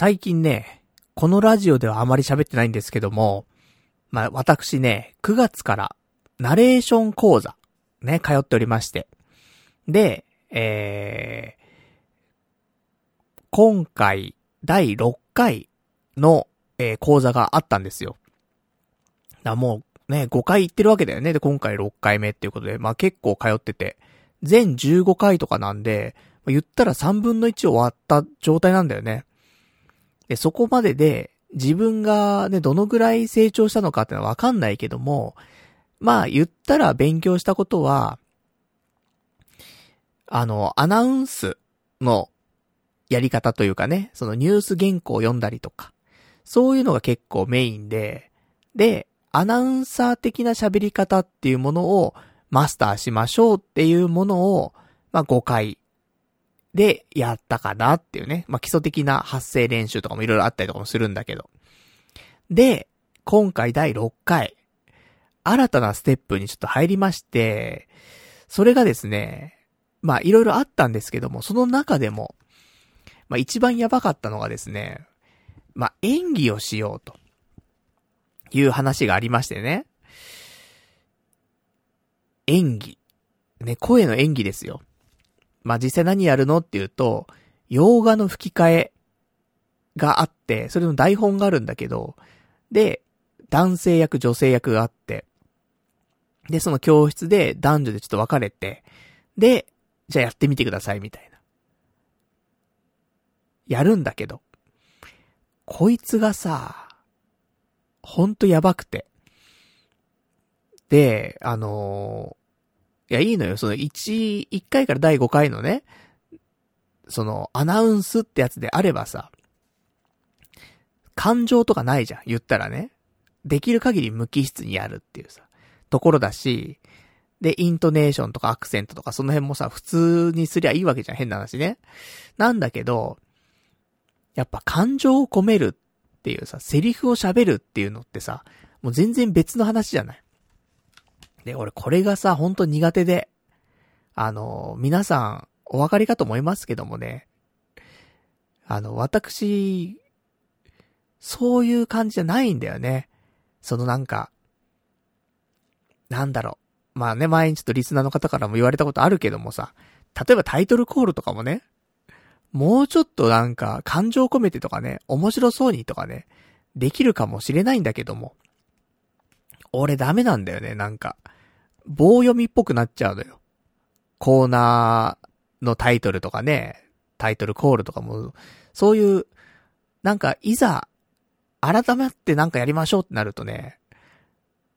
最近ね、このラジオではあまり喋ってないんですけども、まあ、私ね、9月から、ナレーション講座、ね、通っておりまして。で、えー、今回、第6回の、えー、講座があったんですよ。だもう、ね、5回行ってるわけだよね。で、今回6回目っていうことで、まあ結構通ってて、全15回とかなんで、言ったら3分の1終わった状態なんだよね。で、そこまでで、自分がね、どのぐらい成長したのかってのはわかんないけども、まあ言ったら勉強したことは、あの、アナウンスのやり方というかね、そのニュース原稿を読んだりとか、そういうのが結構メインで、で、アナウンサー的な喋り方っていうものをマスターしましょうっていうものを、まあ5回でやったかなっていうね。まあ基礎的な発声練習とかもいろいろあったりとかもするんだけど。で、今回第6回、新たなステップにちょっと入りまして、それがですね、まあいろいろあったんですけども、その中でも、まあ一番やばかったのがですね、まあ演技をしようと。いう話がありましてね。演技。ね、声の演技ですよ。まあ、実際何やるのっていうと、洋画の吹き替えがあって、それの台本があるんだけど、で、男性役、女性役があって、で、その教室で男女でちょっと分かれて、で、じゃあやってみてください、みたいな。やるんだけど、こいつがさ、ほんとやばくて。で、あの、いや、いいのよ。その1、1回から第5回のね、その、アナウンスってやつであればさ、感情とかないじゃん。言ったらね。できる限り無機質にやるっていうさ、ところだし、で、イントネーションとかアクセントとかその辺もさ、普通にすりゃいいわけじゃん。変な話ね。なんだけど、やっぱ感情を込めるっていうさ、セリフを喋るっていうのってさ、もう全然別の話じゃない？で、俺これがさ、ほんと苦手で、あの、皆さん、お分かりかと思いますけどもね、あの、私、そういう感じじゃないんだよね。そのなんか、なんだろう。まあね、前にちょっとリスナーの方からも言われたことあるけどもさ、例えばタイトルコールとかもね、もうちょっとなんか、感情込めてとかね、面白そうにとかね、できるかもしれないんだけども。俺ダメなんだよね、なんか。棒読みっぽくなっちゃうのよ。コーナーのタイトルとかね、タイトルコールとかも、そういう、なんか、いざ、改めてなんかやりましょうってなるとね、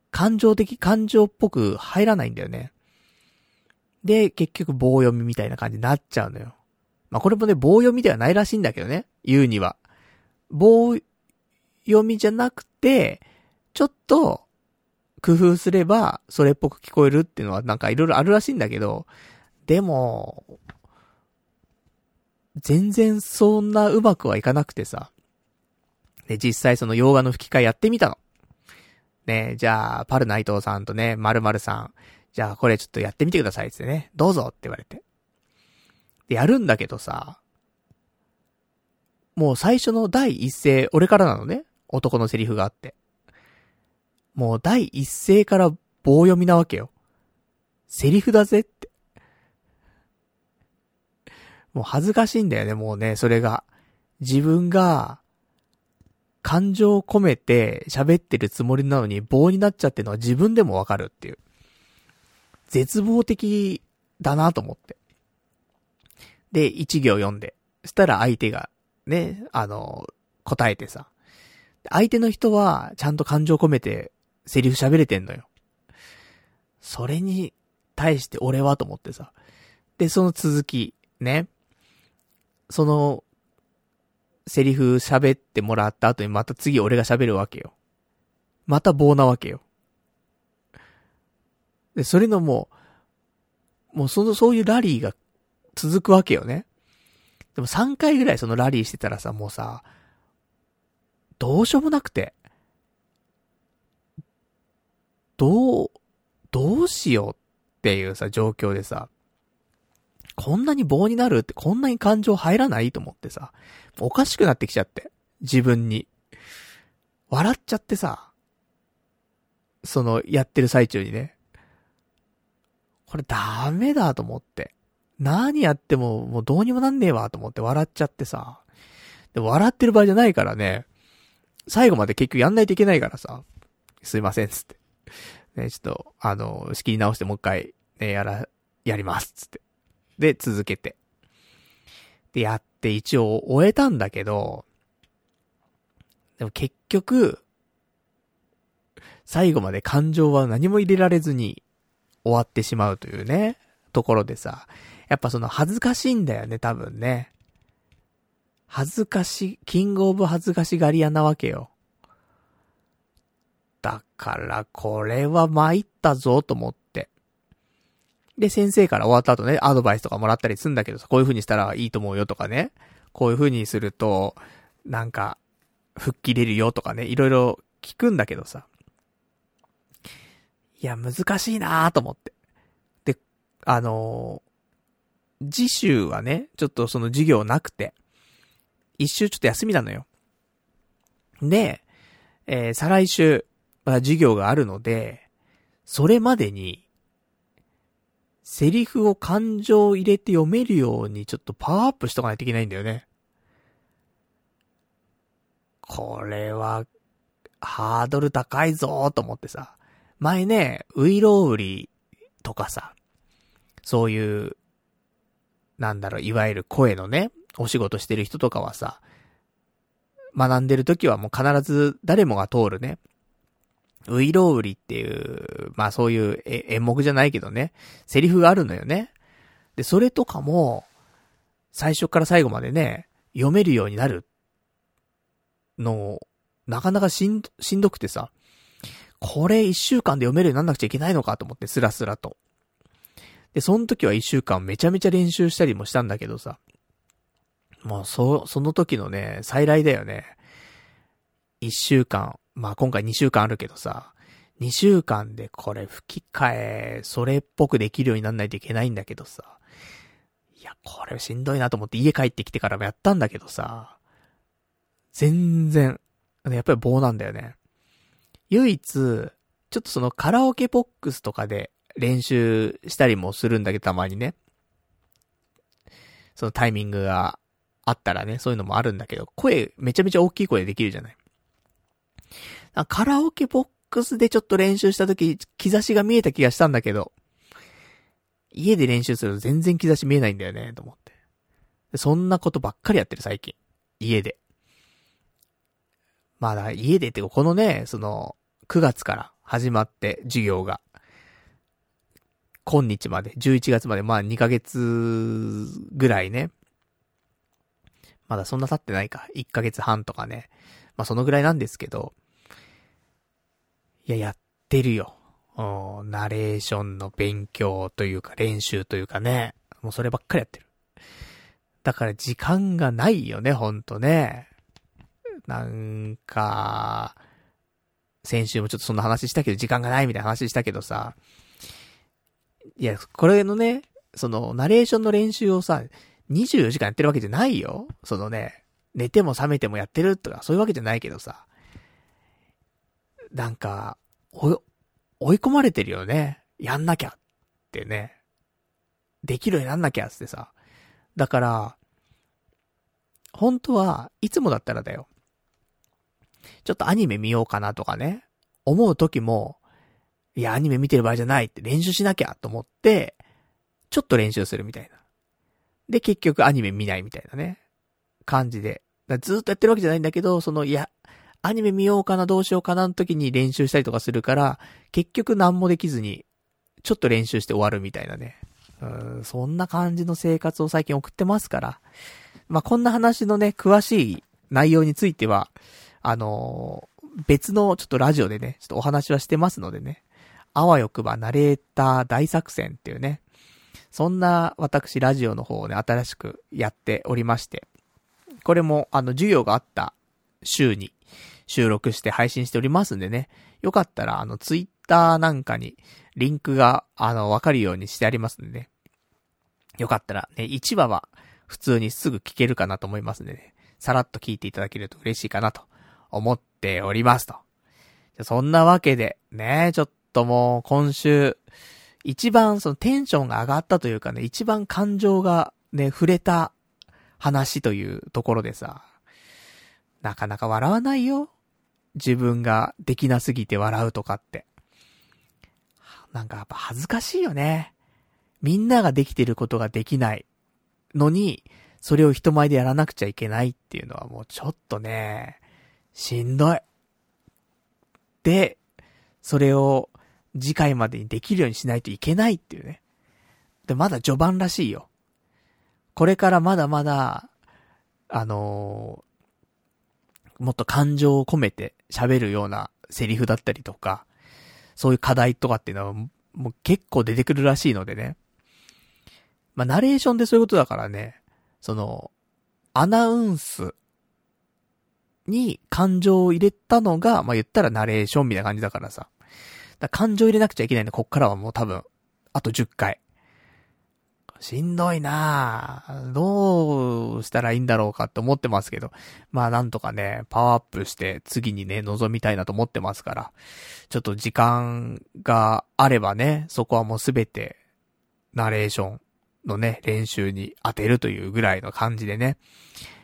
感情的、感情っぽく入らないんだよね。で、結局棒読みみたいな感じになっちゃうのよ。まあ、これもね、棒読みではないらしいんだけどね。言うには。棒読みじゃなくて、ちょっと、工夫すれば、それっぽく聞こえるっていうのはなんかいろいろあるらしいんだけど、でも、全然そんなうまくはいかなくてさ。で、実際その洋画の吹き替えやってみたの。ねじゃあ、パル内藤さんとね、〇〇さん、じゃあこれちょっとやってみてくださいってね、どうぞって言われて。で、やるんだけどさ、もう最初の第一声、俺からなのね。男のセリフがあって。もう第一声から棒読みなわけよ。セリフだぜって。もう恥ずかしいんだよね、もうね、それが。自分が、感情を込めて喋ってるつもりなのに棒になっちゃってるのは自分でもわかるっていう。絶望的だなと思って。で、一行読んで。したら相手が、ね、あの、答えてさ。相手の人は、ちゃんと感情込めて、セリフ喋れてんのよ。それに対して俺はと思ってさ。で、その続き、ね。その、セリフ喋ってもらった後にまた次俺が喋るわけよ。また棒なわけよ。で、それのもう、もうその、そういうラリーが続くわけよね。でも3回ぐらいそのラリーしてたらさ、もうさ、どうしようもなくて。どう、どうしようっていうさ、状況でさ、こんなに棒になるってこんなに感情入らないと思ってさ、おかしくなってきちゃって。自分に。笑っちゃってさ、その、やってる最中にね。これダメだと思って。何やってももうどうにもなんねえわと思って笑っちゃってさ。でも、笑ってる場合じゃないからね。最後まで結局やんないといけないからさ。すいませんっ、つって。ね、ちょっと、あの、仕切り直してもう一回、ね、やら、やります、つって。で、続けて。で、やって一応終えたんだけど、でも結局、最後まで感情は何も入れられずに終わってしまうというね、ところでさ、やっぱその恥ずかしいんだよね、多分ね。恥ずかし、キングオブ恥ずかしがり屋なわけよ。だから、これは参ったぞ、と思って。で、先生から終わった後ね、アドバイスとかもらったりすんだけどさ、こういう風にしたらいいと思うよとかね。こういう風にすると、なんか、吹っ切れるよとかね、いろいろ聞くんだけどさ。いや、難しいなぁと思って。で、あのー、次週はね、ちょっとその授業なくて、一週ちょっと休みなのよ。で、えー、再来週、まあ、授業があるので、それまでに、セリフを感情を入れて読めるようにちょっとパワーアップしとかないといけないんだよね。これは、ハードル高いぞーと思ってさ。前ね、ウイロウリとかさ、そういう、なんだろう、いわゆる声のね、お仕事してる人とかはさ、学んでる時はもう必ず誰もが通るね、ウイロウリっていう、まあそういう演目じゃないけどね、セリフがあるのよね。で、それとかも、最初から最後までね、読めるようになるの、なかなかしん、しんどくてさ、これ一週間で読めるようになんなくちゃいけないのかと思って、スラスラと。で、その時は一週間めちゃめちゃ練習したりもしたんだけどさ、もうそ、その時のね、再来だよね。一週間、まあ今回2週間あるけどさ、2週間でこれ吹き替え、それっぽくできるようになんないといけないんだけどさ。いや、これしんどいなと思って家帰ってきてからもやったんだけどさ。全然、やっぱり棒なんだよね。唯一、ちょっとそのカラオケボックスとかで練習したりもするんだけどたまにね。そのタイミングがあったらね、そういうのもあるんだけど、声めちゃめちゃ大きい声できるじゃない。カラオケボックスでちょっと練習した時、兆しが見えた気がしたんだけど、家で練習すると全然兆し見えないんだよね、と思って。そんなことばっかりやってる最近。家で。まだ家でってこのね、その、9月から始まって授業が。今日まで、11月まで、まあ2ヶ月ぐらいね。まだそんな経ってないか。1ヶ月半とかね。まあそのぐらいなんですけど、いや、やってるよ。ナレーションの勉強というか練習というかね。もうそればっかりやってる。だから時間がないよね、ほんとね。なんか、先週もちょっとそんな話したけど、時間がないみたいな話したけどさ。いや、これのね、その、ナレーションの練習をさ、24時間やってるわけじゃないよ。そのね、寝ても覚めてもやってるとか、そういうわけじゃないけどさ。なんか、お、追い込まれてるよね。やんなきゃってね。できるようになんなきゃってさ。だから、本当はいつもだったらだよ。ちょっとアニメ見ようかなとかね。思う時も、いや、アニメ見てる場合じゃないって練習しなきゃと思って、ちょっと練習するみたいな。で、結局アニメ見ないみたいなね。感じで。ずっとやってるわけじゃないんだけど、その、いや、アニメ見ようかな、どうしようかなの時に練習したりとかするから、結局何もできずに、ちょっと練習して終わるみたいなね。うん、そんな感じの生活を最近送ってますから。まあ、こんな話のね、詳しい内容については、あのー、別のちょっとラジオでね、ちょっとお話はしてますのでね。あわよくばナレーター大作戦っていうね。そんな私ラジオの方をね、新しくやっておりまして。これも、あの、授業があった週に収録して配信しておりますんでね。よかったら、あの、ツイッターなんかにリンクが、あの、わかるようにしてありますんでね。よかったらね、1話は普通にすぐ聞けるかなと思いますんでね、さらっと聞いていただけると嬉しいかなと思っておりますと。そんなわけで、ね、ちょっともう今週、一番そのテンションが上がったというかね、一番感情がね、触れた話というところでさ、なかなか笑わないよ。自分ができなすぎて笑うとかって。なんかやっぱ恥ずかしいよね。みんなができてることができないのに、それを人前でやらなくちゃいけないっていうのはもうちょっとね、しんどい。で、それを次回までにできるようにしないといけないっていうね。で、まだ序盤らしいよ。これからまだまだ、あの、もっと感情を込めて喋るようなセリフだったりとか、そういう課題とかっていうのは、もう結構出てくるらしいのでね。まあ、ナレーションでそういうことだからね、その、アナウンスに感情を入れたのが、まあ、言ったらナレーションみたいな感じだからさ。だ感情入れなくちゃいけないんで、こっからはもう多分、あと10回。しんどいなぁ。どうしたらいいんだろうかって思ってますけど。まあなんとかね、パワーアップして次にね、臨みたいなと思ってますから。ちょっと時間があればね、そこはもうすべて、ナレーションのね、練習に当てるというぐらいの感じでね、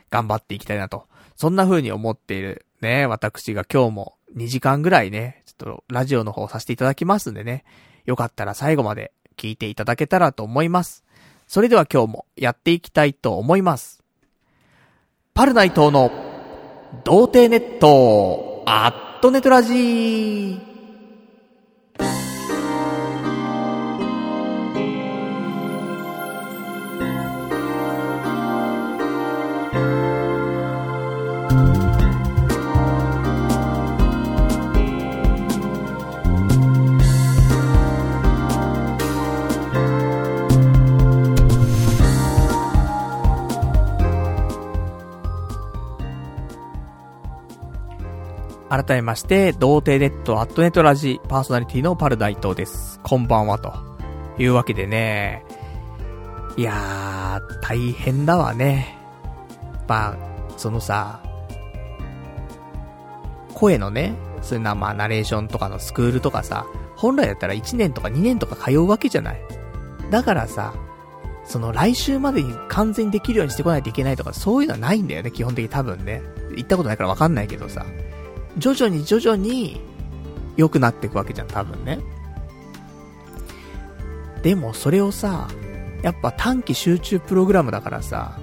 頑張っていきたいなと。そんな風に思っているね、私が今日も2時間ぐらいね、ちょっとラジオの方させていただきますんでね、よかったら最後まで聞いていただけたらと思います。それでは今日もやっていきたいと思います。パルナイトの童貞ネットアットネトラジー改めまして、童貞ネットアットネットラジパーソナリティのパルダイトです。こんばんは、というわけでね、いやー、大変だわね。まあ、そのさ、声のね、そういうな、まあ、ナレーションとかのスクールとかさ、本来だったら1年とか2年とか通うわけじゃない。だからさ、その来週までに完全にできるようにしてこないといけないとか、そういうのはないんだよね、基本的に多分ね。行ったことないからわかんないけどさ。徐々に徐々に良くなっていくわけじゃん、多分ね。でもそれをさ、やっぱ短期集中プログラムだからさ、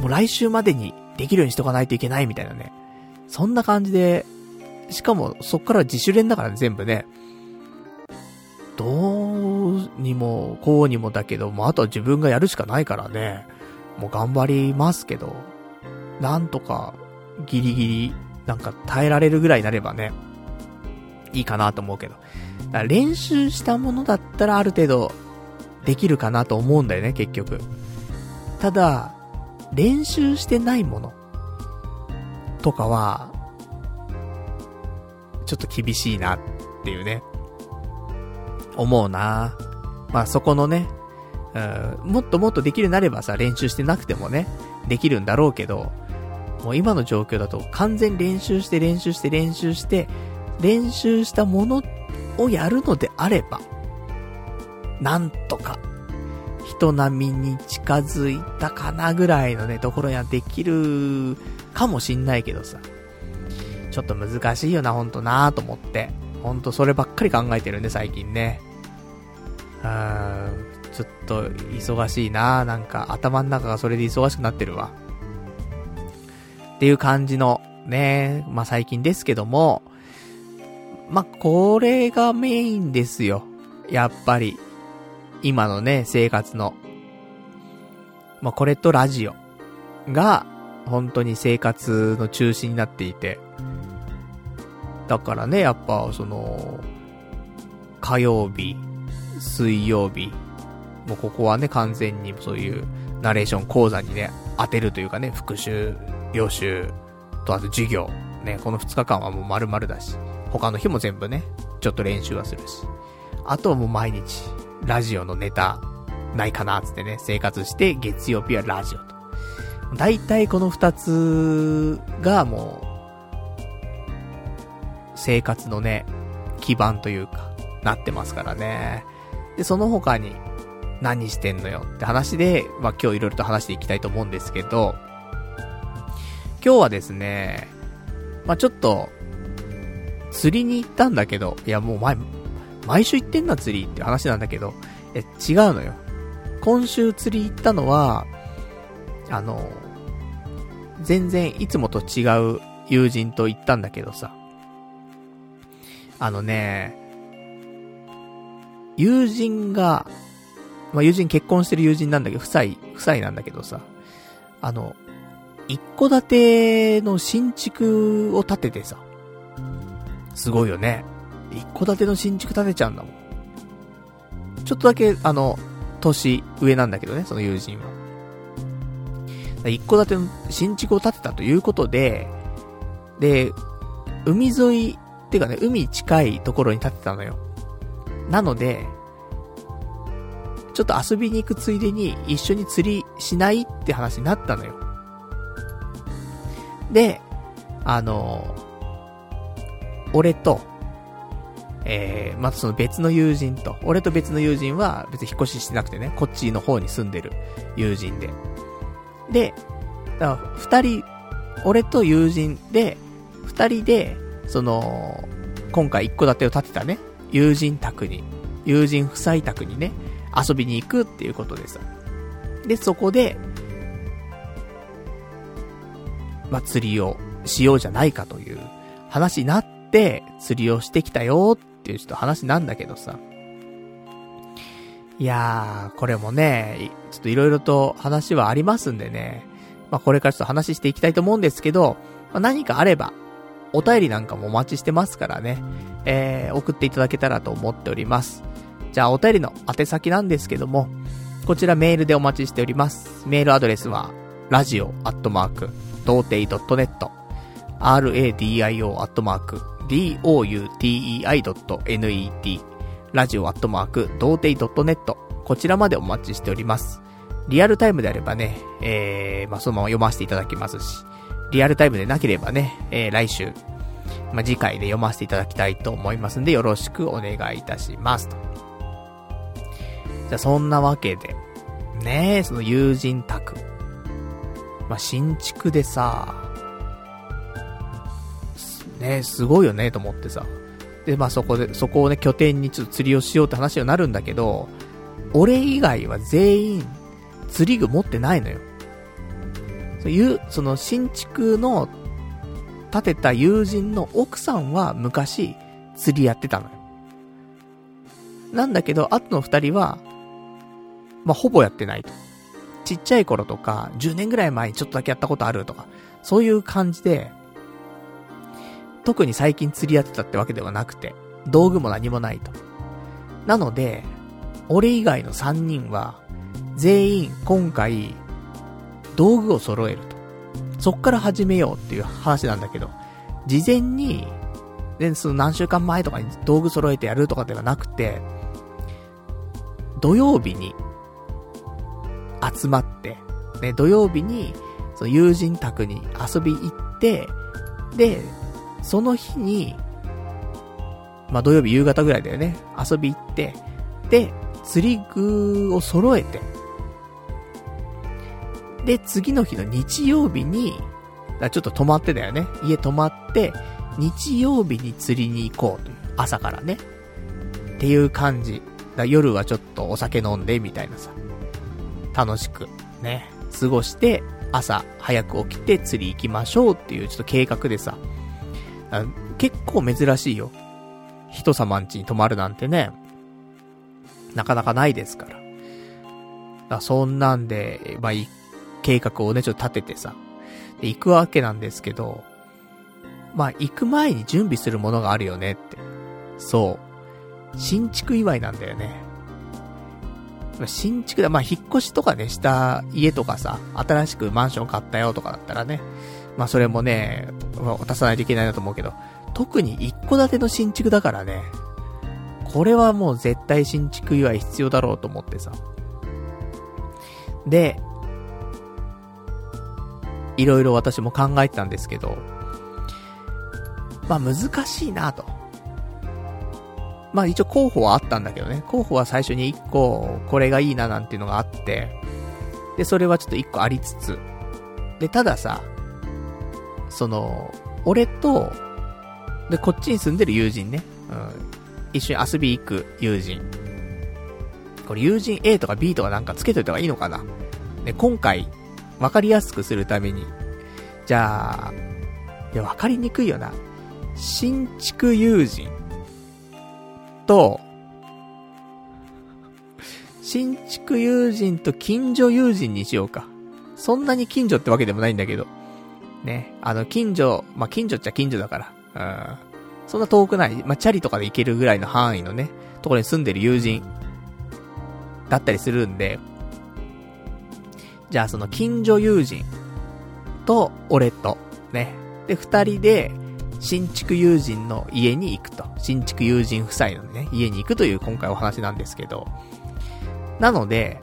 もう来週までにできるようにしとかないといけないみたいなね。そんな感じで、しかもそっから自主練だからね、全部ね。どうにも、こうにもだけど、もうあとは自分がやるしかないからね。もう頑張りますけど、なんとか、ギリギリなんか耐えられるぐらいになればね、いいかなと思うけど。だから練習したものだったらある程度できるかなと思うんだよね、結局。ただ、練習してないものとかは、ちょっと厳しいなっていうね、思うなまあそこのね、うん、もっともっとできるようになればさ、練習してなくてもね、できるんだろうけど、もう今の状況だと完全練習して練習して練習して、練習したものをやるのであれば、なんとか、人並みに近づいたかなぐらいのね、ところにはできるかもしんないけどさ。ちょっと難しいよな、ほんとなーと思って。ほんとそればっかり考えてるんで、最近ね。うーん、ちょっと忙しいなぁなんか頭の中がそれで忙しくなってるわ。っていう感じの、ね、まあ、最近ですけども、まあ、これがメインですよ。やっぱり。今のね、生活の。まあ、これとラジオが、本当に生活の中心になっていて。だからね、やっぱ、その、火曜日、水曜日、もうここはね、完全にそういうナレーション講座にね、当てるというかね、復習予習とあと授業。ね、この2日間はもう丸々だし、他の日も全部ね、ちょっと練習はするし。あとはもう毎日、ラジオのネタ、ないかな、つってね、生活して、月曜日はラジオと。大体この二つがもう、生活のね、基盤というか、なってますからね。で、その他に、何してんのよって話で、まあ今日いろいろと話していきたいと思うんですけど、今日はですね、まあちょっと、釣りに行ったんだけど、いやもう前、毎週行ってんな釣りって話なんだけど、え、違うのよ。今週釣り行ったのは、あの、全然いつもと違う友人と行ったんだけどさ。あのね、友人が、まあ、友人結婚してる友人なんだけど、夫妻、夫妻なんだけどさ、あの、一戸建ての新築を建ててさ、すごいよね。一戸建ての新築建てちゃうんだもん。ちょっとだけ、あの、年上なんだけどね、その友人は。一戸建ての新築を建てたということで、で、海沿い、っていうかね、海近いところに建てたのよ。なので、ちょっと遊びに行くついでに一緒に釣りしないって話になったのよ。で、あの、俺と、えー、またその別の友人と、俺と別の友人は別に引っ越ししてなくてね、こっちの方に住んでる友人で。で、だから二人、俺と友人で、二人で、その、今回一戸建てを建てたね、友人宅に、友人夫妻宅にね、遊びに行くっていうことでさ。で、そこで、まあ、釣りをしようじゃないかという話になって、釣りをしてきたよっていうちょっと話なんだけどさ。いやー、これもね、ちょっと色々と話はありますんでね。まあ、これからちょっと話していきたいと思うんですけど、まあ、何かあれば、お便りなんかもお待ちしてますからね。えー、送っていただけたらと思っております。じゃあ、お便りの宛先なんですけども、こちらメールでお待ちしております。メールアドレスは、radio アットマーク、童貞 .net、radio アットマーク、doutei.net、ラジオアットマーク、童貞 .net、こちらまでお待ちしております。リアルタイムであればね、えー、まあ、そのまま読ませていただきますし、リアルタイムでなければね、えー、来週、まあ、次回で読ませていただきたいと思いますんで、よろしくお願いいたしますと。じゃあ、そんなわけで、ねえ、その友人宅。まあ、新築でさ、ねすごいよね、と思ってさ。で、まあ、そこで、そこをね、拠点にちょっと釣りをしようって話になるんだけど、俺以外は全員、釣り具持ってないのよ。そういう、その新築の建てた友人の奥さんは昔釣りやってたのよ。なんだけど、後の二人は、まあ、ほぼやってないと。ちっちゃい頃とか、10年ぐらい前にちょっとだけやったことあるとか、そういう感じで、特に最近釣りやってたってわけではなくて、道具も何もないと。なので、俺以外の3人は、全員今回、道具を揃えると。そっから始めようっていう話なんだけど、事前に、で、その何週間前とかに道具揃えてやるとかではなくて、土曜日に集まって、ね、土曜日に、その友人宅に遊び行って、で、その日に、まあ、土曜日夕方ぐらいだよね、遊び行って、で、釣り具を揃えて、で、次の日の日曜日に、だちょっと泊まってだよね。家泊まって、日曜日に釣りに行こうという。朝からね。っていう感じ。だ夜はちょっとお酒飲んで、みたいなさ。楽しく、ね、過ごして、朝早く起きて釣り行きましょうっていうちょっと計画でさ。結構珍しいよ。人様ん家に泊まるなんてね。なかなかないですから。だそんなんで、まあ、計画をね、ちょっと立ててさ、で、行くわけなんですけど、まあ、行く前に準備するものがあるよねって。そう。新築祝いなんだよね。新築だ、まあ、引っ越しとかね、した家とかさ、新しくマンション買ったよとかだったらね、まあ、それもね、渡さないといけないなと思うけど、特に一戸建ての新築だからね、これはもう絶対新築祝い必要だろうと思ってさ。で、いろいろ私も考えてたんですけど、まあ難しいなと。まあ一応候補はあったんだけどね。候補は最初に1個、これがいいななんていうのがあって、で、それはちょっと1個ありつつ、で、たださ、その、俺と、で、こっちに住んでる友人ね。うん。一緒に遊び行く友人。これ友人 A とか B とかなんかつけといた方がいいのかなで、今回、わかりやすくするために、じゃあ、いや、わかりにくいよな。新築友人と、新築友人と近所友人にしようか。そんなに近所ってわけでもないんだけど。ね。あの、近所、まあ、近所っちゃ近所だから。うん。そんな遠くない。まあ、チャリとかで行けるぐらいの範囲のね、ところに住んでる友人。だったりするんで。じゃあ、その近所友人と、俺と、ね。で、二人で、新築友人の家に行くと。新築友人夫妻のね、家に行くという今回お話なんですけど。なので、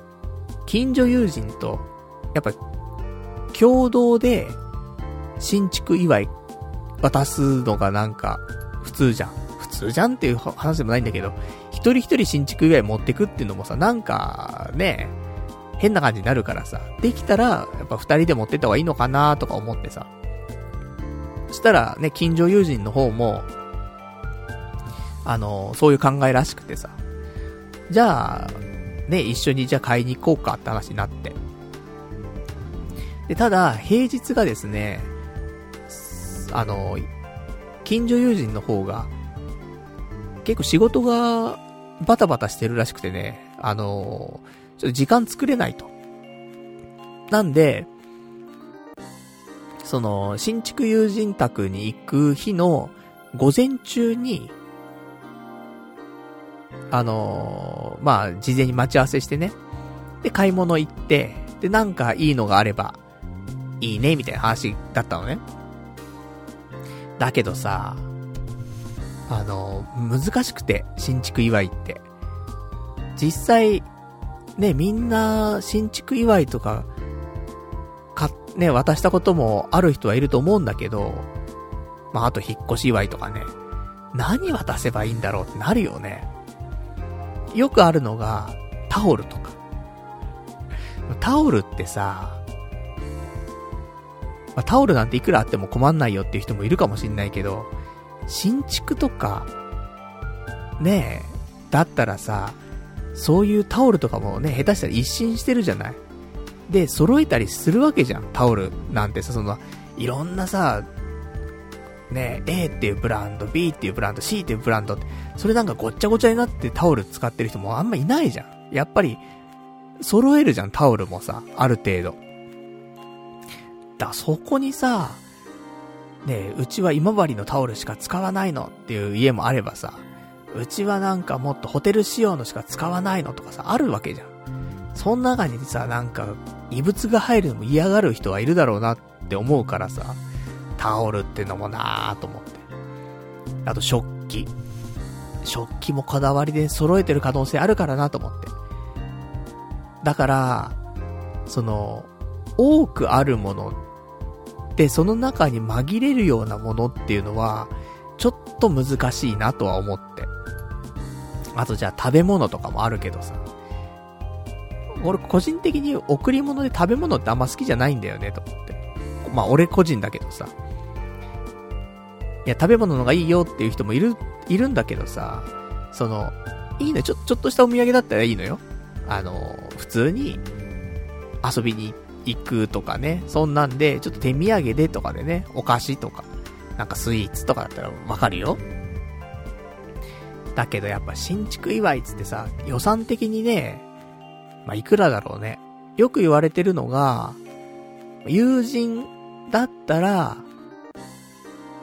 近所友人と、やっぱ、共同で、新築祝い渡すのがなんか、普通じゃん。普通じゃんっていう話でもないんだけど、一人一人新築祝い持ってくっていうのもさ、なんか、ね、変な感じになるからさ、できたら、やっぱ二人で持ってった方がいいのかなとか思ってさ。そしたら、ね、近所友人の方も、あの、そういう考えらしくてさ。じゃあ、ね、一緒にじゃあ買いに行こうかって話になって。で、ただ、平日がですね、あの、近所友人の方が、結構仕事がバタバタしてるらしくてね、あの、ちょっと時間作れないと。なんで、その、新築友人宅に行く日の午前中に、あのまあ、事前に待ち合わせしてね。で、買い物行って、で、なんかいいのがあれば、いいね、みたいな話だったのね。だけどさ、あの、難しくて、新築祝いって。実際、ね、みんな、新築祝いと、か、ね、渡したこともある人はいると思うんだけど、まあ、あと引っ越し祝いとかね、何渡せばいいんだろうってなるよね。よくあるのが、タオルとか。タオルってさ、まあ、タオルなんていくらあっても困んないよっていう人もいるかもしんないけど、新築とか、ねえ、だったらさ、そういうタオルとかもね、下手したら一新してるじゃない？で、揃えたりするわけじゃん、タオルなんてさ、その、いろんなさ、ね A っていうブランド、B っていうブランド、C っていうブランドって、それなんかごっちゃごちゃになってタオル使ってる人もあんまいないじゃん。やっぱり、揃えるじゃん、タオルもさ、ある程度。だ、そこにさ、ねうちは今治のタオルしか使わないのっていう家もあればさ、うちはなんかもっとホテル仕様のしか使わないのとかさ、あるわけじゃん。その中にさ、なんか、異物が入るのも嫌がる人はいるだろうなって思うからさ、タオルってのもなぁと思って。あと食器。食器もこだわりで揃えてる可能性あるからなと思って。だから、その、多くあるもので、その中に紛れるようなものっていうのは、ちょっと難しいなとは思って。あとじゃあ食べ物とかもあるけどさ。俺個人的に贈り物で食べ物ってあんま好きじゃないんだよね、と思って。まあ俺個人だけどさ。いや、食べ物の方がいいよっていう人もいる、いるんだけどさ、その、いいのちょ、ちょっとしたお土産だったらいいのよ。あの、普通に遊びに行くとかね、そんなんで、ちょっと手土産でとかでね、お菓子とか、なんかスイーツとかだったらわかるよ。だけどやっぱ新築祝いつってさ、予算的にね、まあ、いくらだろうね。よく言われてるのが、友人だったら、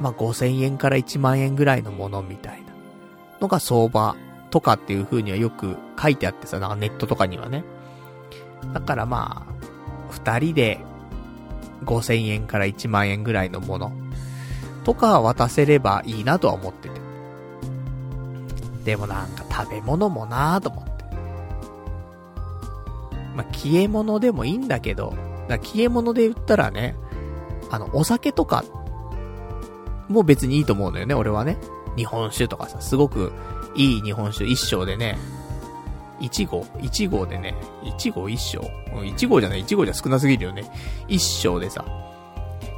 まあ、5000円から1万円ぐらいのものみたいなのが相場とかっていう風にはよく書いてあってさ、なんかネットとかにはね。だからまあ、二人で5000円から1万円ぐらいのものとか渡せればいいなとは思ってて。でもなんか食べ物もなぁと思って。まあ、消え物でもいいんだけど、だ消え物で言ったらね、あの、お酒とか、も別にいいと思うのよね、俺はね。日本酒とかさ、すごくいい日本酒一升でね、1号 ?1 号でね、1号1升 ?1 号じゃない、1号じゃ少なすぎるよね。1升でさ、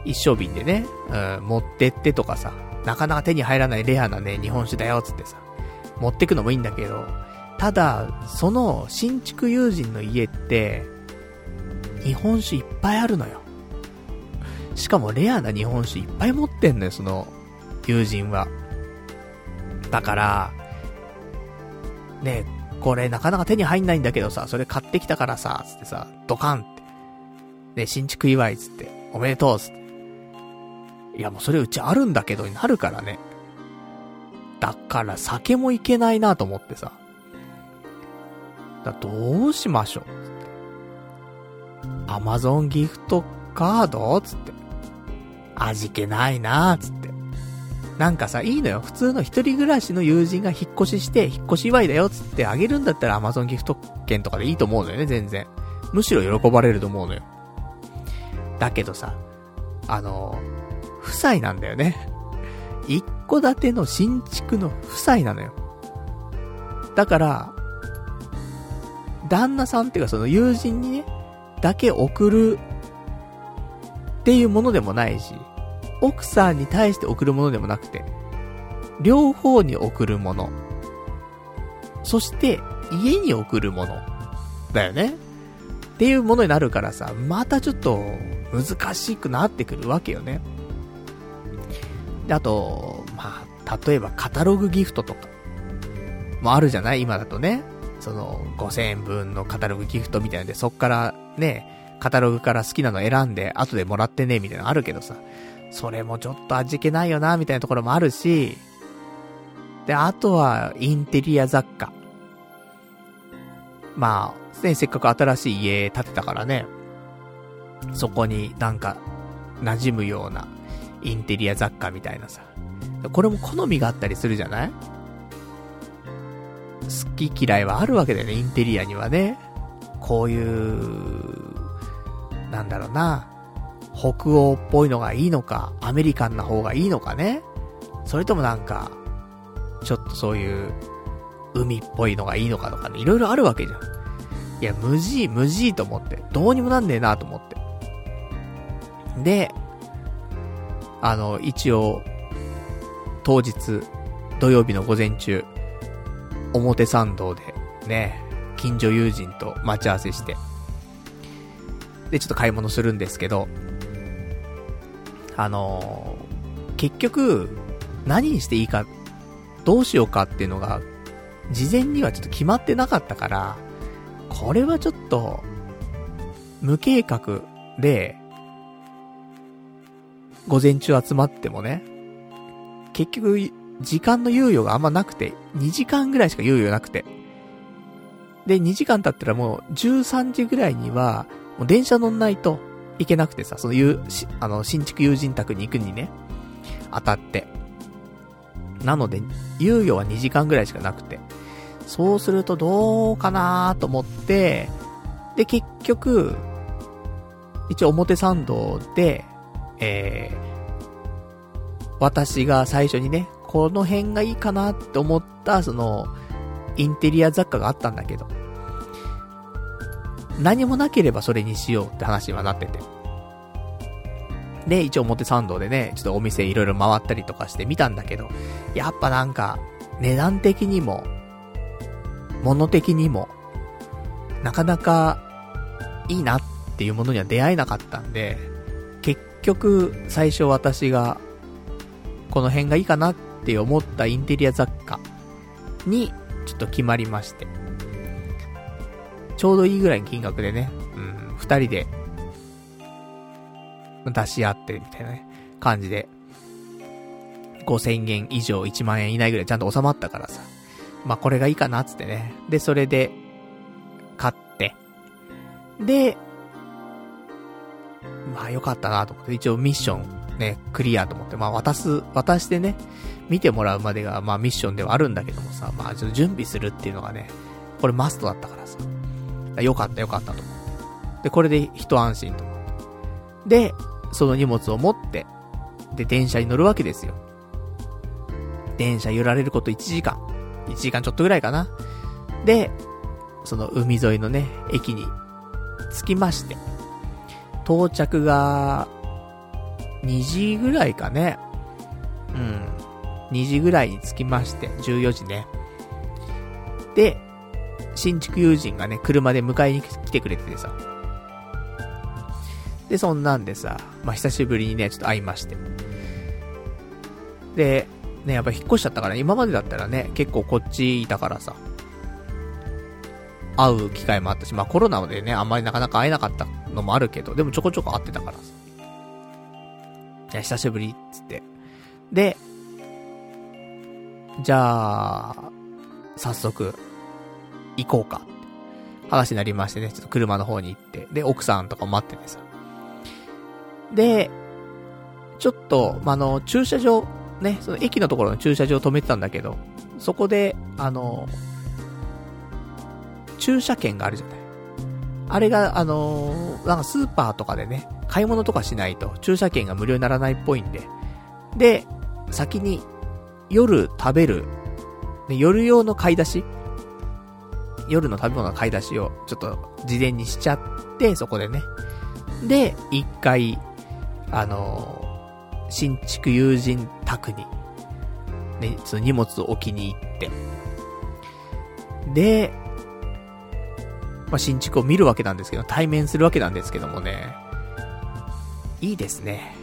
一升瓶でね、うん、持ってってとかさ、なかなか手に入らないレアなね、日本酒だよ、つってさ、持ってくのもいいんだけど、ただ、その新築友人の家って、日本酒いっぱいあるのよ。しかもレアな日本酒いっぱい持ってんのよ、その友人は。だから、ねこれなかなか手に入んないんだけどさ、それ買ってきたからさ、つってさ、ドカンって。ね、新築祝いつって、おめでとうつって。いやもうそれうちあるんだけどになるからね。だから酒もいけないなと思ってさ。だどうしましょうつって。アマゾンギフトカードつって。味気ないなつって。なんかさ、いいのよ。普通の一人暮らしの友人が引っ越しして、引っ越し祝いだよつってあげるんだったら Amazon ギフト券とかでいいと思うのよね、全然。むしろ喜ばれると思うのよ。だけどさ、あの、夫妻なんだよね。一戸建ての新築の夫妻なのよ。だから、旦那さんっていうかその友人にね、だけ送るっていうものでもないし、奥さんに対して送るものでもなくて、両方に送るもの。そして、家に送るもの。だよね。っていうものになるからさ、またちょっと難しくなってくるわけよね。で、あと、まあ、例えばカタログギフトとか、もあるじゃない？今だとね。その、5000円分のカタログギフトみたいなんで、そっからね、カタログから好きなの選んで、後でもらってね、みたいなのあるけどさ。それもちょっと味気ないよな、みたいなところもあるし、で、あとは、インテリア雑貨。まあ、ね、せっかく新しい家建てたからね、そこになんか、馴染むような、インテリア雑貨みたいなさ。これも好みがあったりするじゃない？好き嫌いはあるわけだよね、インテリアにはね。こういう、なんだろうな。北欧っぽいのがいいのか、アメリカンな方がいいのかね。それともなんか、ちょっとそういう、海っぽいのがいいのかとかね、いろいろあるわけじゃん。いや、無事、無事と思って。どうにもなんねえなと思って。で、あの、一応、当日、土曜日の午前中、表参道で、ね、近所友人と待ち合わせして、で、ちょっと買い物するんですけど、あのー、結局、何にしていいか、どうしようかっていうのが、事前にはちょっと決まってなかったから、これはちょっと、無計画で、午前中集まってもね、結局、時間の猶予があんまなくて、2時間ぐらいしか猶予なくて。で、2時間経ったらもう13時ぐらいには、もう電車乗んないと、行けなくてさ、そのゆ、あの、新築友人宅に行くにね、当たって。なので、猶予は2時間ぐらいしかなくて。そうするとどうかなと思って、で、結局、一応表参道で、えー、私が最初にね、この辺がいいかなって思った、その、インテリア雑貨があったんだけど、何もなければそれにしようって話にはなってて。で、一応表参道でね、ちょっとお店いろいろ回ったりとかして見たんだけど、やっぱなんか、値段的にも、物的にも、なかなか、いいなっていうものには出会えなかったんで、結局、最初私が、この辺がいいかなってって思ったインテリア雑貨に、ちょっと決まりまして。ちょうどいいぐらいの金額でね、うん、二人で、出し合って、みたいなね、感じで、5000円以上1万円以内ぐらいちゃんと収まったからさ。まあ、これがいいかなっつってね。で、それで、買って。で、まあよかったなと思って、一応ミッションね、クリアと思って、まあ渡す、渡してね、見てもらうまでが、まあミッションではあるんだけどもさ、まあちょっと準備するっていうのがね、これマストだったからさ。よかったよかったと。で、これで一安心と。で、その荷物を持って、で、電車に乗るわけですよ。電車揺られること1時間。1時間ちょっとぐらいかな。で、その海沿いのね、駅に着きまして、到着が、2時ぐらいかね。うん。2時ぐらいに着きまして、14時ね。で、新築友人がね、車で迎えに来てくれててさ。で、そんなんでさ、まあ、久しぶりにね、ちょっと会いまして。で、ね、やっぱ引っ越しちゃったから、今までだったらね、結構こっちいたからさ、会う機会もあったし、まあコロナでね、あんまりなかなか会えなかったのもあるけど、でもちょこちょこ会ってたからさ。いや、久しぶり、っつって。で、じゃあ、早速、行こうか。話になりましてね、ちょっと車の方に行って、で、奥さんとか待っててさ。で、ちょっと、まあ、の、駐車場、ね、その駅のところの駐車場止めてたんだけど、そこで、あの、駐車券があるじゃない。あれが、あの、なんかスーパーとかでね、買い物とかしないと駐車券が無料にならないっぽいんで。で、先に夜食べる、で夜用の買い出し？夜の食べ物の買い出しをちょっと事前にしちゃって、そこでね。で、一回、あのー、新築友人宅に、ね、その荷物を置きに行って、で、まあ、新築を見るわけなんですけど、対面するわけなんですけどもね、いいですね。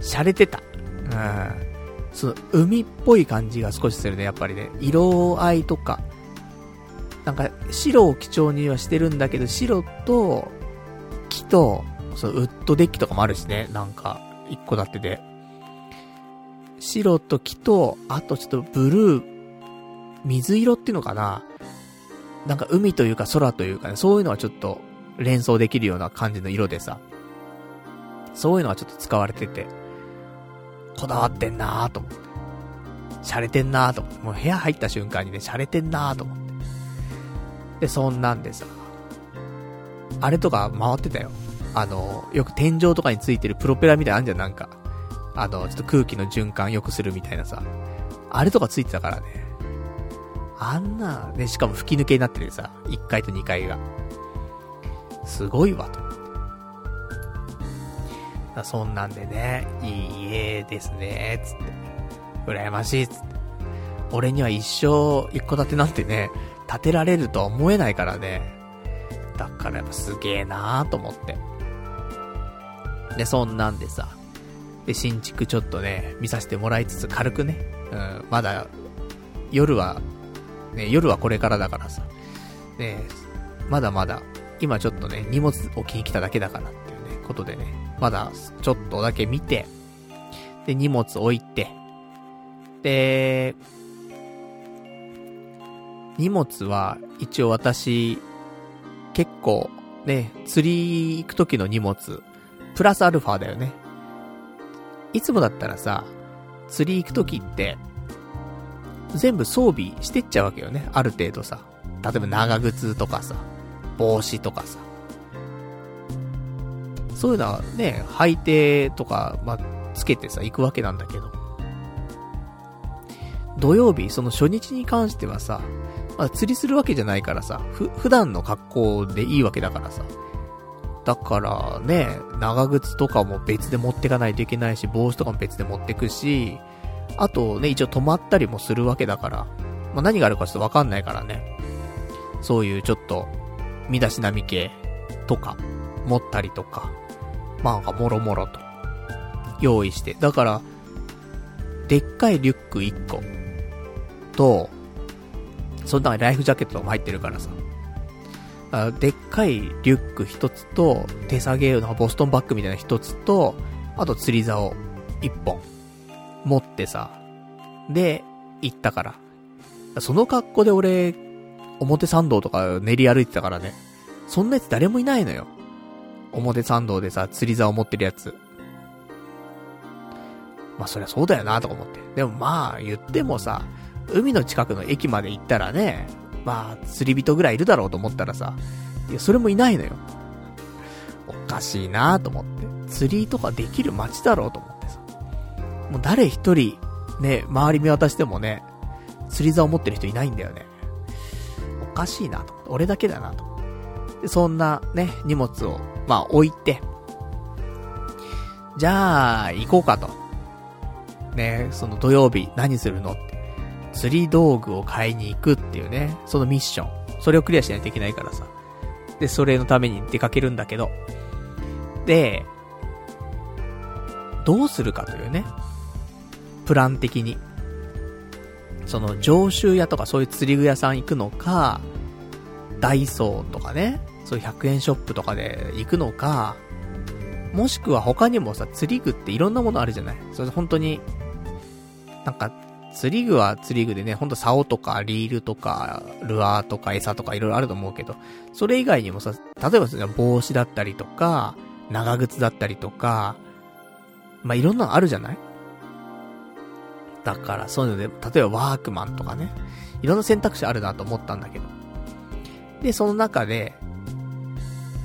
洒落てた。うん。その、海っぽい感じが少しするね、やっぱりね。色合いとか。なんか、白を基調にはしてるんだけど、白と、木と、そのウッドデッキとかもあるしね、なんか、一個立てで。白と木と、あとちょっとブルー、水色っていうのかななんか海というか空というかね、そういうのはちょっと連想できるような感じの色でさ、そういうのはちょっと使われてて、こだわってんなーと思って。洒落てんなーと思って。もう部屋入った瞬間にね、洒落てんなーと思って。で、そんなんでさ、あれとか回ってたよ。あの、よく天井とかについてるプロペラみたいなあんじゃん、なんか。あの、ちょっと空気の循環良くするみたいなさ。あれとかついてたからね。あんな、ね、しかも吹き抜けになっててさ、1階と2階が。すごいわ、と思って。そんなんでね、いい家ですね、つって。羨ましい、つって。俺には一生一戸建てなんてね、建てられるとは思えないからね。だからやっぱすげえなーと思って。で、そんなんでさ。で、新築ちょっとね、見させてもらいつつ軽くね。うん、まだ、夜はね、夜はこれからだからさ。ね、まだまだ、今ちょっとね、荷物置きに来ただけだから、ことでね、まだちょっとだけ見て、で、荷物置いて、で、荷物は一応私、結構ね、釣り行く時の荷物、プラスアルファだよね。いつもだったらさ、釣り行く時って、全部装備してっちゃうわけよね。ある程度さ。例えば長靴とかさ、帽子とかさ。そういうのはね、履いてとか、まあ、つけてさ、行くわけなんだけど。土曜日、その初日に関してはさ、まあ、釣りするわけじゃないからさ、ふ、普段の格好でいいわけだからさ。だからね、長靴とかも別で持ってかないといけないし、帽子とかも別で持ってくし、あとね、一応止まったりもするわけだから、まあ、何があるかちょっとわかんないからね。そういうちょっと、身だしなみ系とか、持ったりとか、まあもろもろと、用意して。だから、でっかいリュック1個、と、その中にライフジャケットも入ってるからさ。あでっかいリュック1つと、手提げのボストンバッグみたいな1つと、あと釣り竿1本。持ってさ、で、行ったから。その格好で俺、表参道とか練り歩いてたからね。そんなやつ誰もいないのよ。表参道でさ、釣り竿持ってるやつ。まあそりゃそうだよなとか思って。でもまあ言ってもさ、海の近くの駅まで行ったらね、まあ、釣り人ぐらいいるだろうと思ったらさ、いや、それもいないのよ。おかしいなと思って。釣りとかできる街だろうと思ってさ。もう誰一人、ね、周り見渡してもね、釣り竿持ってる人いないんだよね。おかしいなと。俺だけだなと。で、そんなね、荷物を、まあ置いて、じゃあ、行こうかと。ね、その土曜日何するのって。釣り道具を買いに行くっていうね、そのミッション。それをクリアしないといけないからさ。で、それのために出かけるんだけど。で、どうするかというね。プラン的に。その、常習屋とかそういう釣り具屋さん行くのか、ダイソーとかね、そう100円ショップとかで行くのか、もしくは他にもさ、釣り具っていろんなものあるじゃない？それ本当に、なんか、釣り具は釣り具でね、ほんと竿とかリールとか、ルアーとか餌とかいろいろあると思うけど、それ以外にもさ、例えばその帽子だったりとか、長靴だったりとか、まあ、いろんなのあるじゃない？だからそういうので、例えばワークマンとかね、いろんな選択肢あるなと思ったんだけど。で、その中で、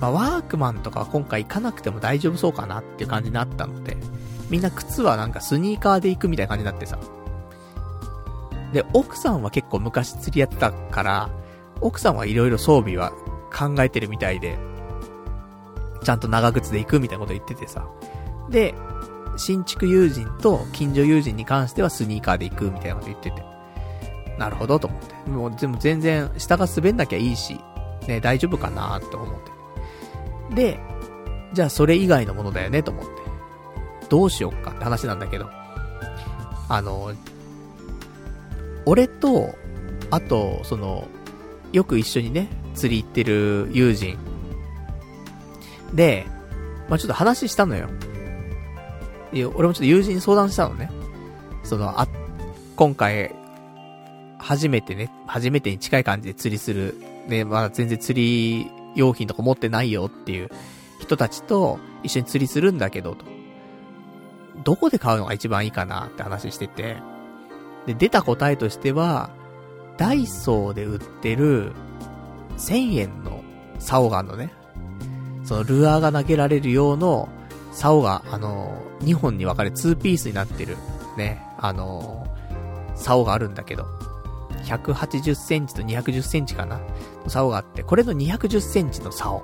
まあ、ワークマンとか今回行かなくても大丈夫そうかなっていう感じになったので、みんな靴はなんかスニーカーで行くみたいな感じになってさ。で、奥さんは結構昔釣りやってたから、奥さんはいろいろ装備は考えてるみたいで、ちゃんと長靴で行くみたいなこと言っててさ。で、新築友人と近所友人に関してはスニーカーで行くみたいなこと言ってて。なるほどと思って。もうでも全然下が滑んなきゃいいし、ね、大丈夫かなって思って。で、じゃあそれ以外のものだよねと思って。どうしよっかって話なんだけど。あの、俺と、あと、その、よく一緒にね、釣り行ってる友人。で、まあ、ちょっと話したのよ。いや、俺もちょっと友人に相談したのね。その、あ、今回、初めてね、初めてに近い感じで釣りする。ね、まだ全然釣り用品とか持ってないよっていう人たちと一緒に釣りするんだけど、と。どこで買うのが一番いいかなって話してて。で、出た答えとしては、ダイソーで売ってる1000円の竿があるのね。そのルアーが投げられる用の竿が、あの、2本に分かれ2ピースになってる、ね、あの、竿があるんだけど、180センチと210センチかな？の竿があって、これの210センチの竿。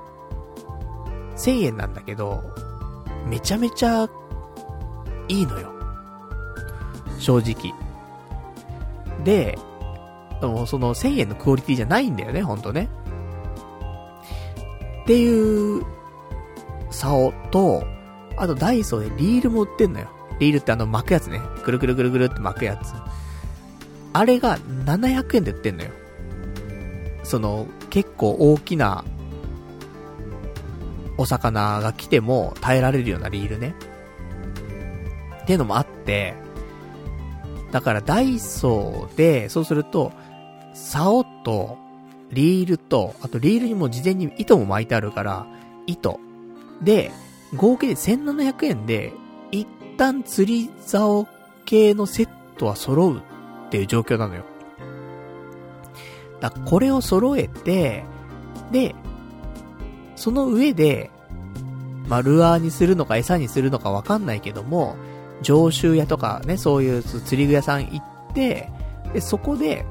1000円なんだけど、めちゃめちゃ、いいのよ。正直。で、でもその1000円のクオリティじゃないんだよね、ほんとね。っていう、竿と、あとダイソーでリールも売ってんのよ。リールってあの巻くやつね。くるくるくるくるって巻くやつ。あれが700円で売ってんのよ。その、結構大きな、お魚が来ても耐えられるようなリールね。っていうのもあって、だからダイソーで、そうすると、竿と、リールと、あとリールにも事前に糸も巻いてあるから、糸。で、合計で1700円で、一旦釣り竿系のセットは揃うっていう状況なのよ。だからこれを揃えて、で、その上で、まあ、ルアーにするのか餌にするのかわかんないけども、常習屋とかね、そういう釣り具屋さん行って、で、そこで、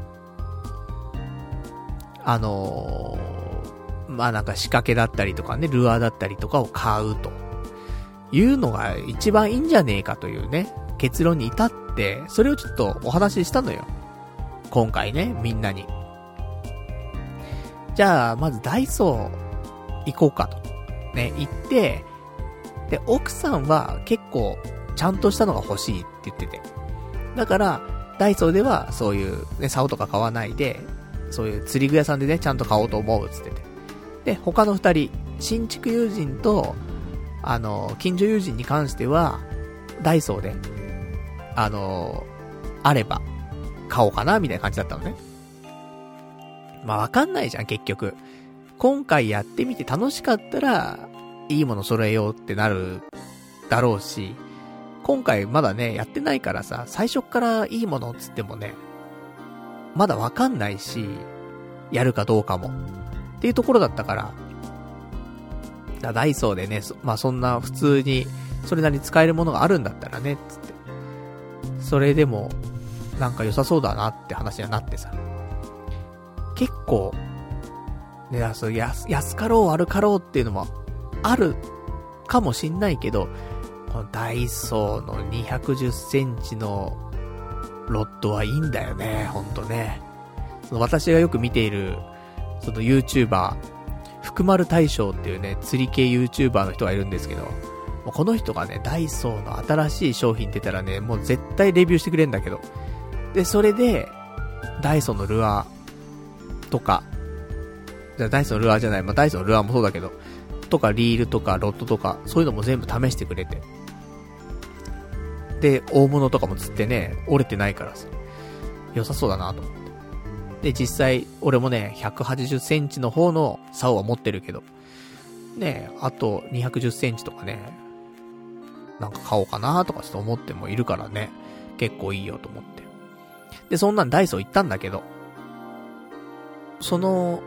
あのー、まあ、なんか仕掛けだったりとかね、ルアーだったりとかを買うと。いうのが一番いいんじゃねえかというね、結論に至って、それをちょっとお話ししたのよ。今回ね、みんなに。じゃあ、まずダイソー行こうかと。ね、行って、で、奥さんは結構ちゃんとしたのが欲しいって言ってて。だから、ダイソーではそういうね、竿とか買わないで、そういう釣り具屋さんでね、ちゃんと買おうと思うっつってて。で、他の二人、新築友人と、あの、近所友人に関しては、ダイソーで、あの、あれば、買おうかな、みたいな感じだったのね。まあ、わかんないじゃん、結局。今回やってみて楽しかったら、いいもの揃えようってなる、だろうし、今回まだね、やってないからさ、最初からいいものっつってもね、まだわかんないし、やるかどうかも。っていうところだったから、だダイソーでね、まあそんな普通に、それなりに使えるものがあるんだったらね、つって。それでも、なんか良さそうだなって話にはなってさ。結構、ね、そう安、安かろう悪かろうっていうのも、あるかもしんないけど、このダイソーの210センチのロッドはいいんだよね、ほんとね。その私がよく見ている、その YouTuber、福丸大将っていうね、釣り系 YouTuber の人がいるんですけど、この人がね、ダイソーの新しい商品出たらね、もう絶対レビューしてくれんだけど。で、それで、ダイソーのルアーとか、じゃダイソーのルアーじゃない、まあ、ダイソーのルアーもそうだけど、とかリールとかロッドとか、そういうのも全部試してくれて。で、大物とかも釣ってね、折れてないからさ、良さそうだなと思って。で、実際、俺もね、180センチの方の竿は持ってるけど、ね、あと210センチとかね、なんか買おうかなとかちょっと思ってもいるからね、結構いいよと思って。で、そんなんダイソー行ったんだけど、その、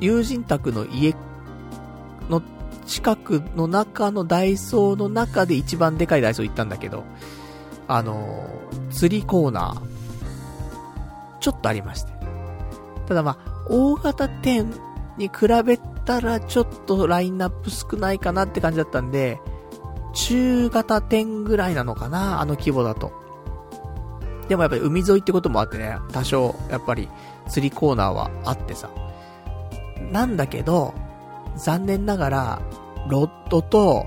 友人宅の家の近くの中のダイソーの中で一番でかいダイソー行ったんだけど、あの、釣りコーナー、ちょっとありまして。ただまあ、大型店に比べたらちょっとラインナップ少ないかなって感じだったんで、中型店ぐらいなのかなあの規模だと。でもやっぱり海沿いってこともあってね、多少、やっぱり釣りコーナーはあってさ。なんだけど、残念ながら、ロッドと、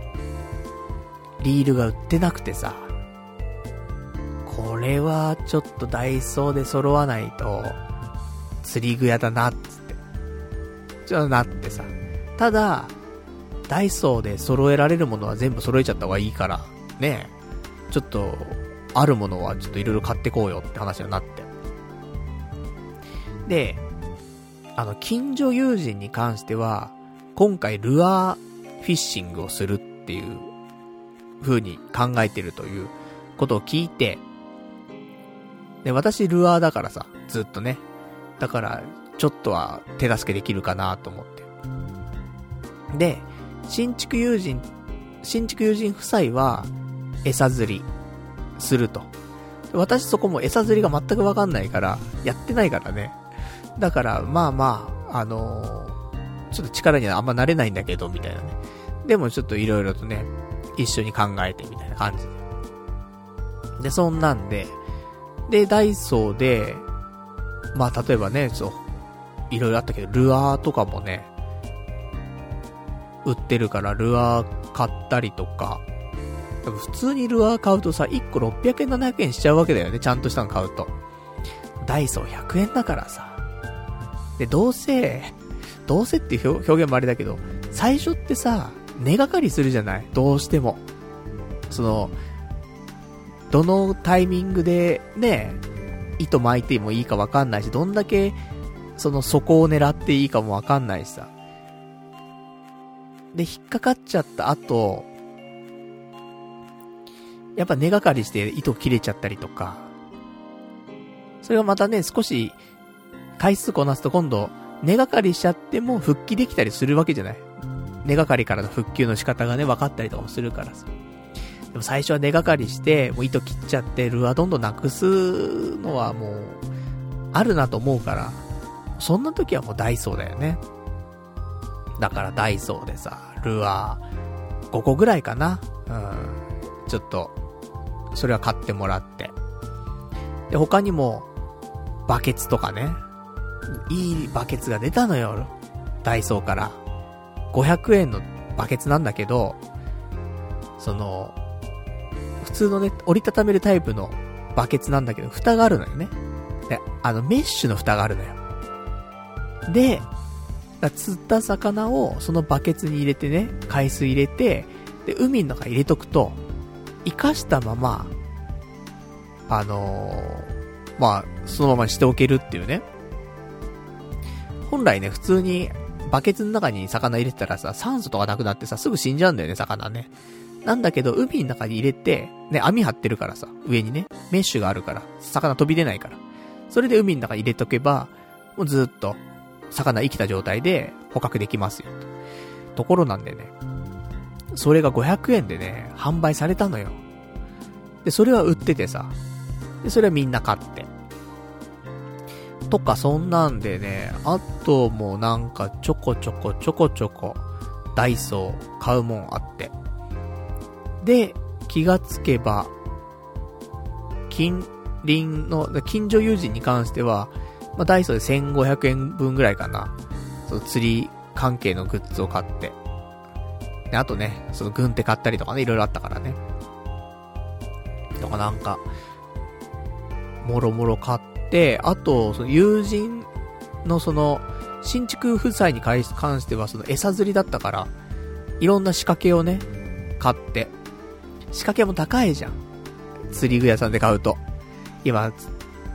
リールが売ってなくてさ、これはちょっとダイソーで揃わないと、釣り具屋だな、つって。ちょっとなってさ。ただ、ダイソーで揃えられるものは全部揃えちゃった方がいいから、ねちょっと、あるものはちょっと色々買ってこうよって話になって。で、あの、近所友人に関しては、今回ルアーフィッシングをするっていう風に考えてるということを聞いて、で、私ルアーだからさ、ずっとね。だから、ちょっとは手助けできるかなと思って。で、新築友人、新築友人夫妻は、餌釣り、すると。私そこも餌釣りが全くわかんないから、やってないからね。だから、まあまあ、あのー、ちょっと力にはあんまなれないんだけど、みたいなね。でもちょっと色々とね、一緒に考えてみたいな感じで。で、そんなんで、で、ダイソーで、まあ例えばね、そう、いろいろあったけど、ルアーとかもね、売ってるからルアー買ったりとか、普通にルアー買うとさ、1個600円700円しちゃうわけだよね、ちゃんとしたの買うと。ダイソー100円だからさ。で、どうせ、どうせっていう表現もあれだけど、最初ってさ、根がかりするじゃない？どうしても。その、どのタイミングでね、糸巻いてもいいかわかんないし、どんだけ、その底を狙っていいかもわかんないしさ。で、引っかかっちゃった後、やっぱ根がかりして糸切れちゃったりとか、それがまたね、少し回数こなすと今度、根がかりしちゃっても復帰できたりするわけじゃない根がかりからの復旧の仕方がね、分かったりとかもするからさ。でも最初は根がかりして、もう糸切っちゃって、ルアどんどんなくすのはもう、あるなと思うから、そんな時はもうダイソーだよね。だからダイソーでさ、ルアー5個ぐらいかな。うん。ちょっと、それは買ってもらって。で、他にも、バケツとかね。いいバケツが出たのよ。ダイソーから。500円のバケツなんだけど、その、普通のね、折りたためるタイプのバケツなんだけど、蓋があるのよね。で、あの、メッシュの蓋があるのよ。で、釣った魚をそのバケツに入れてね、海水入れて、で、海の中入れとくと、生かしたまま、あのー、まあ、そのままにしておけるっていうね。本来ね、普通にバケツの中に魚入れてたらさ、酸素とかなくなってさ、すぐ死んじゃうんだよね、魚ね。なんだけど、海の中に入れて、ね、網張ってるからさ、上にね、メッシュがあるから、魚飛び出ないから。それで海の中に入れとけば、もうずっと、魚生きた状態で捕獲できますよ。ところなんでね、それが500円でね、販売されたのよ。で、それは売っててさ、で、それはみんな買って。とか、そんなんでね、あともうなんかちょこちょこちょこちょこ、ダイソー買うもんあって。で、気がつけば、近隣の、近所友人に関しては、まあ、ダイソーで1500円分ぐらいかな。その釣り関係のグッズを買って。で、あとね、その軍手買ったりとかね、いろいろあったからね。とかなんか、もろもろ買って、あと、その友人のその、新築夫妻に関してはその餌釣りだったから、いろんな仕掛けをね、買って。仕掛けも高いじゃん。釣り具屋さんで買うと。今、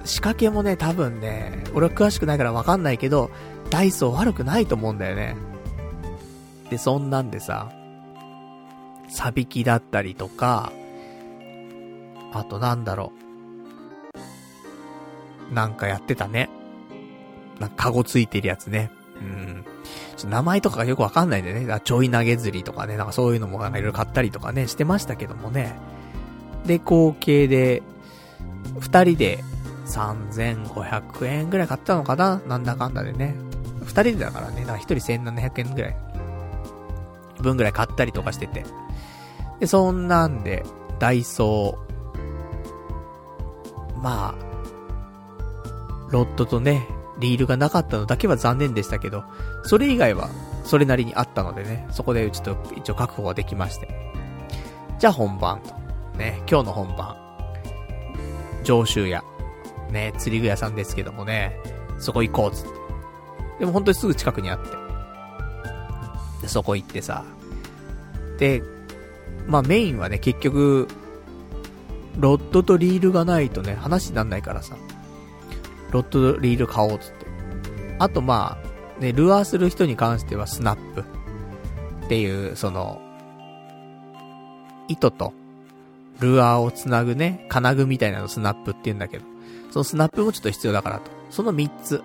仕掛けもね、多分ね、俺は詳しくないからわかんないけど、ダイソー悪くないと思うんだよね。で、そんなんでさ、サビキだったりとか、あとなんだろう。なんかやってたね。なんかカゴついてるやつね。うん。名前とかがよくわかんないんでね。ちょい投げ釣りとかね。なんかそういうのもなんかいろいろ買ったりとかね、してましたけどもね。で、合計で、二人で3500円ぐらい買ったのかな？なんだかんだでね。二人でだからね。だから一人1700円ぐらい。分ぐらい買ったりとかしてて。で、そんなんで、ダイソー。まあ、ロッドとね、リールがなかったのだけは残念でしたけど、それ以外は、それなりにあったのでね、そこでちょっと一応確保ができまして。じゃあ本番と。ね、今日の本番。上州屋。ね、釣り具屋さんですけどもね、そこ行こうつって。でも本当にすぐ近くにあって。で、そこ行ってさ。で、まあメインはね、結局、ロッドとリールがないとね、話になんないからさ。ロッドとリール買おうつって。あとまあ、ね、ルアーする人に関してはスナップ。っていう、その、糸と、ルアーをつなぐね、金具みたいなのスナップって言うんだけど、そのスナップもちょっと必要だからと。その3つ。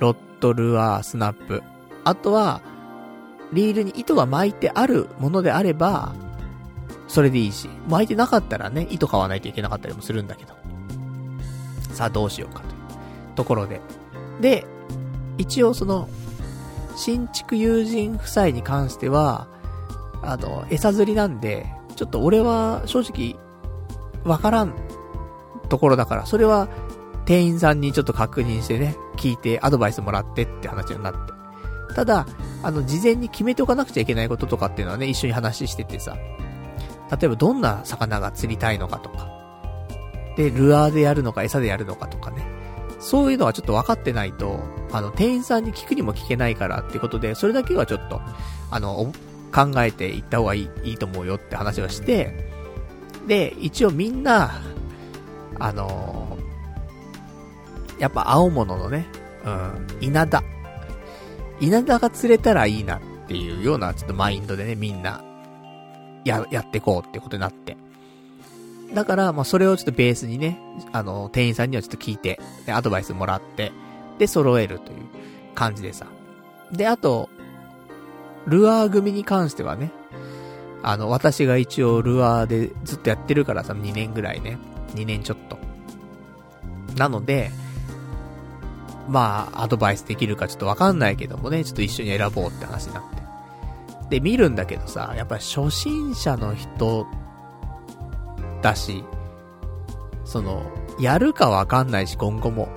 ロッド、ルアー、スナップ。あとは、リールに糸が巻いてあるものであれば、それでいいし、巻いてなかったらね、糸買わないといけなかったりもするんだけど。さあどうしようかというところで。で、一応その、新築友人夫妻に関しては、あの、餌釣りなんで、ちょっと俺は正直、わからんところだから、それは店員さんにちょっと確認してね、聞いてアドバイスもらってって話になって。ただ、あの、事前に決めておかなくちゃいけないこととかっていうのはね、一緒に話しててさ、例えばどんな魚が釣りたいのかとか、で、ルアーでやるのか餌でやるのかとかね、そういうのはちょっと分かってないと、あの、店員さんに聞くにも聞けないからっていうことで、それだけはちょっと、あの、考えていった方がいい、いいと思うよって話をして、で、一応みんな、あのやっぱ青物のね、うん、稲田。稲田が釣れたらいいなっていうようなちょっとマインドでね、みんな、や、やってこうってことになって。だから、まあ、それをちょっとベースにね、あの、店員さんにはちょっと聞いて、で、アドバイスもらって、で、揃えるという感じでさ。で、あと、ルアー組に関してはね、あの、私が一応ルアーでずっとやってるからさ、2年ぐらいね。2年ちょっと。なので、まあ、アドバイスできるかちょっとわかんないけどもね、ちょっと一緒に選ぼうって話になって。で、見るんだけどさ、やっぱ初心者の人だし、その、やるかわかんないし、今後も。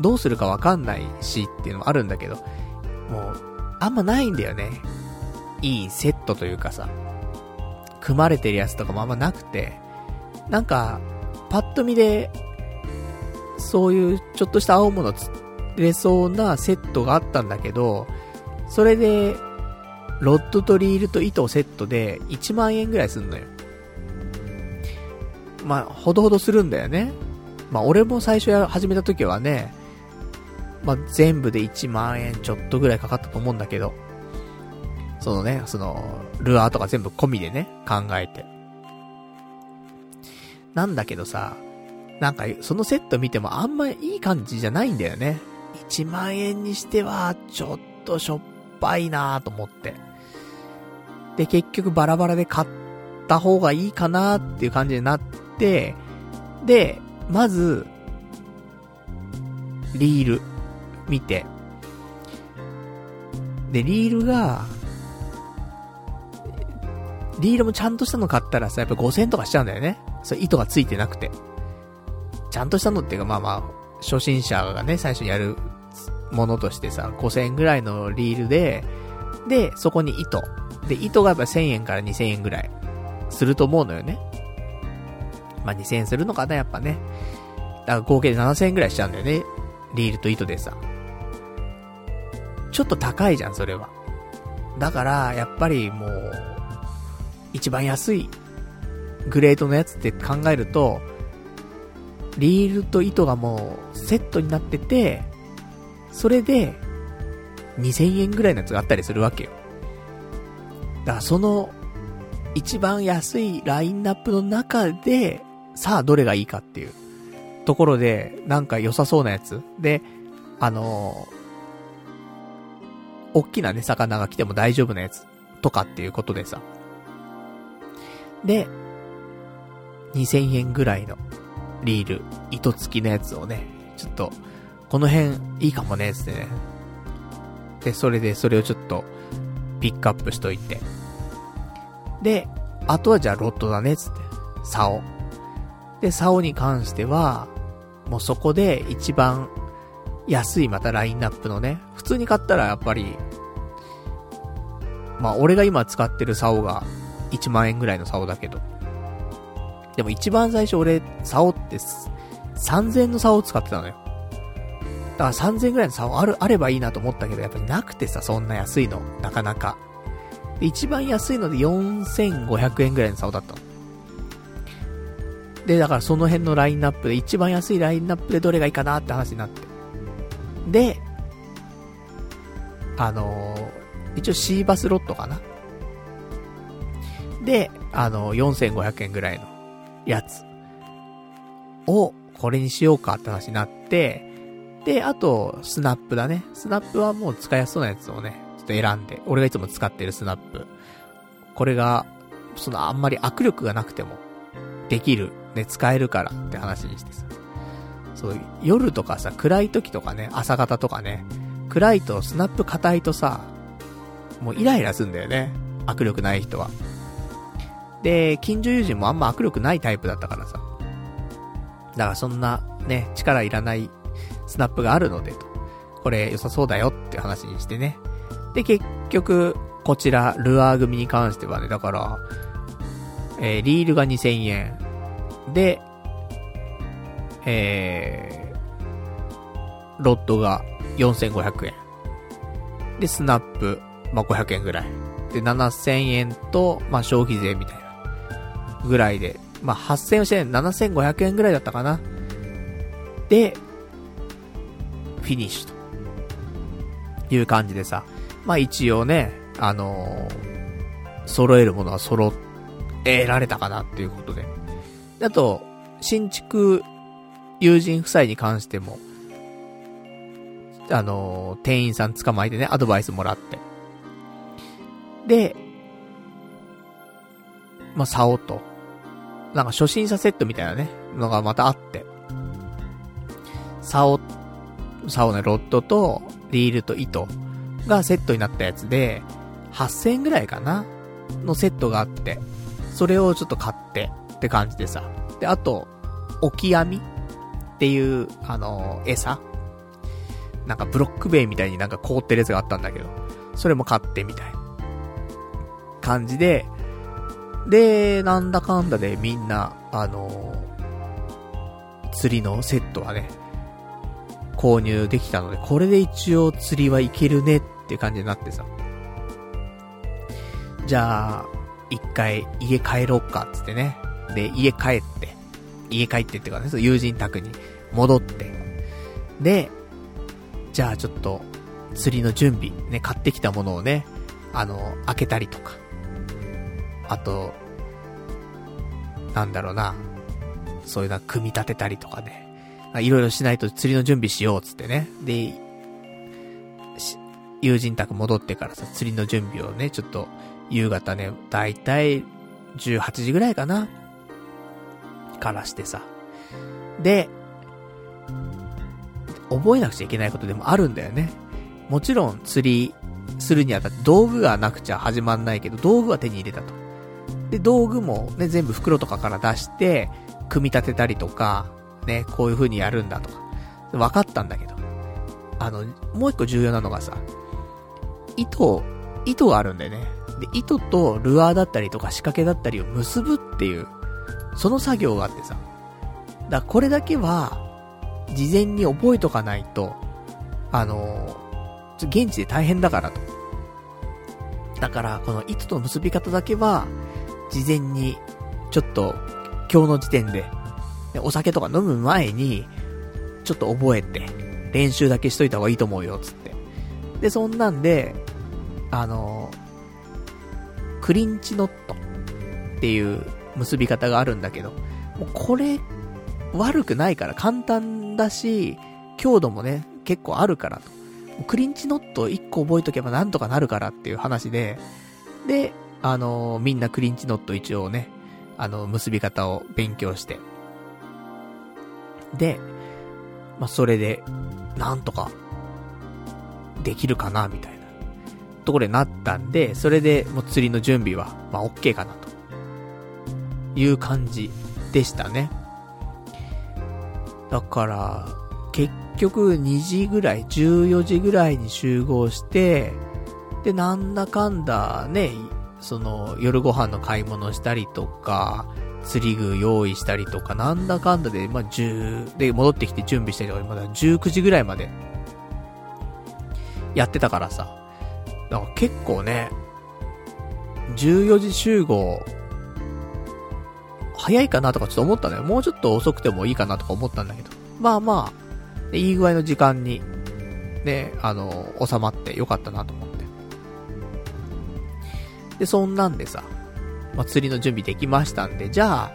どうするかわかんないしっていうのもあるんだけど、もう、あんまないんだよね。いいセットというかさ、組まれてるやつとかもあんまなくて、なんか、パッと見で、そういうちょっとした青物釣れそうなセットがあったんだけど、それで、ロッドとリールと糸をセットで1万円ぐらいすんのよ。まあ、ほどほどするんだよね。まあ、俺も最初や、始めた時はね、まあ、全部で1万円ちょっとぐらいかかったと思うんだけど、そのね、その、ルアーとか全部込みでね、考えて。なんだけどさ、なんか、そのセット見てもあんまいい感じじゃないんだよね。1万円にしては、ちょっとしょっぱいなと思って。で、結局バラバラで買った方がいいかなっていう感じになって、で、まず、リール、見て。で、リールが、リールもちゃんとしたの買ったらさ、やっぱ5000とかしちゃうんだよね。それ糸がついてなくて。ちゃんとしたのっていうか、まあまあ、初心者がね、最初にやるものとしてさ、5000円ぐらいのリールで、で、そこに糸。で、糸がやっぱ1000円から2000円ぐらいすると思うのよね。まあ2000円するのかな、やっぱね。だから合計で7000円ぐらいしちゃうんだよね。リールと糸でさ。ちょっと高いじゃん、それは。だから、やっぱりもう、一番安いグレードのやつって考えると、リールと糸がもうセットになってて、それで2000円ぐらいのやつがあったりするわけよ。だからその一番安いラインナップの中で、さあどれがいいかっていうところで、なんか良さそうなやつ。で、あのー、大きなね、魚が来ても大丈夫なやつとかっていうことでさ。で、2000円ぐらいのリール、糸付きのやつをね、ちょっと、この辺いいかもね、つってね。で、それでそれをちょっと、ピックアップしといて。で、あとはじゃあロッドだね、つって。竿。で、竿に関しては、もうそこで一番安いまたラインナップのね、普通に買ったらやっぱり、まあ俺が今使ってる竿が1万円ぐらいの竿だけど、でも一番最初俺、竿って3000円の竿を使ってたのよ。だから3000円ぐらいの竿ある、あればいいなと思ったけど、やっぱりなくてさ、そんな安いの。なかなか。で、一番安いので4500円ぐらいの竿だったの。で、だからその辺のラインナップで、一番安いラインナップでどれがいいかなって話になって。で、あのー、一応シーバスロットかな。で、あのー、4500円ぐらいのやつを、これにしようかって話になって、で、あと、スナップだね。スナップはもう使いやすそうなやつをね、ちょっと選んで、俺がいつも使ってるスナップ。これが、そのあんまり握力がなくても、できる、ね、使えるからって話にしてさ。そう、夜とかさ、暗い時とかね、朝方とかね、暗いとスナップ硬いとさ、もうイライラすんだよね。握力ない人は。で、近所友人もあんま握力ないタイプだったからさ。だからそんな、ね、力いらないスナップがあるので、と。これ良さそうだよって話にしてね。で、結局、こちら、ルアー組に関してはね、だから、えー、リールが2000円。で、えー、ロッドが4500円。で、スナップ、まあ、500円ぐらい。で、7000円と、まあ、消費税みたいな。ぐらいで、まあ、8000円7500円ぐらいだったかな。で、フィニッシュという感じでさ、まあ一応ね、あのー、揃えるものは揃えられたかなっていうことで。あと、新築友人夫妻に関しても、あのー、店員さん捕まえてね、アドバイスもらって。で、まあ、竿と、なんか初心者セットみたいなね、のがまたあって。竿、竿ね、ロッドと、リールと糸がセットになったやつで、8000円ぐらいかな？のセットがあって、それをちょっと買ってって感じでさ。で、あと、オキアミっていう、あのー、餌？なんかブロック塀みたいになんか凍ってるやつがあったんだけど、それも買ってみたい。感じで、で、なんだかんだでみんな、あのー、釣りのセットはね、購入できたので、これで一応釣りはいけるねって感じになってさ。じゃあ、一回家帰ろうかっつってね。で、家帰って、家帰ってっていうかね、そ友人宅に戻って、で、じゃあちょっと、釣りの準備、ね、買ってきたものをね、あの、開けたりとか、あと、なんだろうな、そういうの組み立てたりとかね。いろいろしないと釣りの準備しようっつってね。で、友人宅戻ってからさ、釣りの準備をね、ちょっと、夕方ね、だいたい18時ぐらいかな。からしてさ。で、覚えなくちゃいけないことでもあるんだよね。もちろん釣りするにあたって道具がなくちゃ始まんないけど、道具は手に入れたと。で、道具もね、全部袋とかから出して、組み立てたりとか、ね、こういう風にやるんだとか、分かったんだけど。あの、もう一個重要なのがさ、糸、糸があるんだよね。で、糸とルアーだったりとか仕掛けだったりを結ぶっていう、その作業があってさ。だからこれだけは、事前に覚えとかないと、あの現地で大変だからと。だから、この糸との結び方だけは、事前に、ちょっと、今日の時点で、お酒とか飲む前に、ちょっと覚えて、練習だけしといた方がいいと思うよ、つって。で、そんなんで、あの、クリンチノットっていう結び方があるんだけど、もうこれ、悪くないから簡単だし、強度もね、結構あるからと。クリンチノット1個覚えとけばなんとかなるからっていう話で、で、あのみんなクリンチノット一応ね、あの、結び方を勉強して。で、まあ、それで、なんとか、できるかな、みたいな、ところになったんで、それでもう釣りの準備は、まあ、OK かな、という感じでしたね。だから、結局2時ぐらい、14時ぐらいに集合して、で、なんだかんだね、その、夜ご飯の買い物したりとか、釣り具用意したりとか、なんだかんだで、まあ、10、で、戻ってきて準備したりとか、まだ19時ぐらいまで、やってたからさ。だから結構ね、14時集合、早いかなとかちょっと思ったのよ。もうちょっと遅くてもいいかなとか思ったんだけど。まあまあ、いい具合の時間に、ね、あの、収まってよかったなと思。で、そんなんでさ、ま、釣りの準備できましたんで、じゃあ、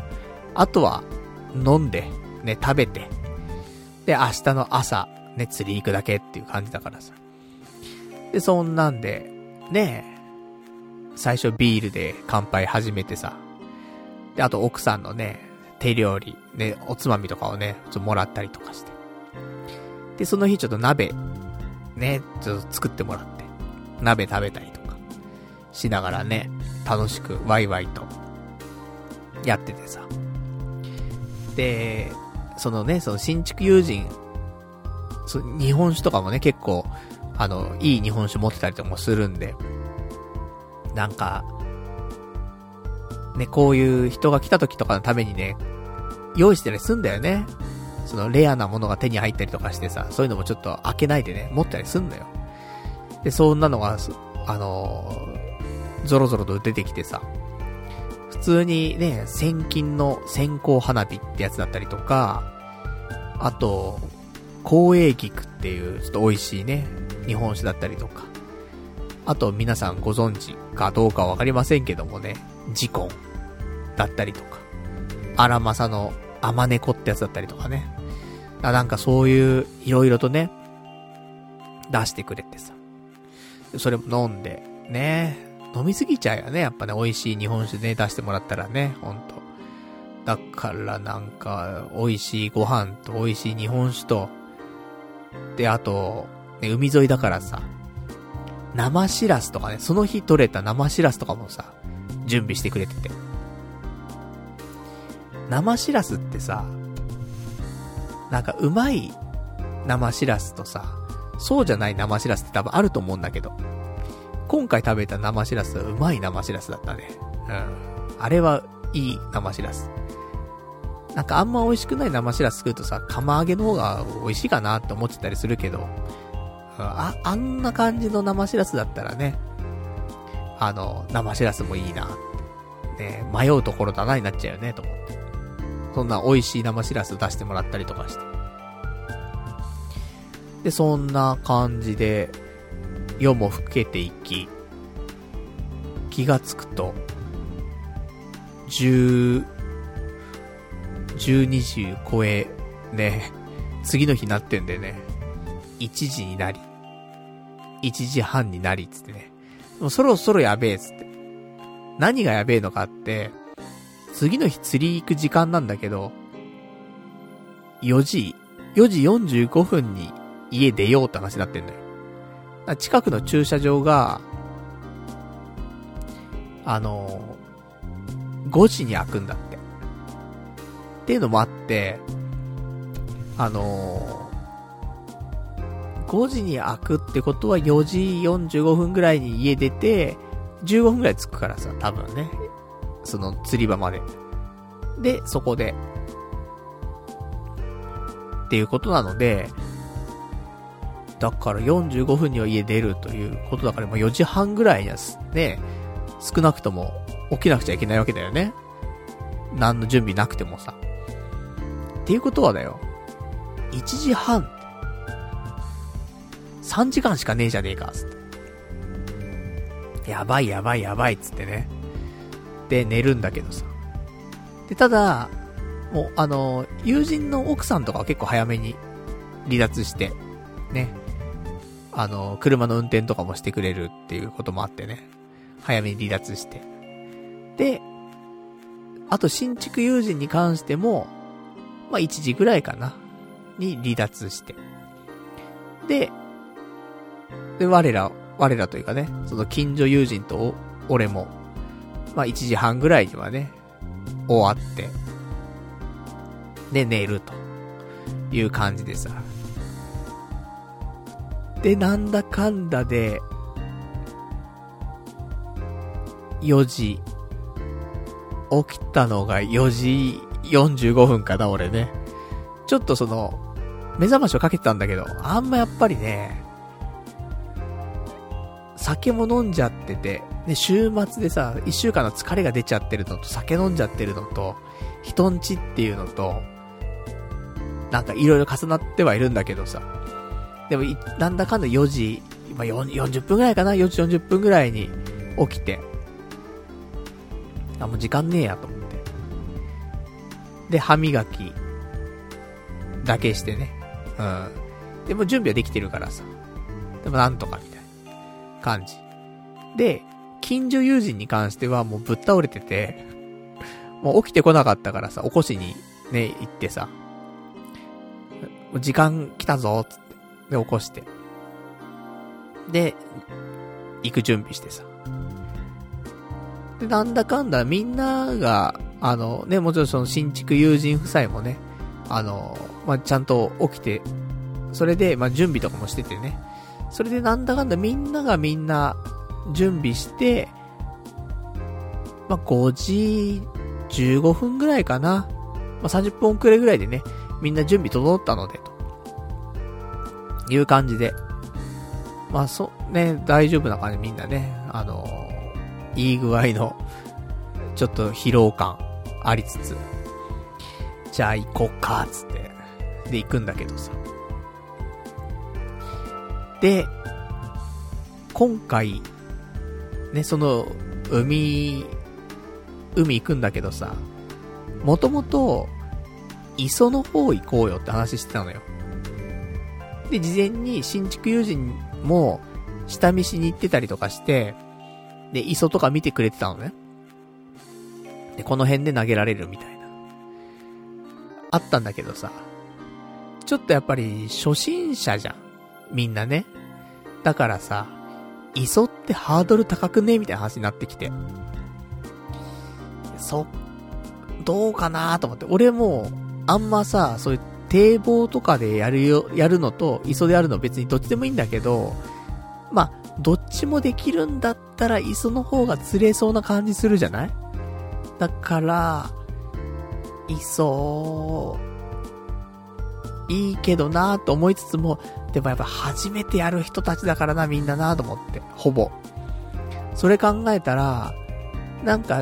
あとは、飲んで、ね、食べて、で、明日の朝、ね、釣り行くだけっていう感じだからさ。で、そんなんで、ね最初ビールで乾杯始めてさ。で、あと奥さんのね、手料理、ね、おつまみとかをね、ちょっともらったりとかして。で、その日ちょっと鍋、ね、ちょっと作ってもらって、鍋食べたりとか、しながらね、楽しくワイワイと、やっててさ。で、そのね、その新築友人、日本酒とかもね、結構、あの、いい日本酒持ってたりとかもするんで、なんか、ね、こういう人が来た時とかのためにね、用意してたりすんだよね。そのレアなものが手に入ったりとかしてさ、そういうのもちょっと開けないでね、持ったりすんのよ。で、そんなのが、あの、ゾロゾロと出てきてさ、普通にね、千金の線香花火ってやつだったりとか、あと、光栄菊っていうちょっと美味しいね、日本酒だったりとか、あと皆さんご存知かどうかわかりませんけどもね、ジコンだったりとか、荒政のアマネコってやつだったりとかね。あなんかそういう、いろいろとね、出してくれてさ。それも飲んで、ね。飲みすぎちゃうよね。やっぱね、美味しい日本酒ね、出してもらったらね、ほんと。だからなんか、美味しいご飯と美味しい日本酒と、で、あと、ね、海沿いだからさ、生しらすとかね、その日取れた生しらすとかもさ、準備してくれてて。生しらすってさ、なんかうまい生しらすとさ、そうじゃない生しらすって多分あると思うんだけど、今回食べた生しらすはうまい生しらすだったね。うん。あれはいい生しらす。なんかあんま美味しくない生しらす作るとさ、釜揚げの方が美味しいかなって思ってたりするけど、あ、あんな感じの生しらすだったらね、あの、生しらすもいいな。ね、迷うところだなになっちゃうよね、と思って。そんな美味しい生しらす出してもらったりとかして。で、そんな感じで、夜も更けていき、気がつくと、10、12時超え、ね、次の日なってんでね、1時になり、1時半になり、つってね。もうそろそろやべえ、つって。何がやべえのかって、次の日釣り行く時間なんだけど、4時、4時45分に家出ようって話になってんだよ。近くの駐車場が、あの、5時に開くんだって。っていうのもあって、あの、5時に開くってことは4時45分ぐらいに家出て、15分ぐらい着くからさ、多分ね。その釣り場まで。で、そこで。っていうことなので、だから45分には家出るということだから、まあ4時半ぐらいにはね、少なくとも起きなくちゃいけないわけだよね。何の準備なくてもさ。っていうことはだよ。1時半。3時間しかねえじゃねえか、つって。やばいやばいやばい、つってね。で、寝るんだけどさ。で、ただ、もう、あの、友人の奥さんとかは結構早めに離脱して、ね。あの、車の運転とかもしてくれるっていうこともあってね。早めに離脱して。で、あと新築友人に関しても、まあ、1時ぐらいかな。に離脱して。で、で、我ら、我らというかね、その近所友人と俺も、まあ、1時半ぐらいにはね、終わって、で、寝るという感じでさ。で、なんだかんだで、4時、起きたのが4時45分かな、俺ね。ちょっとその、目覚ましをかけてたんだけど、あんまやっぱりね、酒も飲んじゃってて、で、週末でさ、一週間の疲れが出ちゃってるのと、酒飲んじゃってるのと、人んちっていうのと、なんかいろいろ重なってはいるんだけどさ。でも、なんだかんだ4時、今40分ぐらいかな ?4 時40分ぐらいに起きて。あ、もう時間ねえやと思って。で、歯磨きだけしてね。うん。でも準備はできてるからさ。でもなんとかみたいな感じ。で、近所友人に関してはもうぶっ倒れてて、もう起きてこなかったからさ、起こしにね、行ってさ、時間来たぞ、つって。で、起こして。で、行く準備してさ。で、なんだかんだみんなが、あの、ね、もちろんその新築友人夫妻もね、あの、まあ、ちゃんと起きて、それで、まあ、準備とかもしててね。それでなんだかんだみんながみんな準備して、まあ、5時15分ぐらいかな。まあ、30分遅れぐらいでね、みんな準備整ったので、いう感じで。まあ、そ、ね、大丈夫な感じみんなね、あのー、いい具合の、ちょっと疲労感ありつつ、じゃあ行こっか、つって。で、行くんだけどさ。で、今回、ね、その、海、海行くんだけどさ、もともと、磯の方行こうよって話してたのよ。で、事前に新築友人も、下見しに行ってたりとかして、で、磯とか見てくれてたのね。で、この辺で投げられるみたいな。あったんだけどさ、ちょっとやっぱり初心者じゃん。みんなね。だからさ、磯ってハードル高くねみたいな話になってきて。そ、どうかなと思って。俺も、あんまさ、そういう堤防とかでやるよ、やるのと、磯でやるの別にどっちでもいいんだけど、まあ、どっちもできるんだったら磯の方が釣れそうな感じするじゃない？だから、いそう。いいけどなぁと思いつつも、でもやっぱ初めてやる人たちだからな、みんななぁと思って。ほぼ。それ考えたら、なんか、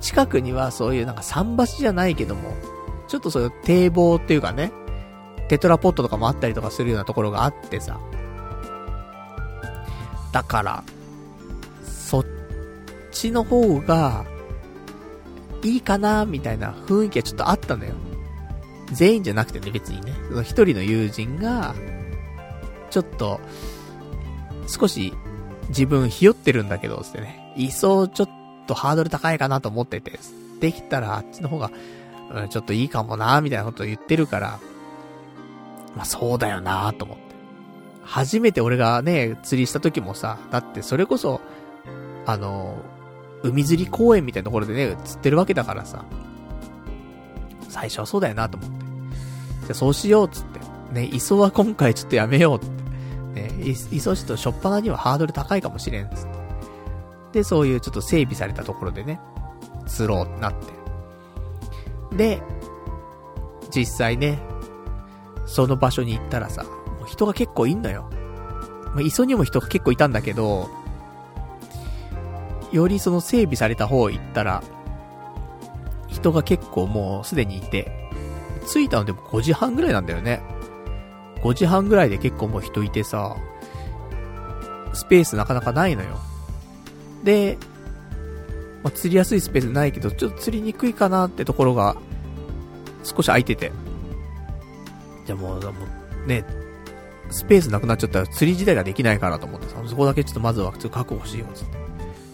近くにはそういうなんか桟橋じゃないけども、ちょっとそういう堤防っていうかね、テトラポットとかもあったりとかするようなところがあってさ。だから、そっちの方が、いいかなみたいな雰囲気はちょっとあったのよ。全員じゃなくてね、別にね。その一人の友人が、ちょっと、少し自分ひよってるんだけど、つってね。いっそちょっとハードル高いかなと思ってて、できたらあっちの方が、うん、ちょっといいかもなみたいなこと言ってるから、まあそうだよなと思って。初めて俺がね、釣りした時もさ、だってそれこそ、あの、海釣り公園みたいなところでね、釣ってるわけだからさ、最初はそうだよなと思って。じゃそうしようっつって。ね、磯は今回ちょっとやめようって。ね、磯ちょっとしょっぱなにはハードル高いかもしれんっつって。で、そういうちょっと整備されたところでね、釣ろうってなって。で、実際ね、その場所に行ったらさ、もう人が結構いんのよ。まあ、磯にも人が結構いたんだけど、よりその整備された方行ったら、人が結構もうすでにいて、着いたのでも5時半ぐらいなんだよね。5時半ぐらいで結構もう人いてさ、スペースなかなかないのよ。で、まあ、釣りやすいスペースないけど、ちょっと釣りにくいかなってところが、少し空いてて。じゃあもう、もうね、スペースなくなっちゃったら釣り自体ができないからと思ってさ、そこだけちょっとまずは普通確保しようつって。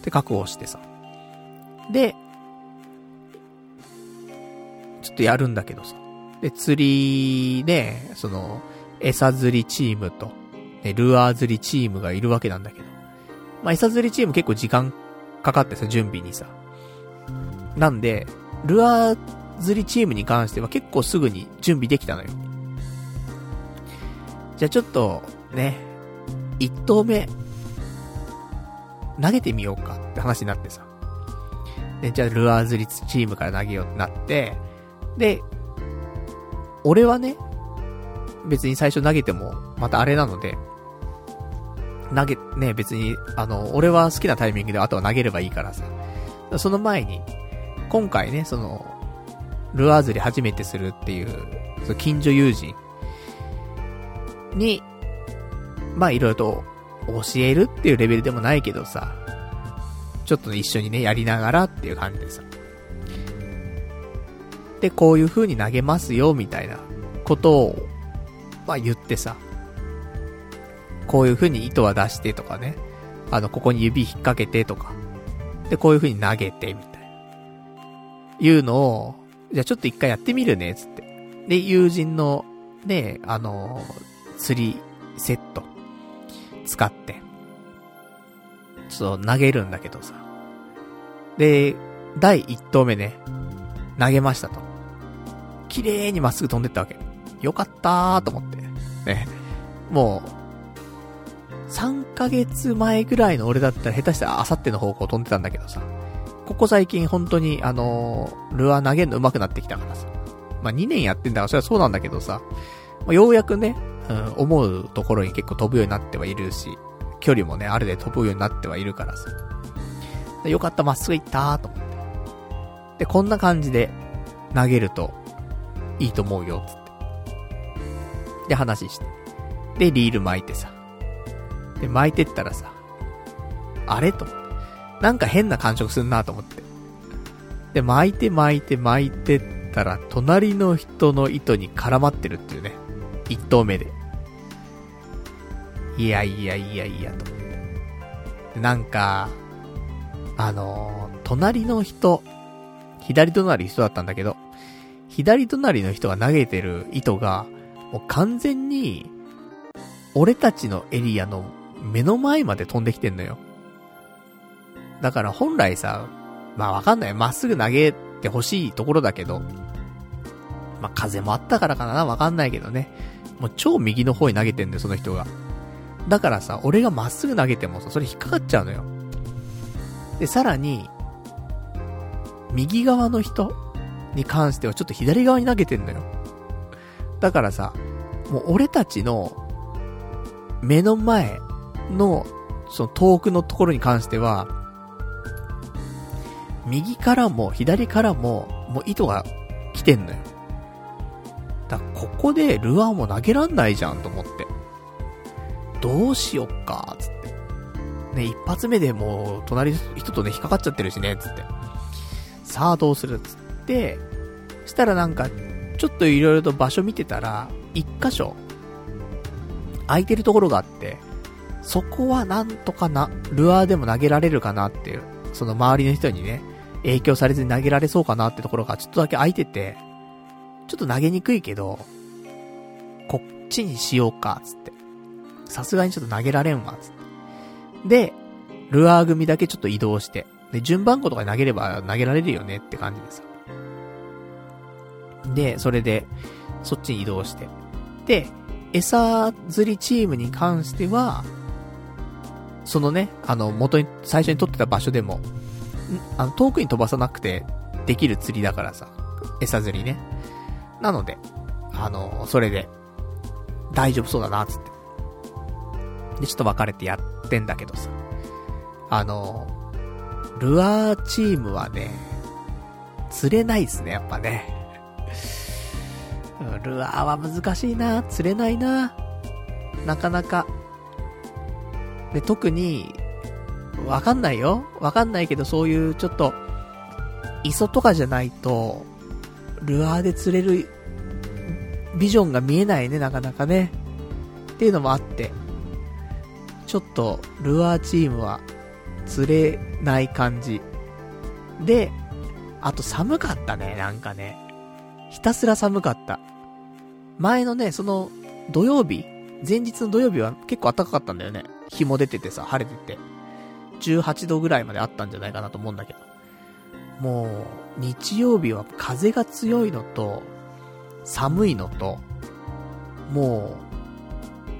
で、確保してさ。で、ちょっとやるんだけどさ。で、釣りね、その、餌釣りチームと、ね、ルアー釣りチームがいるわけなんだけど。まあ、餌釣りチーム結構時間かかってさ、準備にさ。なんで、ルアー釣りチームに関しては結構すぐに準備できたのよ。じゃあちょっと、ね、一投目、投げてみようかって話になってさ。で、じゃあルアー釣りチームから投げようってなって、で、俺はね、別に最初投げても、またあれなので、投げ、ね、別に、あの、俺は好きなタイミングであとは投げればいいからさ。その前に、今回ね、その、ルアー釣り初めてするっていう、その近所友人に、まあいろいろと教えるっていうレベルでもないけどさ、ちょっと一緒にね、やりながらっていう感じでさ。で、こういう風に投げますよ、みたいなことを、まあ言ってさ、こういう風に糸は出してとかね、あの、ここに指引っ掛けてとか、で、こういう風に投げて、みたいな。いうのを、じゃあちょっと一回やってみるね、つって。で、友人の、ね、あの、釣りセット、使って、ちょっと投げるんだけどさ。で、第一投目ね、投げましたと。綺麗にまっすぐ飛んでったわけ。よかったーと思って。ね。もう、3ヶ月前ぐらいの俺だったら下手したらあさっての方向飛んでたんだけどさ。ここ最近本当にあのー、ルアー投げるの上手くなってきたからさ。まあ、2年やってんだからそれはそうなんだけどさ。まあ、ようやくね、うん、思うところに結構飛ぶようになってはいるし、距離もね、あれで飛ぶようになってはいるからさ。よかった、まっすぐ行ったーと思って。で、こんな感じで投げるといいと思うよ、つって。で、話して。で、リール巻いてさ。で、巻いてったらさ、あれと。なんか変な感触すんなと思って。で、巻いて巻いて巻いてったら、隣の人の糸に絡まってるっていうね。一投目で。いやいやいやいや、と思って。なんか、あのー、隣の人、左隣人だったんだけど、左隣の人が投げてる糸が、もう完全に、俺たちのエリアの目の前まで飛んできてんのよ。だから本来さ、まあわかんない。まっすぐ投げてほしいところだけど、まあ風もあったからかなわかんないけどね。もう超右の方に投げてんだよ、その人が。だからさ、俺がまっすぐ投げてもさ、それ引っかかっちゃうのよ。で、さらに、右側の人に関してはちょっと左側に投げてんのよ。だからさ、もう俺たちの目の前のその遠くのところに関しては、右からも左からももう糸が来てんのよ。だここでルアーも投げらんないじゃんと思って。どうしよっか、つって。ね、一発目でもう隣の人とね、引っかかっちゃってるしね、つって。さあどうするつって、したらなんか、ちょっといろいろと場所見てたら、一箇所、空いてるところがあって、そこはなんとかな、ルアーでも投げられるかなっていう、その周りの人にね、影響されずに投げられそうかなってところがちょっとだけ空いてて、ちょっと投げにくいけど、こっちにしようか、つって。さすがにちょっと投げられんわ、つって。で、ルアー組だけちょっと移動して、で、順番号とか投げれば投げられるよねって感じでさ。で、それで、そっちに移動して。で、餌釣りチームに関しては、そのね、あの、元に、最初に撮ってた場所でも、あの、遠くに飛ばさなくて、できる釣りだからさ、餌釣りね。なので、あの、それで、大丈夫そうだな、つって。で、ちょっと別れてやってんだけどさ。あの、ルアーチームはね、釣れないっすね、やっぱね。ルアーは難しいな、釣れないな。なかなか。で、特に、わかんないよ。わかんないけど、そういうちょっと、磯とかじゃないと、ルアーで釣れる、ビジョンが見えないね、なかなかね。っていうのもあって、ちょっと、ルアーチームは、釣れない感じ。で、あと寒かったね、なんかね。ひたすら寒かった。前のね、その、土曜日前日の土曜日は結構暖かかったんだよね。日も出ててさ、晴れてて。18度ぐらいまであったんじゃないかなと思うんだけど。もう、日曜日は風が強いのと、寒いのと、も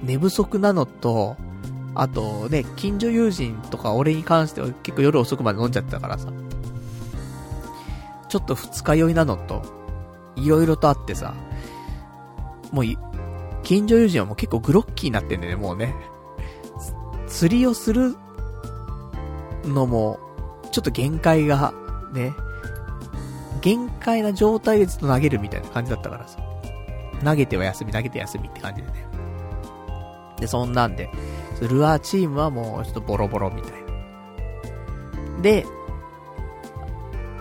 う、寝不足なのと、あとね、近所友人とか俺に関しては結構夜遅くまで飲んじゃったからさ。ちょっと二日酔いなのと、いろいろとあってさ、もう近所友人はもう結構グロッキーになってんだよね、もうね。釣りをするのも、ちょっと限界が、ね、限界な状態でずっと投げるみたいな感じだったからさ。投げては休み、投げて休みって感じでね。で、そんなんで、ルアーチームはもうちょっとボロボロみたいな。で、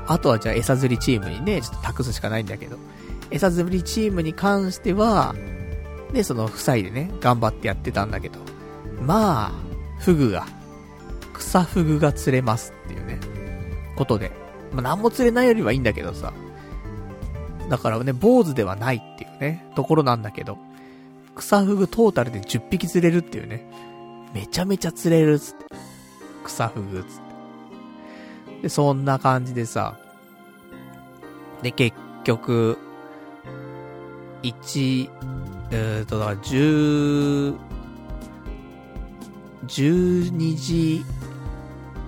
あとはじゃあ餌釣りチームにね、ちょっと託すしかないんだけど、餌釣りチームに関しては、で、その夫妻でね、頑張ってやってたんだけど、まあ、フグが、草フグが釣れますっていうね、ことで。まあ、何も釣れないよりはいいんだけどさ。だからね、坊主ではないっていうね、ところなんだけど、草フグトータルで10匹釣れるっていうね。めちゃめちゃ釣れるっつって。草フグっつって。で、そんな感じでさ。で、結局、1、えーと、だから10、12時、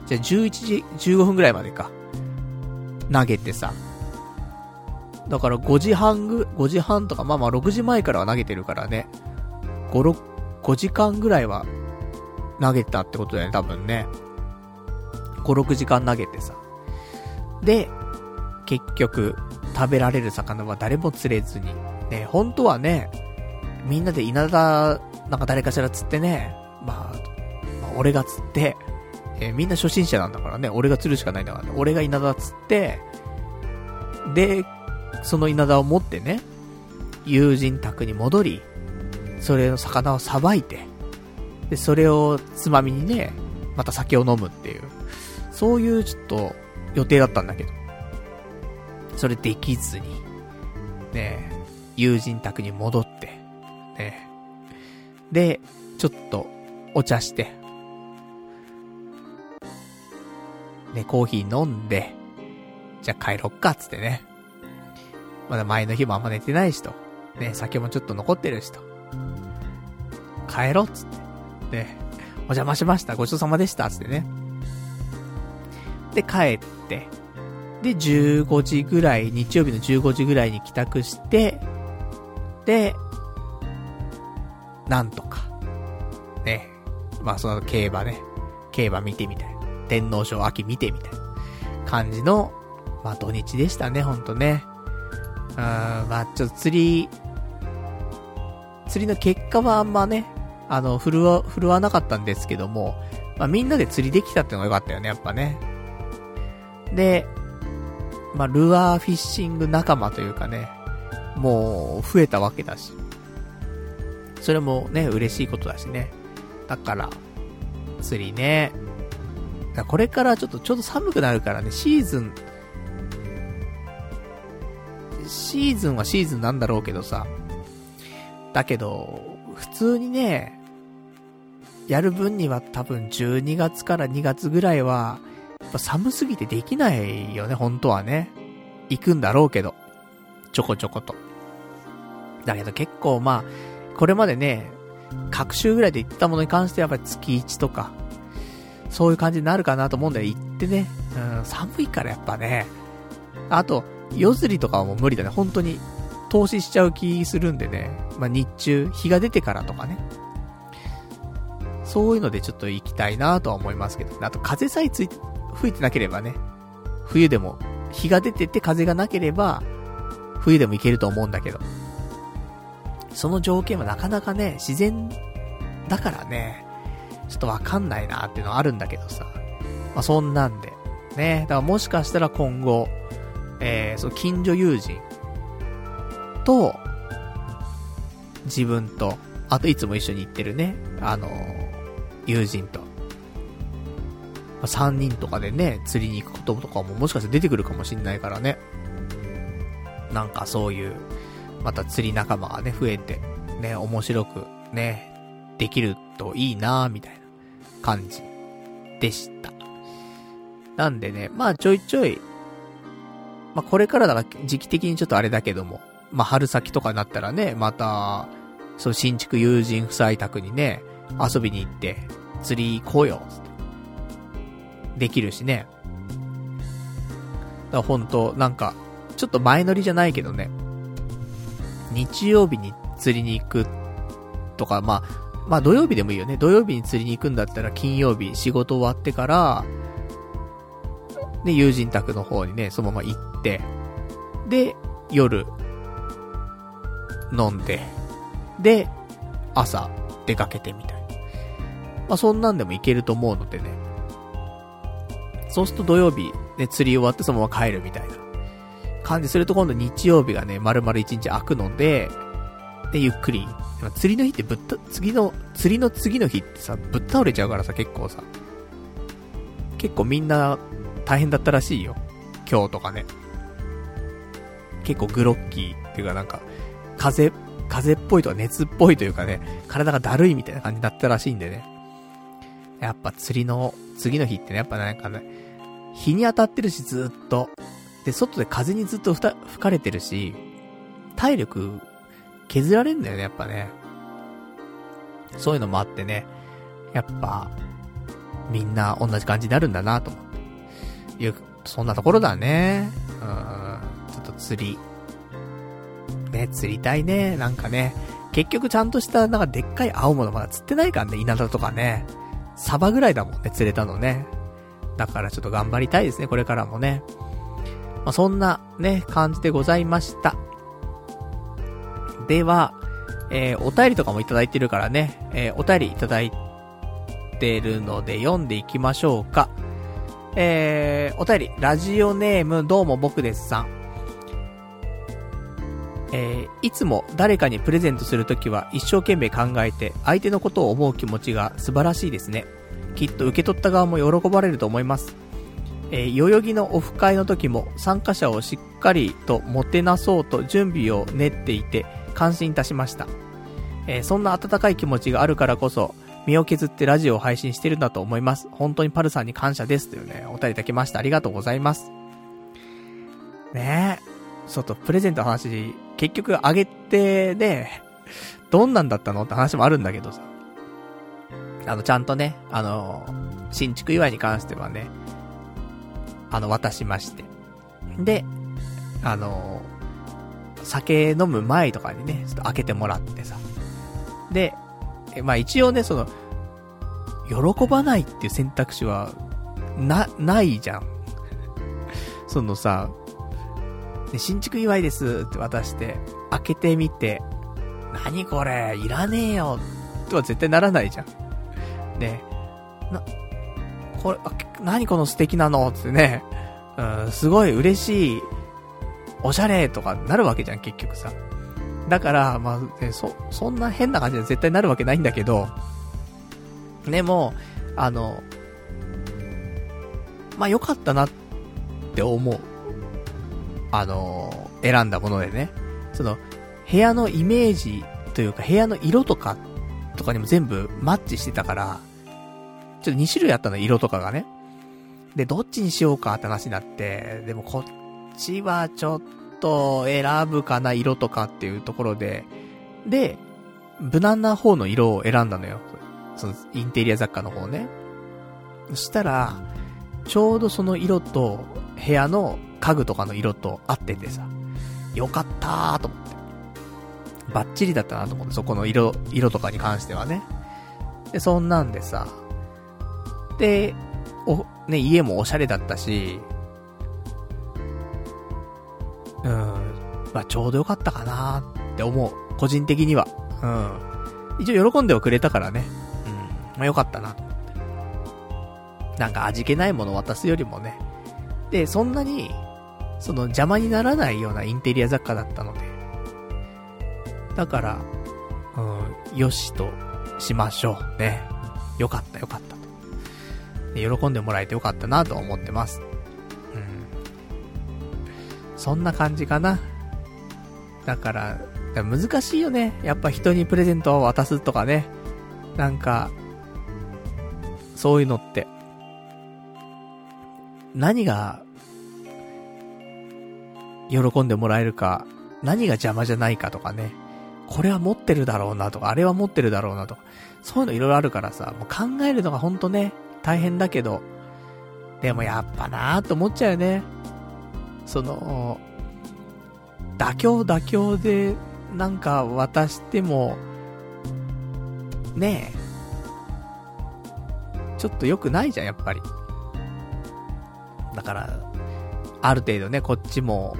じゃ11時15分ぐらいまでか。投げてさ。だから5時半ぐ、5時半とか、まあまあ6時前からは投げてるからね。5、6、5時間ぐらいは投げたってことだよね、多分ね。5、6時間投げてさ。で、結局、食べられる魚は誰も釣れずに。ね、本当はね、みんなで稲田、なんか誰かしら釣ってね、まあ、俺が釣って、えー、みんな初心者なんだからね、俺が釣るしかないんだからね、俺が稲田釣って、で、その稲田を持ってね、友人宅に戻り、それの魚をさばいて、で、それをつまみにね、また酒を飲むっていう、そういうちょっと予定だったんだけど、それできずに、ね、友人宅に戻って、ね、で、ちょっとお茶して、ね、コーヒー飲んで、じゃあ帰ろっか、つってね。まだ前の日もあんま寝てないしと。ね、酒もちょっと残ってるしと。帰ろっつって。ね、お邪魔しました、ごちそうさまでした、つってね。で、帰って、で、15時ぐらい、日曜日の15時ぐらいに帰宅して、で、なんとか、ね、まあその競馬ね、競馬見てみたい。天皇賞秋見てみたいな感じの、まあ土日でしたね、ほんとね。うん、まあちょっと釣り、釣りの結果はあんまね、あの、振るわ、振るわなかったんですけども、まあ、みんなで釣りできたってのが良かったよね、やっぱね。で、まあ、ルアーフィッシング仲間というかね、もう増えたわけだし。それもね、嬉しいことだしね。だから、釣りね。だこれからちょっとちょうど寒くなるからね、シーズン、シーズンはシーズンなんだろうけどさ。だけど、普通にね、やる分には多分12月から2月ぐらいは、やっぱ寒すぎてできないよね、本当はね。行くんだろうけど。ちょこちょこと。だけど結構まあ、これまでね、各週ぐらいで行ったものに関してはやっぱり月1とか、そういう感じになるかなと思うんだよ。行ってね。うん、寒いからやっぱね。あと、夜釣りとかはもう無理だね。本当に、投資しちゃう気するんでね。まあ、日中、日が出てからとかね。そういうのでちょっと行きたいなとは思いますけど、あと風さえつい、吹いてなければね。冬でも、日が出てて風がなければ、冬でも行けると思うんだけど。その条件はなかなかね、自然だからね、ちょっとわかんないなっていうのはあるんだけどさ。まあ、そんなんで。ね。だからもしかしたら今後、えー、その近所友人と、自分と、あといつも一緒に行ってるね、あのー、友人と、まあ、3人とかでね、釣りに行くこととかももしかして出てくるかもしんないからね。なんかそういう、また釣り仲間がね、増えて、ね、面白く、ね、できるといいなみたいな感じでした。なんでね、まあちょいちょい、まあこれからだから時期的にちょっとあれだけども、まあ春先とかになったらね、また、その新築友人夫妻宅にね、遊びに行って、釣り行こうよ、できるしね。だからほんと、なんか、ちょっと前乗りじゃないけどね、日曜日に釣りに行くとか、まあ、まあ土曜日でもいいよね。土曜日に釣りに行くんだったら金曜日仕事終わってから、で、友人宅の方にね、そのまま行って、で、夜、飲んで、で、朝、出かけてみたいな。まあそんなんでも行けると思うのでね。そうすると土曜日、ね、釣り終わってそのまま帰るみたいな。感じすると今度日曜日がね、丸々一日空くので、で、ゆっくり。釣りの日ってぶった、次の、釣りの次の日ってさ、ぶっ倒れちゃうからさ、結構さ。結構みんな大変だったらしいよ。今日とかね。結構グロッキーっていうかなんか、風、風っぽいとか熱っぽいというかね、体がだるいみたいな感じだったらしいんでね。やっぱ釣りの次の日ってね、やっぱなんかね、日に当たってるしずっと。で、外で風にずっと吹かれてるし、体力削られんだよね、やっぱね。そういうのもあってね、やっぱ、みんな同じ感じになるんだなと思って。いう、そんなところだね。うん、ちょっと釣り。ね、釣りたいね、なんかね。結局ちゃんとした、なんかでっかい青物まだ釣ってないからね、稲田とかね。サバぐらいだもんね、釣れたのね。だからちょっと頑張りたいですね、これからもね。まあ、そんなね、感じでございました。では、えー、お便りとかもいただいてるからね、えー、お便りいただいてるので読んでいきましょうか。えー、お便り、ラジオネームどうも僕ですさん。えー、いつも誰かにプレゼントするときは一生懸命考えて相手のことを思う気持ちが素晴らしいですね。きっと受け取った側も喜ばれると思います。えー、代々木のオフ会の時も参加者をしっかりともてなそうと準備を練っていて感心いたしました。えー、そんな温かい気持ちがあるからこそ、身を削ってラジオを配信してるんだと思います。本当にパルさんに感謝ですというね、お便りいただきました。ありがとうございます。ねえ。ちょっとプレゼントの話、結局あげてね、どんなんだったのって話もあるんだけどさ。あの、ちゃんとね、あの、新築祝いに関してはね、あの、渡しまして。で、あの酒飲む前とかにね、ちょっと開けてもらってさ。で、まあ一応ね、その、喜ばないっていう選択肢は、な、ないじゃん。そのさ、ね、新築祝いですって渡して、開けてみて、何これ、いらねえよ、とは絶対ならないじゃん。ね、な、これ、何この素敵なのってね、うん、すごい嬉しい、おしゃれとかなるわけじゃん、結局さ。だから、まあ、そ、そんな変な感じで絶対なるわけないんだけど、でも、あの、まあ良かったなって思う。あの、選んだものでね。その、部屋のイメージというか部屋の色とか、とかにも全部マッチしてたから、ちょっと2種類あったの、色とかがね。で、どっちにしようかって話になって、でもこっちはちょっと選ぶかな、色とかっていうところで、で、無難な方の色を選んだのよ。その、インテリア雑貨の方ね。そしたら、ちょうどその色と、部屋の家具とかの色と合っててさ、よかったーと思って。バッチリだったなと思って、そこの色、色とかに関してはね。で、そんなんでさ、で、お、ね、家もおしゃれだったし、うん、まあちょうどよかったかなって思う。個人的には。うん。一応喜んではくれたからね。うん。まあよかったな。なんか味気ないもの渡すよりもね。で、そんなに、その邪魔にならないようなインテリア雑貨だったので。だから、うん、よしとしましょう。ね。よかったよかったと。喜んでもらえてよかったなと思ってます。そんな感じかな。だから、難しいよね。やっぱ人にプレゼントを渡すとかね。なんか、そういうのって。何が、喜んでもらえるか、何が邪魔じゃないかとかね。これは持ってるだろうなとか、あれは持ってるだろうなとか。そういうのいろいろあるからさ、もう考えるのがほんとね、大変だけど、でもやっぱなーと思っちゃうよね。その、妥協妥協でなんか渡しても、ねえ、ちょっと良くないじゃん、やっぱり。だから、ある程度ね、こっちも、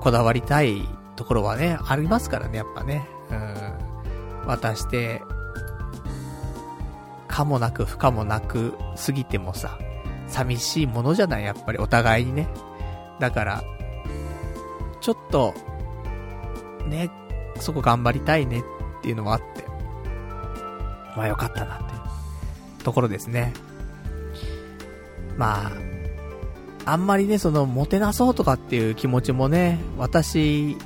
こだわりたいところはね、ありますからね、やっぱね。うん。渡して、かもなく不可もなくすぎてもさ、寂しいものじゃない、やっぱりお互いにね。だから、ちょっと、ね、そこ頑張りたいねっていうのもあって、まあよかったなってところですね。まあ、あんまりね、その、もてなそうとかっていう気持ちもね、私、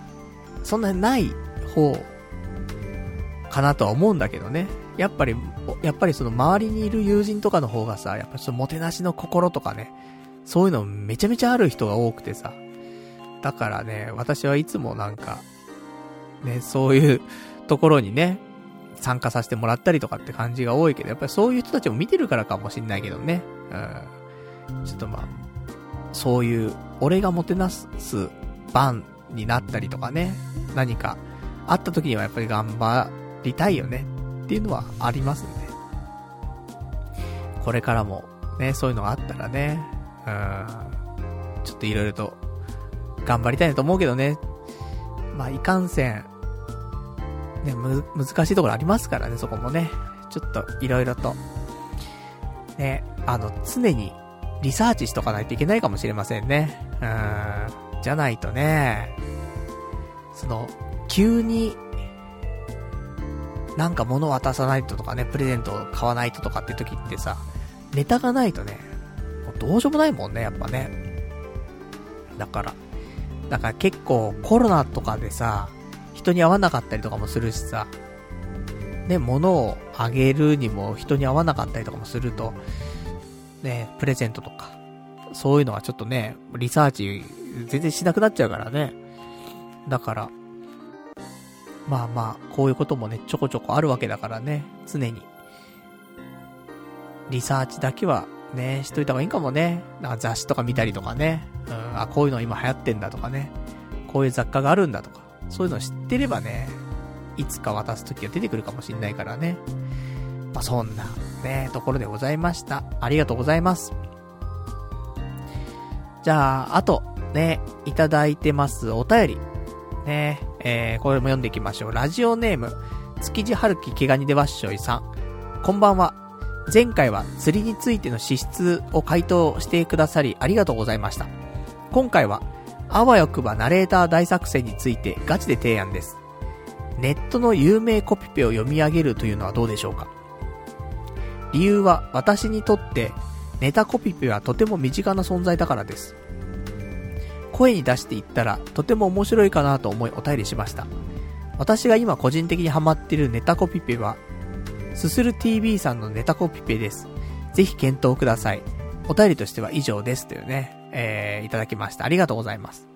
そんなにない方かなとは思うんだけどね。やっぱり、やっぱりその周りにいる友人とかの方がさ、やっぱちょっともてなしの心とかね、そういうのめちゃめちゃある人が多くてさ。だからね、私はいつもなんか、ね、そういうところにね、参加させてもらったりとかって感じが多いけど、やっぱりそういう人たちも見てるからかもしんないけどね。うん。ちょっとまあ、そういう、俺がもてなす番になったりとかね、何かあった時にはやっぱり頑張りたいよねっていうのはありますんで。これからもね、そういうのがあったらね、うん、ちょっといろいろと頑張りたいなと思うけどね。まあ、いかんせん、ね、む、難しいところありますからね、そこもね。ちょっといろいろと、ね、あの、常にリサーチしとかないといけないかもしれませんね。うん、じゃないとね、その、急になんか物渡さないととかね、プレゼントを買わないととかって時ってさ、ネタがないとね、もうどうしようもないもんね、やっぱね。だから、だから結構コロナとかでさ、人に会わなかったりとかもするしさ、ね、物をあげるにも人に会わなかったりとかもすると、ね、プレゼントとか、そういうのはちょっとね、リサーチ全然しなくなっちゃうからね。だから、まあまあ、こういうこともね、ちょこちょこあるわけだからね、常に。リサーチだけはね、しといた方がいいかもね。なんか雑誌とか見たりとかね。うん、あ、こういうの今流行ってんだとかね。こういう雑貨があるんだとか。そういうの知ってればね、いつか渡す時が出てくるかもしんないからね。まあ、そんな、ね、ところでございました。ありがとうございます。じゃあ、あと、ね、いただいてますお便り。ね、えー、これも読んでいきましょう。ラジオネーム、築地春樹毛ガニでわっしょいさん。こんばんは。前回は釣りについての資質を回答してくださりありがとうございました。今回は、あわよくばナレーター大作戦についてガチで提案です。ネットの有名コピペを読み上げるというのはどうでしょうか？理由は私にとってネタコピペはとても身近な存在だからです。声に出して言ったらとても面白いかなと思いお便りしました。私が今個人的にハマってるネタコピペは、すする TV さんのネタコピペです。ぜひ検討ください。お便りとしては以上ですというね、えー、いただきました。ありがとうございます。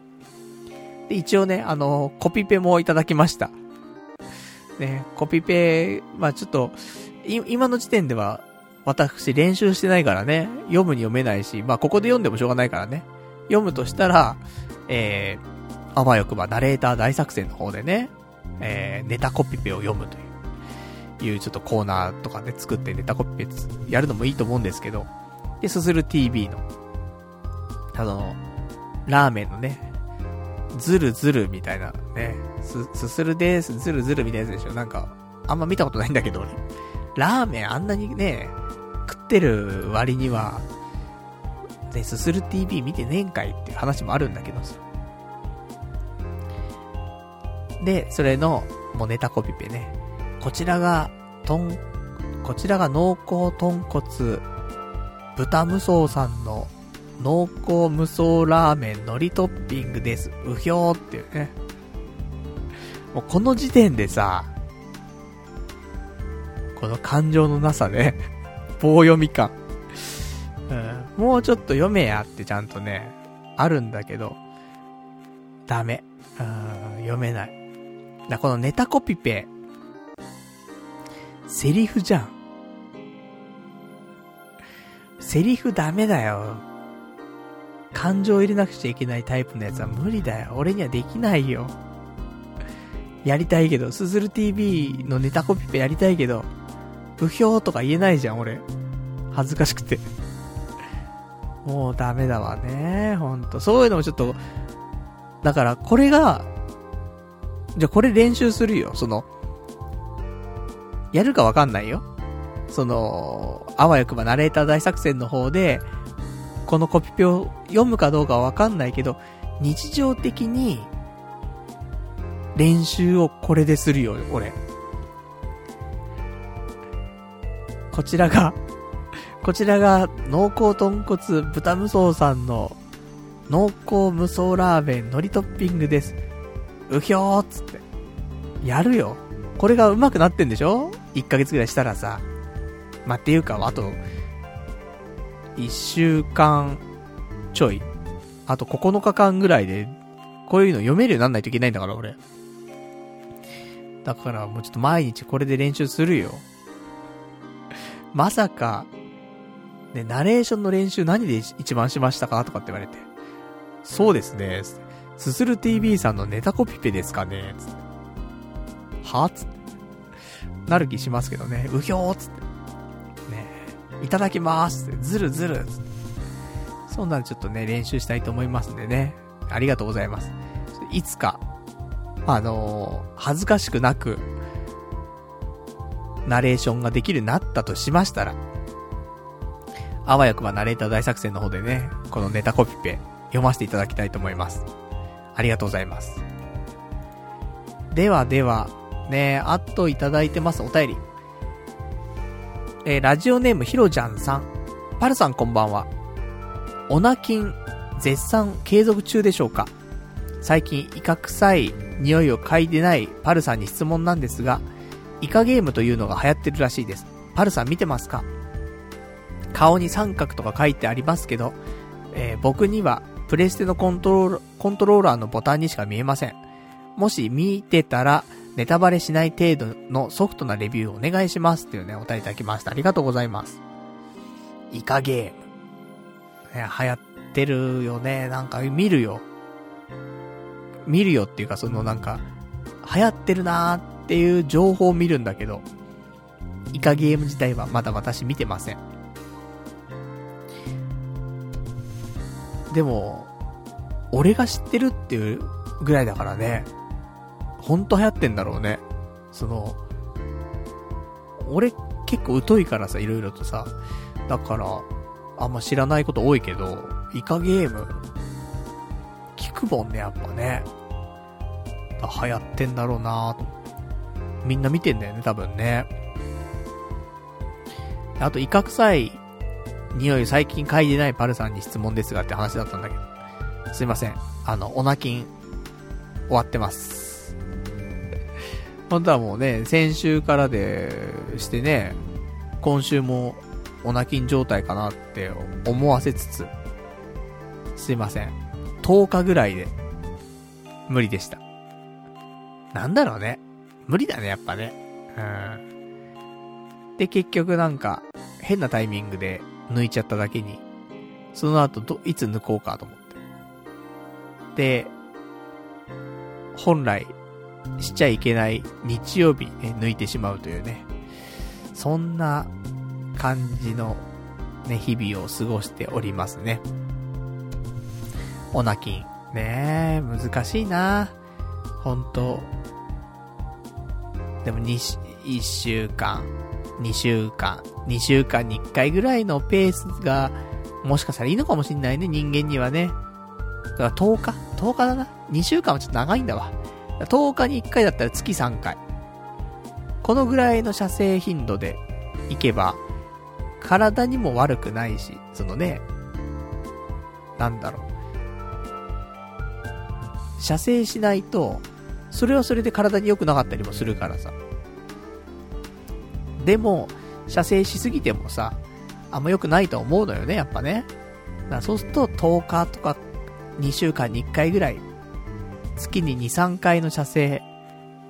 で、一応ね、あの、コピペもいただきました。ね、コピペ、まあちょっと、今の時点では、私練習してないからね、読むに読めないし、まあここで読んでもしょうがないからね、読むとしたら、えー、あわよくばナレーター大作戦の方でね、えー、ネタコピペを読むという、いうちょっとコーナーとかね、作ってネタコピペやるのもいいと思うんですけど、で、すする TV の、あの、ラーメンのね、ズルズルみたいなね、す、すするです、ズルズルみたいなやつでしょ。なんか、あんま見たことないんだけど、ラーメンあんなにね、食ってる割には、ね、すする TV 見てねんかいっていう話もあるんだけどさ。で、それの、もうネタコピペね。こちらが、とん、こちらが濃厚豚骨、豚無双さんの濃厚無双ラーメン海苔トッピングです。うひょーっていうね。もうこの時点でさ、この感情のなさね、棒読み感。もうちょっと読めやってちゃんとね、あるんだけど、ダメ。うん、読めない。だこのネタコピペ、セリフじゃん。セリフダメだよ。感情入れなくちゃいけないタイプのやつは無理だよ。俺にはできないよ。やりたいけど、すずる TV のネタコピペやりたいけど、不評とか言えないじゃん、俺。恥ずかしくて。もうダメだわね。ほんと。そういうのもちょっと、だからこれが、じゃあこれ練習するよ。その、やるかわかんないよ。その、あわよくばナレーター大作戦の方で、このコピペを読むかどうかはわかんないけど、日常的に、練習をこれでするよ、俺。こちらが、こちらが濃厚豚骨豚無双さんの濃厚無双ラーメン海苔トッピングです。うひょーっつって。やるよ。これが上手くなってんでしょ ?1 ヶ月ぐらいしたらさ。まあ、っていうか、あと、1週間ちょい。あと9日間ぐらいで、こういうの読めるようになんないといけないんだから、俺。だからもうちょっと毎日これで練習するよ。まさか、ね、ナレーションの練習何で一番しましたかとかって言われて。そうですね。すする TV さんのネタコピペですかねつって。はつって。なる気しますけどね。うひょーつって。ねいただきまーすって。ずるずるつって。そんなんちょっとね、練習したいと思いますんでね。ありがとうございます。いつか、あのー、恥ずかしくなく、ナレーションができるようになったとしましたら、あわよくばナレーター大作戦の方でね、このネタコピペ読ませていただきたいと思います。ありがとうございます。ではでは、ねあといただいてます、お便り。えー、ラジオネームひろちゃんさん。パルさんこんばんは。オナキン、絶賛継続中でしょうか最近、威嚇臭い匂いを嗅いでないパルさんに質問なんですが、イカゲームというのが流行ってるらしいです。パルさん見てますか？顔に三角とか書いてありますけど、えー、僕にはプレステのコントローラコントローラーのボタンにしか見えません。もし見てたら、ネタバレしない程度のソフトなレビューをお願いしますっていうね、お便りいただきました。ありがとうございます。イカゲーム。ね、流行ってるよね。なんか見るよ。見るよっていうか、そのなんか、流行ってるなーっていう情報を見るんだけど、イカゲーム自体はまだ私見てません。でも、俺が知ってるっていうぐらいだからね、ほんと流行ってんだろうね。その、俺結構疎いからさ、いろいろとさ。だから、あんま知らないこと多いけど、イカゲーム、聞くもんね、やっぱね。流行ってんだろうなと。みんな見てんだよね、多分ね。あと、イカ臭い匂い最近嗅いでないパルさんに質問ですがって話だったんだけど。すいません。あの、オナキン、終わってます。本当はもうね、先週からでしてね、今週もオナキン状態かなって思わせつつ、すいません。10日ぐらいで、無理でした。なんだろうね。無理だね、やっぱね。うん。で、結局なんか、変なタイミングで抜いちゃっただけに、その後ど、いつ抜こうかと思って。で、本来、しちゃいけない日曜日ね、抜いてしまうというね。そんな感じのね、日々を過ごしておりますね。オナキン。ねえ、難しいなほんと。でも2し、1週間、2週間、2週間に1回ぐらいのペースが、もしかしたらいいのかもしんないね、人間にはね。だから10日 ?10 日だな？2週間はちょっと長いんだわ。10日に1回だったら月3回。このぐらいの射精頻度でいけば、体にも悪くないし、そのね、なんだろう。射精しないと、それはそれで体に良くなかったりもするからさ。でも、射精しすぎてもさ、あんま良くないと思うのよね、やっぱね。だからそうすると10日とか2週間に1回ぐらい、月に2、3回の射精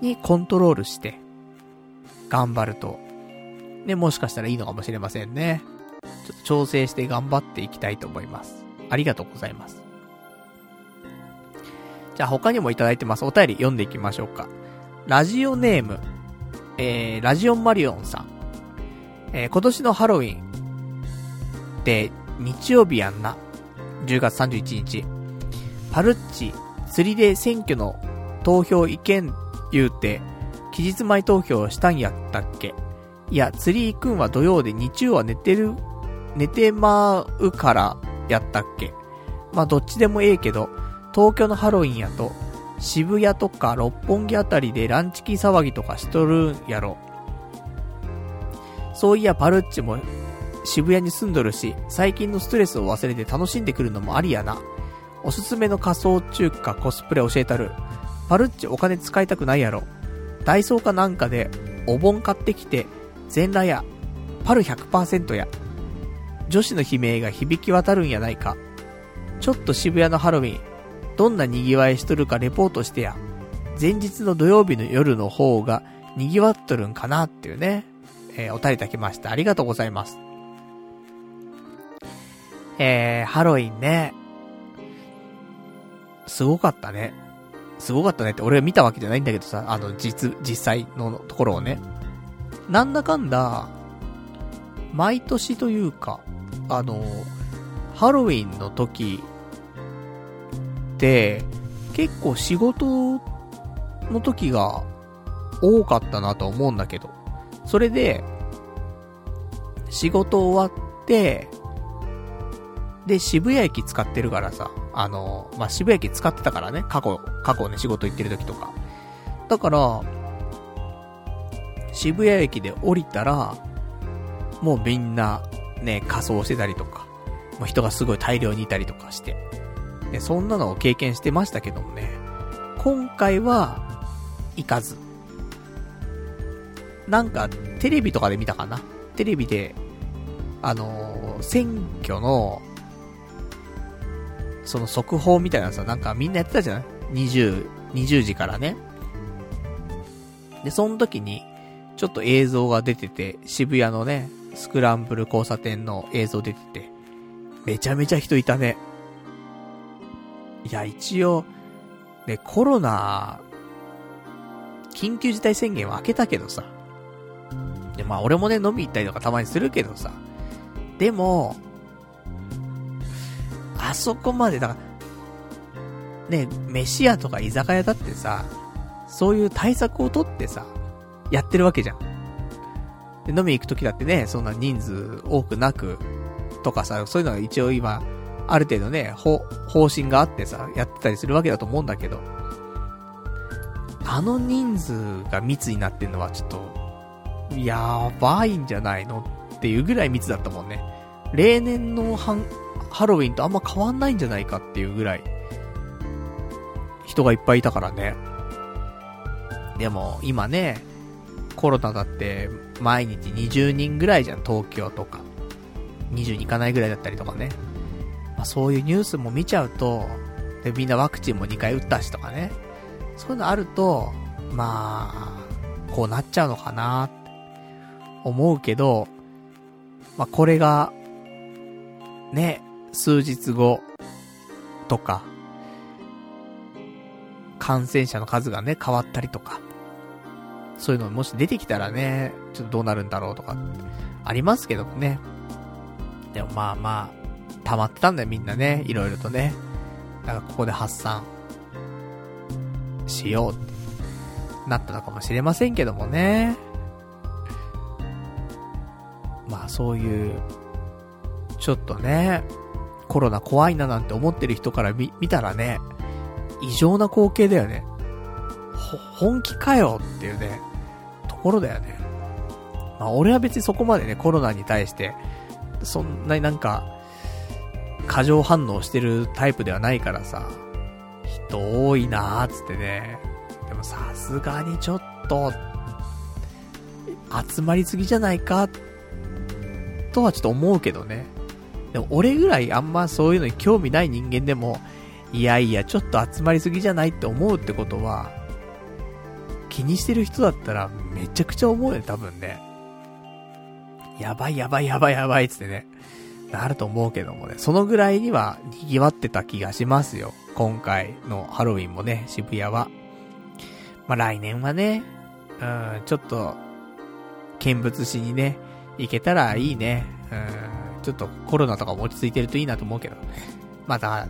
にコントロールして、頑張ると、ね、もしかしたらいいのかもしれませんね。ちょっと調整して頑張っていきたいと思います。ありがとうございます。じゃあ他にもいただいてます。お便り読んでいきましょうか。ラジオネーム、えー、ラジオンマリオンさん。えー、今年のハロウィンって日曜日やんな。10月31日。パルッチ、釣りで選挙の投票意見言うて、期日前投票したんやったっけいや、釣り行くんは土曜で日曜は寝てる、寝てまうからやったっけまあどっちでもええけど、東京のハロウィンやと、渋谷とか六本木あたりでランチキー騒ぎとかしとるんやろ。そういやパルッチも渋谷に住んどるし、最近のストレスを忘れて楽しんでくるのもありやな。おすすめの仮想中華コスプレ教えたる。パルッチお金使いたくないやろ。ダイソーかなんかでお盆買ってきて、全裸や、パル100%や。女子の悲鳴が響き渡るんやないか。ちょっと渋谷のハロウィン、どんな賑わいしとるかレポートしてや。前日の土曜日の夜の方が賑わっとるんかなっていうね。えー、お便りいただきました。ありがとうございます。えー、ハロウィンね。すごかったね。すごかったねって俺が見たわけじゃないんだけどさ、あの、実、実際のところをね。なんだかんだ、毎年というか、あの、ハロウィンの時、結構仕事の時が多かったなと思うんだけど、それで、仕事終わって、で、渋谷駅使ってるからさ、あの、まあ、渋谷駅使ってたからね、過去、過去ね、仕事行ってる時とか。だから、渋谷駅で降りたら、もうみんな、ね、仮装してたりとか、もう人がすごい大量にいたりとかして、ね、そんなのを経験してましたけどもね、今回は、行かず。なんか、テレビとかで見たかな？テレビで、あのー選挙の、その速報みたいなさ、なんかみんなやってたじゃない ?20、20時からね。で、その時に、ちょっと映像が出てて、渋谷のね、スクランブル交差点の映像出てて、めちゃめちゃ人いたね。いや、一応、ね、コロナ、緊急事態宣言は開けたけどさ。で、まあ俺もね、飲み行ったりとかたまにするけどさ。でも、あそこまで、だから、ね、飯屋とか居酒屋だってさ、そういう対策をとってさ、やってるわけじゃん。で、飲み行くときだってね、そんな人数多くなく、とかさ、そういうのが一応今、ある程度ね、方、方針があってさ、やってたりするわけだと思うんだけど、あの人数が密になってんのはちょっと、やばいんじゃないのっていうぐらい密だったもんね。例年のハ、ハロウィンとあんま変わんないんじゃないかっていうぐらい、人がいっぱいいたからね。でも、今ね、コロナだって、毎日20人ぐらいじゃん、東京とか。20に行かないぐらいだったりとかね。まあ、そういうニュースも見ちゃうと、で、みんなワクチンも2回打ったしとかね。そういうのあると、まあ、こうなっちゃうのかなって思うけど、まあ、これが、ね、数日後とか、感染者の数がね、変わったりとか、そういうのもし出てきたらね、ちょっとどうなるんだろうとか、ありますけどもね。でもまあまあ、溜まってたんだよみんなね、いろいろとね。だからここで発散、しようって、なったのかもしれませんけどもね。まあそういう、ちょっとね、コロナ怖いななんて思ってる人から見、見たらね、異常な光景だよね。ほ、本気かよっていうね、ところだよね。まあ俺は別にそこまでね、コロナに対して、そんなになんか、過剰反応してるタイプではないからさ、人多いなーつってね。でもさすがにちょっと、集まりすぎじゃないか、とはちょっと思うけどね。でも俺ぐらいあんまそういうのに興味ない人間でも、いやいや、ちょっと集まりすぎじゃないって思うってことは、気にしてる人だったらめちゃくちゃ思うよね、多分ね。やばいやばいやばいやばいっつってね。なると思うけどもね。そのぐらいには賑わってた気がしますよ。今回のハロウィンもね、渋谷は。まあ、来年はね、うん、ちょっと、見物しにね、行けたらいいね。うん、ちょっとコロナとかも落ち着いてるといいなと思うけど。まあ、だ、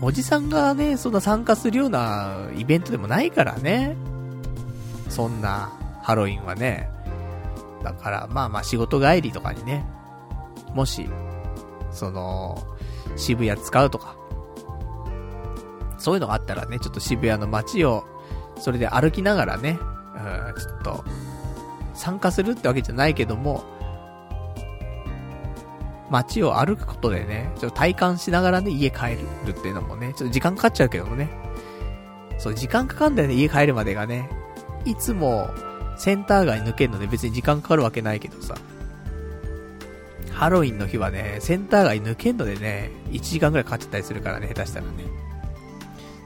おじさんがね、そんな参加するようなイベントでもないからね。そんな、ハロウィンはね。だから、まあまあ仕事帰りとかにね、もし、その、渋谷使うとか、そういうのがあったらね、ちょっと渋谷の街を、それで歩きながらね、うん、ちょっと、参加するってわけじゃないけども、街を歩くことでね、ちょっと体感しながらね、家帰るっていうのもね、ちょっと時間かかっちゃうけどもね。そう、時間かかんだよね、家帰るまでがね。いつも、センター街抜けるので別に時間かかるわけないけどさ。ハロウィンの日はね、センター街抜けんのでね、1時間くらいかかっちゃったりするからね、下手したらね。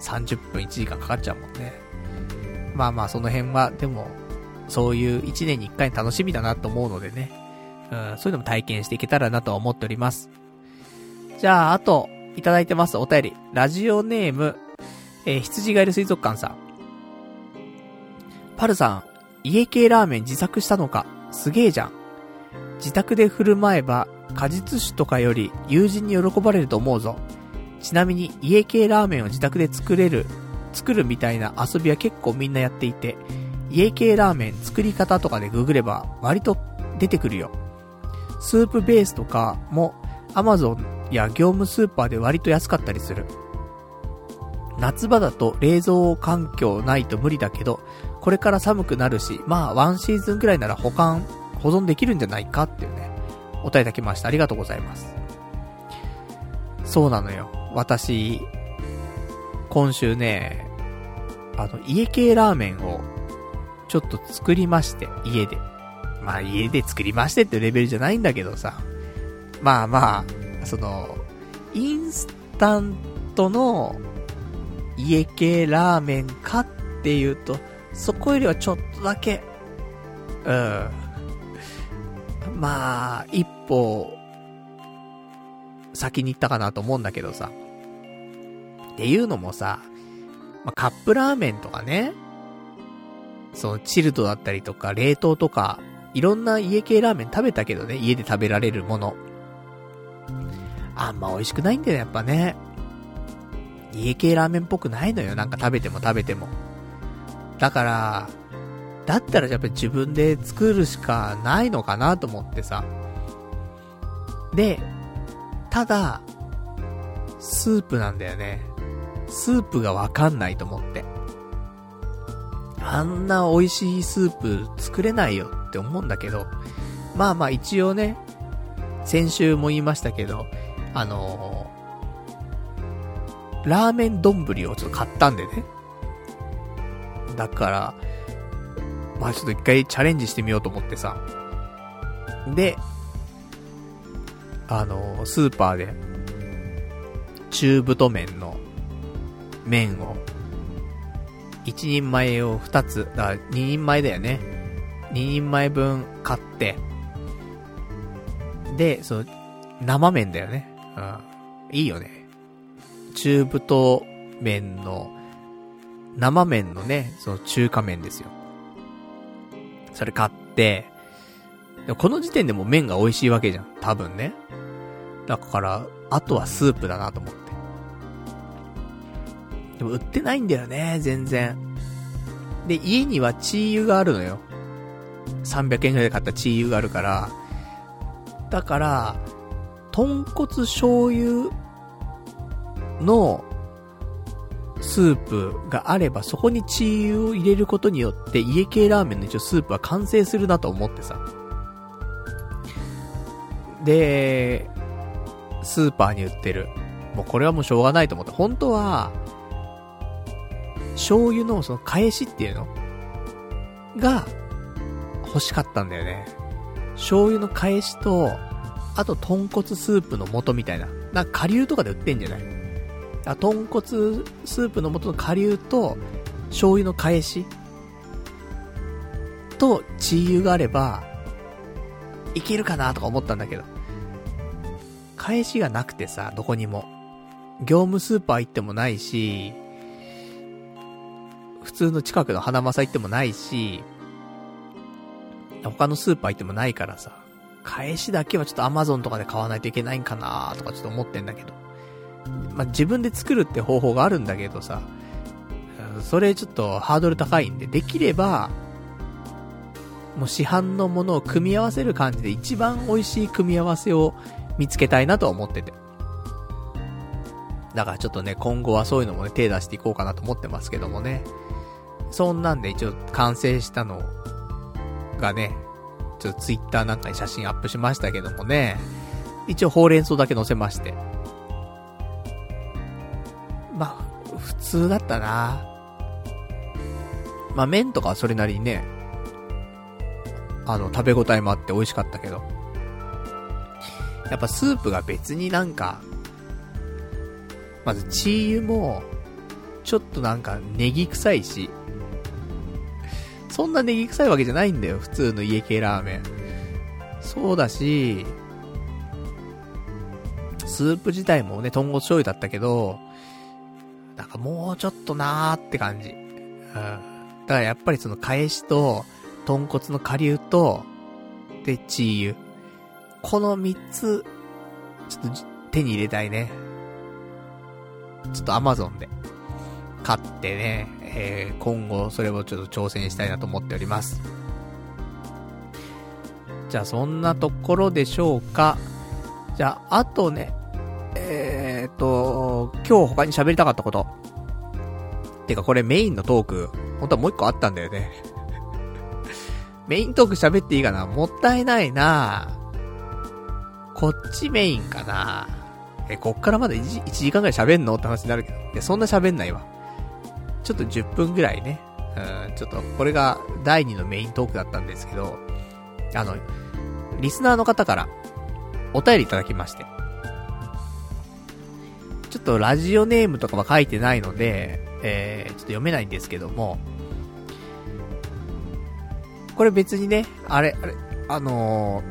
30分1時間かかっちゃうもんね。まあまあその辺は、でも、そういう1年に1回楽しみだなと思うのでね。うん、そういうのも体験していけたらなと思っております。じゃあ、あと、いただいてますお便り。ラジオネーム、えー、羊がいる水族館さん。パルさん、家系ラーメン自作したのか、すげえじゃん。自宅で振る舞えば、果実酒とかより友人に喜ばれると思うぞ。ちなみに家系ラーメンを自宅で作れる、作るみたいな遊びは結構みんなやっていて、家系ラーメン作り方とかでググれば割と出てくるよ。スープベースとかも Amazon や業務スーパーで割と安かったりする。夏場だと冷蔵環境ないと無理だけど、これから寒くなるし、まあワンシーズンくらいなら保管、保存できるんじゃないかっていうね、お答えいただきました。ありがとうございます。そうなのよ。私、今週ね、あの、家系ラーメンを、ちょっと作りまして、家で。まあ家で作りましてってレベルじゃないんだけどさ。まあまあ、その、インスタントの家系ラーメンかっていうと、そこよりはちょっとだけ、うん。まあ、一歩、先に行ったかなと思うんだけどさ。っていうのもさ、まあ、カップラーメンとかね、そのチルドだったりとか、冷凍とか、いろんな家系ラーメン食べたけどね、家で食べられるもの。あんま美味しくないんだよ、やっぱね。家系ラーメンっぽくないのよ、なんか食べても食べても。だから、だったらやっぱり自分で作るしかないのかなと思ってさ。で、ただ、スープなんだよね。スープがわかんないと思って。あんな美味しいスープ作れないよって思うんだけど、まあまあ一応ね、先週も言いましたけど、あのー、ラーメン丼をちょっと買ったんでね。だから、まあちょっと一回チャレンジしてみようと思ってさ。で、あの、スーパーで、中太麺の麺を、一人前を二つ、だ二人前だよね。二人前分買って、で、その、生麺だよね。うん。いいよね。中太麺の、生麺のね、その中華麺ですよ。それ買って、この時点でも麺が美味しいわけじゃん。多分ね。だから、あとはスープだなと思って。でも売ってないんだよね、全然。で、家にはチー油があるのよ。300円くらいで買ったチー油があるから、だから、豚骨醤油のスープがあれば、そこにチーを入れることによって、家系ラーメンの一応スープは完成するなと思ってさ。で、スーパーに売ってる。もうこれはもうしょうがないと思って。本当は、醤油のその返しっていうの？が欲しかったんだよね。醤油の返しと、あと豚骨スープの素みたいな。なんか、顆粒とかで売ってんじゃない？あ、豚骨スープの素の顆粒と、醤油の返しと、チー油があれば、いけるかなとか思ったんだけど。返しがなくてさ、どこにも。業務スーパー行ってもないし、普通の近くの花正行ってもないし、他のスーパー行ってもないからさ、返しだけはちょっと Amazon とかで買わないといけないんかなとかちょっと思ってんだけど。まあ、自分で作るって方法があるんだけどさ、それちょっとハードル高いんで、できれば、もう市販のものを組み合わせる感じで一番美味しい組み合わせを見つけたいなと思ってて。だからちょっとね、今後はそういうのもね、手出していこうかなと思ってますけどもね。そんなんで一応完成したのがね、ちょっとツイッターなんかに写真アップしましたけどもね、一応ほうれん草だけ載せまして。まあ、普通だったなまあ麺とかはそれなりにね、あの、食べ応えもあって美味しかったけど。やっぱスープが別になんか、まずチー油も、ちょっとなんかネギ臭いし、そんなネギ臭いわけじゃないんだよ、普通の家系ラーメン。そうだし、スープ自体もね、豚骨醤油だったけど、かもうちょっとなーって感じ。うん。だからやっぱりその返しと、豚骨の顆粒と、で、チー油。この三つ、ちょっと手に入れたいね。ちょっとアマゾンで。買ってね、えー、今後それをちょっと挑戦したいなと思っております。じゃあそんなところでしょうか。じゃあ、あとね、えーえっと、今日他に喋りたかったこと。てかこれメインのトーク、本当はもう一個あったんだよね。メイントーク喋っていいかな？もったいないなこっちメインかなえ、こっからまだ 1, 1時間くらい喋んの？って話になるけど。いや、そんな喋んないわ。ちょっと10分ぐらいね、うん、ちょっと、これが第2のメイントークだったんですけど、あの、リスナーの方から、お便りいただきまして。ちょっとラジオネームとかは書いてないので、えー、ちょっと読めないんですけども、これ別にね、あれ、あれ、あの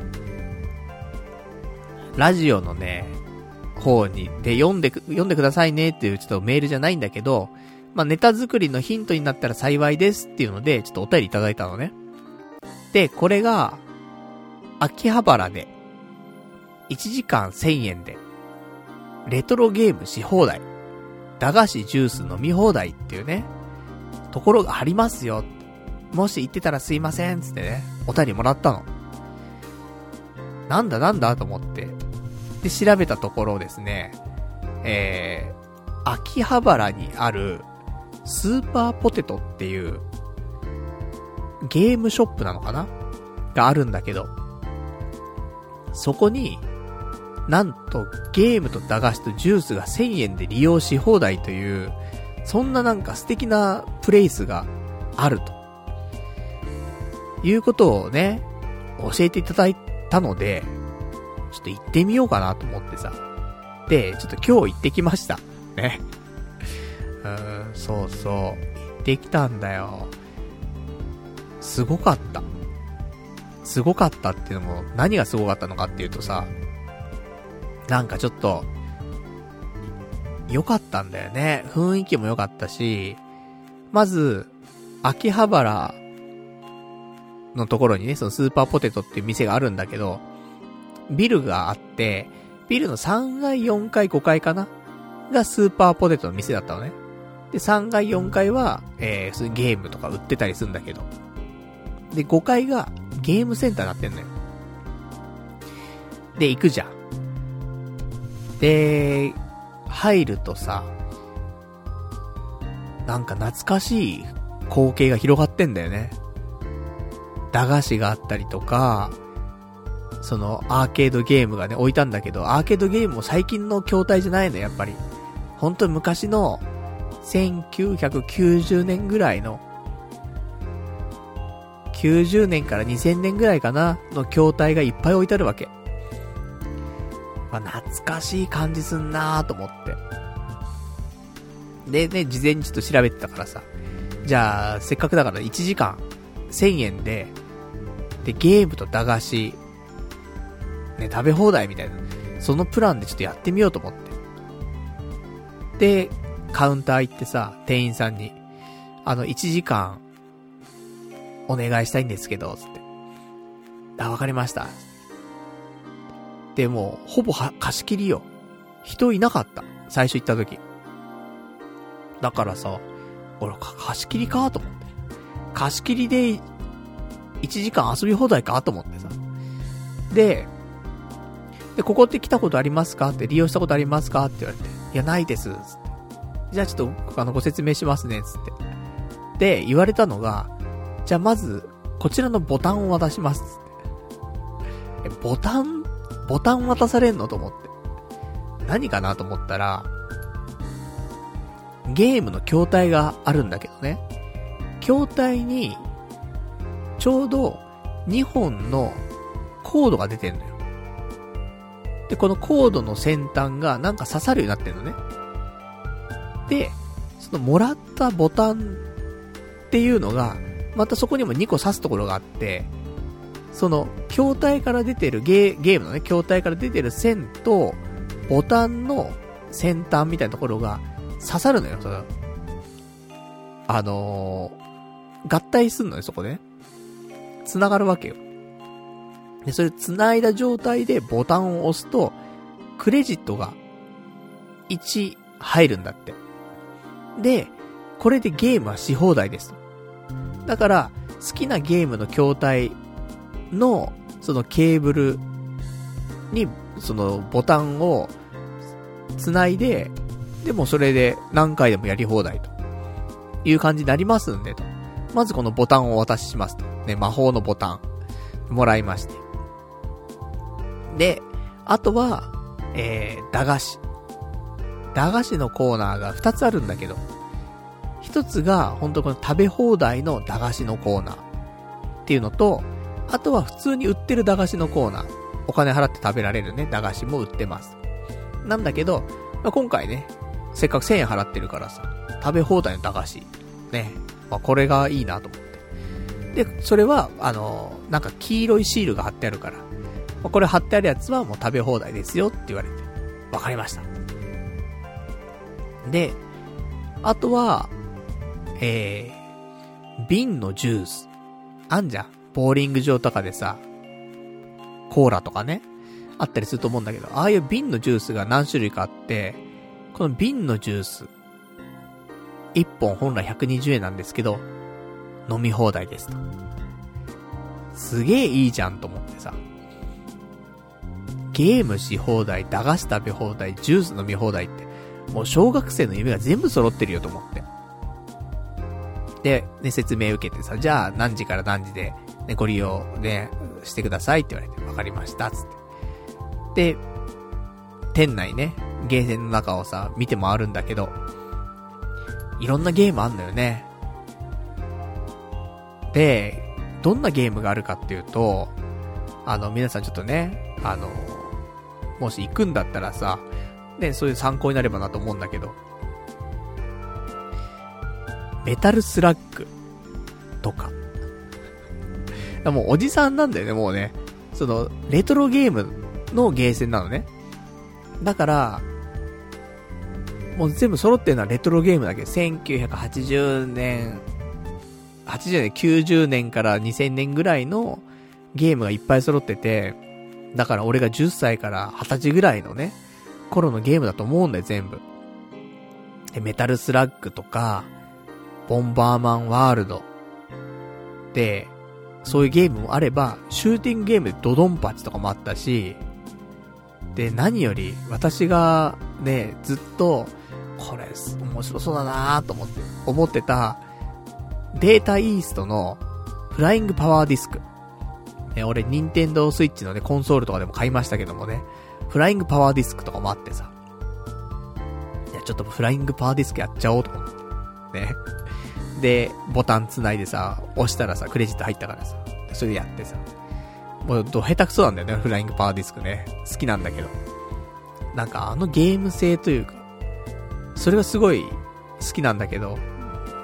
ー、ラジオのね、方に、で、読んで、読んでくださいねっていうちょっとメールじゃないんだけど、まあ、ネタ作りのヒントになったら幸いですっていうので、ちょっとお便りいただいたのね。で、これが、秋葉原で、1時間1000円で、レトロゲームし放題、駄菓子ジュース飲み放題っていうね、ところがありますよ。もし行ってたらすいません、つってね、お便りもらったの。なんだなんだ？と思って。で、調べたところですね、えー、秋葉原にある、スーパーポテトっていう、ゲームショップなのかな？があるんだけど、そこに、なんとゲームと駄菓子とジュースが1000円で利用し放題という、そんななんか素敵なプレイスがあると。いうことをね、教えていただいたので、ちょっと行ってみようかなと思ってさ。で、ちょっと今日行ってきました。ね。うーん、そうそう。行ってきたんだよ。すごかった。すごかったっていうのも、何がすごかったのかっていうとさ、なんかちょっと、良かったんだよね。雰囲気も良かったし、まず、秋葉原のところにね、そのスーパーポテトっていう店があるんだけど、ビルがあって、ビルの3階、4階、5階かな？がスーパーポテトの店だったのね。で、3階、4階は、えー、そういうゲームとか売ってたりするんだけど。で、5階がゲームセンターになってんのよ。で、行くじゃん。で、入るとさ、なんか懐かしい光景が広がってんだよね。駄菓子があったりとか、そのアーケードゲームがね、置いたんだけど、アーケードゲームも最近の筐体じゃないの、やっぱり。本当に昔の、1990年ぐらいの、90年から2000年ぐらいかな、の筐体がいっぱい置いてあるわけ。ま、懐かしい感じすんなーと思って。でね、事前にちょっと調べてたからさ。じゃあ、せっかくだから1時間1000円で、で、ゲームと駄菓子、ね、食べ放題みたいな。そのプランでちょっとやってみようと思って。で、カウンター行ってさ、店員さんに、あの、1時間、お願いしたいんですけど、つって。あ、わかりました。で、もほぼは、貸し切りよ。人いなかった。最初行った時。だからさ、俺、貸し切りかと思って。貸し切りで、1時間遊び放題かと思ってさ。で、で、ここって来たことありますかって利用したことありますかって言われて。いや、ないです。つって。じゃあちょっと、あの、ご説明しますね。つって。で、言われたのが、じゃあまず、こちらのボタンを渡します。つって。え、ボタン、ボタン渡されんのと思って。何かなと思ったら、ゲームの筐体があるんだけどね。筐体に、ちょうど2本のコードが出てんのよ。で、このコードの先端がなんか刺さるようになってんのね。で、そのもらったボタンっていうのが、またそこにも2個刺すところがあって、その、筐体から出てるゲー、ゲームのね、筐体から出てる線と、ボタンの先端みたいなところが刺さるのよ、その、あのー、合体すんのよ、そこで、ね。繋がるわけよ。で、それ繋いだ状態でボタンを押すと、クレジットが1入るんだって。で、これでゲームはし放題です。だから、好きなゲームの筐体の、そのケーブルに、そのボタンを繋いで、でもそれで何回でもやり放題と。いう感じになりますんでと。まずこのボタンをお渡ししますと。ね、魔法のボタン。もらいまして。で、あとは、えー、駄菓子。駄菓子のコーナーが2つあるんだけど、1つが、本当この食べ放題の駄菓子のコーナーっていうのと、あとは普通に売ってる駄菓子のコーナー。お金払って食べられるね、駄菓子も売ってます。なんだけど、まあ、今回ね、せっかく1000円払ってるからさ、食べ放題の駄菓子。ね。まあ、これがいいなと思って。で、それは、あのー、なんか黄色いシールが貼ってあるから、まあ、これ貼ってあるやつはもう食べ放題ですよって言われて、わかりました。で、あとは、えー、瓶のジュース。あんじゃん。ボーリング場とかでさ、コーラとかね、あったりすると思うんだけど、ああいう瓶のジュースが何種類かあって、この瓶のジュース、1本本来120円なんですけど、飲み放題ですと。すげえいいじゃんと思ってさ。ゲームし放題、駄菓子食べ放題、ジュース飲み放題って、もう小学生の夢が全部揃ってるよと思って。で、ね、説明受けてさ、じゃあ何時から何時で、ね、ご利用ね、してくださいって言われて、わかりました、つって。で、店内ね、ゲーセンの中をさ、見て回るんだけど、いろんなゲームあんのよね。で、どんなゲームがあるかっていうと、あの、皆さんちょっとね、あの、もし行くんだったらさ、ね、そういう参考になればなと思うんだけど、メタルスラッグとか。もうおじさんなんだよね、もうね。その、レトロゲームのゲーセンなのね。だから、もう全部揃ってるのはレトロゲームだけど、1980年、80年、90年から2000年ぐらいのゲームがいっぱい揃ってて、だから俺が10歳から20歳ぐらいのね、頃のゲームだと思うんだよ、全部。で、メタルスラッグとか、ボンバーマンワールド。で、そういうゲームもあれば、シューティングゲームでドドンパチとかもあったし、で、何より、私がね、ずっと、これ、面白そうだなと思って、思ってた、データイーストの、フライングパワーディスク。ね、俺、ニンテンドースイッチのね、コンソールとかでも買いましたけどもね、フライングパワーディスクとかもあってさ。いや、ちょっとフライングパワーディスクやっちゃおうと思って。ね。で、ボタン繋いでさ、押したらさ、クレジット入ったからさ、それでやってさ。もう、ど、下手くそなんだよね、フライングパワーディスクね。好きなんだけど。なんか、あのゲーム性というか、それがすごい好きなんだけど、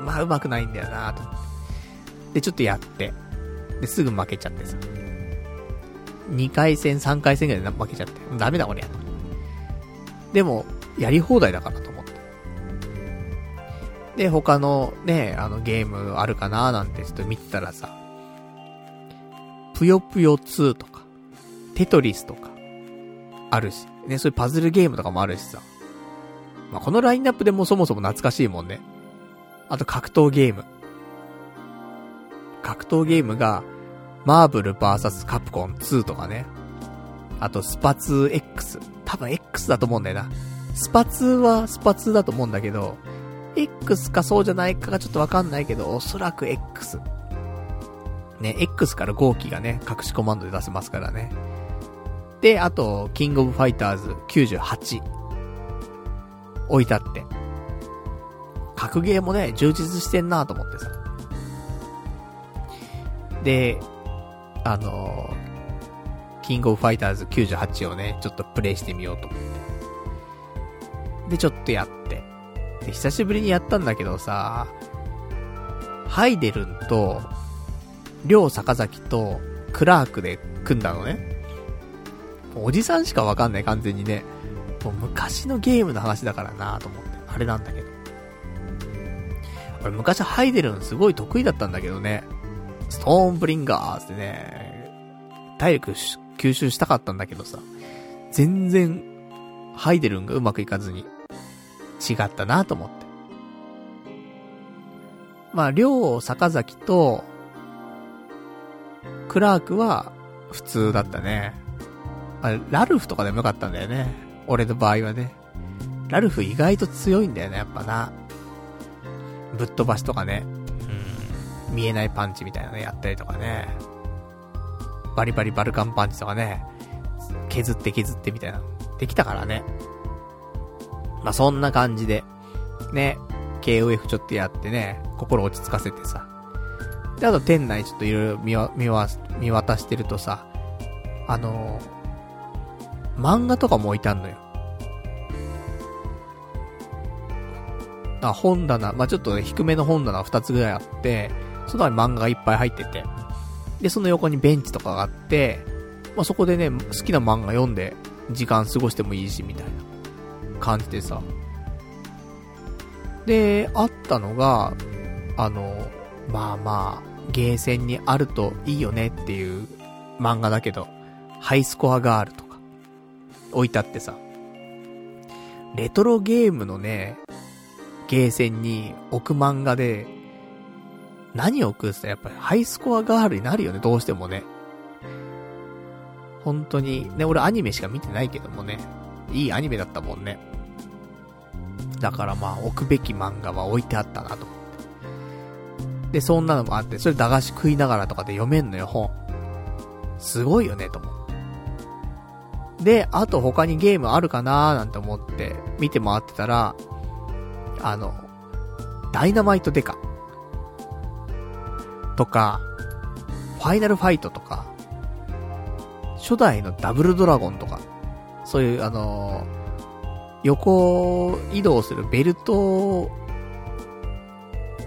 まあ、上手くないんだよなと。で、ちょっとやって、で、すぐ負けちゃってさ。2回戦、3回戦ぐらいで負けちゃって。ダメだ、俺や。でも、やり放題だからと。で、他のね、あのゲームあるかななんてちょっと見てたらさ、ぷよぷよ2とか、テトリスとか、あるし、ね、そういうパズルゲームとかもあるしさ。まあ、このラインナップでもそもそも懐かしいもんね。あと格闘ゲーム。格闘ゲームが、マーブル VS カプコン2とかね。あと、スパツ X。多分 X だと思うんだよな。スパツはスパツだと思うんだけど、X かそうじゃないかがちょっとわかんないけど、おそらく X。ね、X から豪鬼がね、隠しコマンドで出せますからね。で、あと、キングオブファイターズ98。置いてあって。格ゲーもね、充実してんなと思ってさ。で、あのキングオブファイターズ98をね、ちょっとプレイしてみようと思って。で、ちょっとやって。で、久しぶりにやったんだけどさ、ハイデルンと、りょう坂崎と、クラークで組んだのね。おじさんしかわかんない、完全にね。もう昔のゲームの話だからなと思って。あれなんだけど。俺昔ハイデルンすごい得意だったんだけどね。ストーンブリンガーってね、体力吸収したかったんだけどさ。全然、ハイデルンがうまくいかずに、違ったなと思って。まあ、りょう、坂崎と、クラークは、普通だったね。あラルフとかでもよかったんだよね。俺の場合はね。ラルフ意外と強いんだよね、やっぱな。ぶっ飛ばしとかね。うん。見えないパンチみたいなのやったりとかね。バリバリバルカンパンチとかね。削って削ってみたいな。できたからね。まあ、そんな感じで、ね、KOF ちょっとやってね、心落ち着かせてさ。で、あと店内ちょっといろいろ見わ、見わ、見渡してるとさ、あのー、漫画とかも置いてあんのよ。あ、本棚、まあ、ちょっとね、低めの本棚2つぐらいあって、その中に漫画がいっぱい入ってて、で、その横にベンチとかがあって、まあ、そこでね、好きな漫画読んで、時間過ごしてもいいし、みたいな。感じでさ。で、あったのが、あの、まあまあ、ゲーセンにあるといいよねっていう漫画だけど、ハイスコアガールとか、置いてあってさ。レトロゲームのね、ゲーセンに置く漫画で、何を食うってやっぱりハイスコアガールになるよね、どうしてもね。本当に、ね、俺アニメしか見てないけどもね、いいアニメだったもんね。だからまあ、置くべき漫画は置いてあったなと思って。で、そんなのもあって、それ駄菓子食いながらとかで読めんのよ、本。すごいよね、と思って。で、あと他にゲームあるかなーなんて思って、見て回ってたら、あの、ダイナマイトデカ。とか、ファイナルファイトとか、初代のダブルドラゴンとか、そういうあのー、横移動するベルト、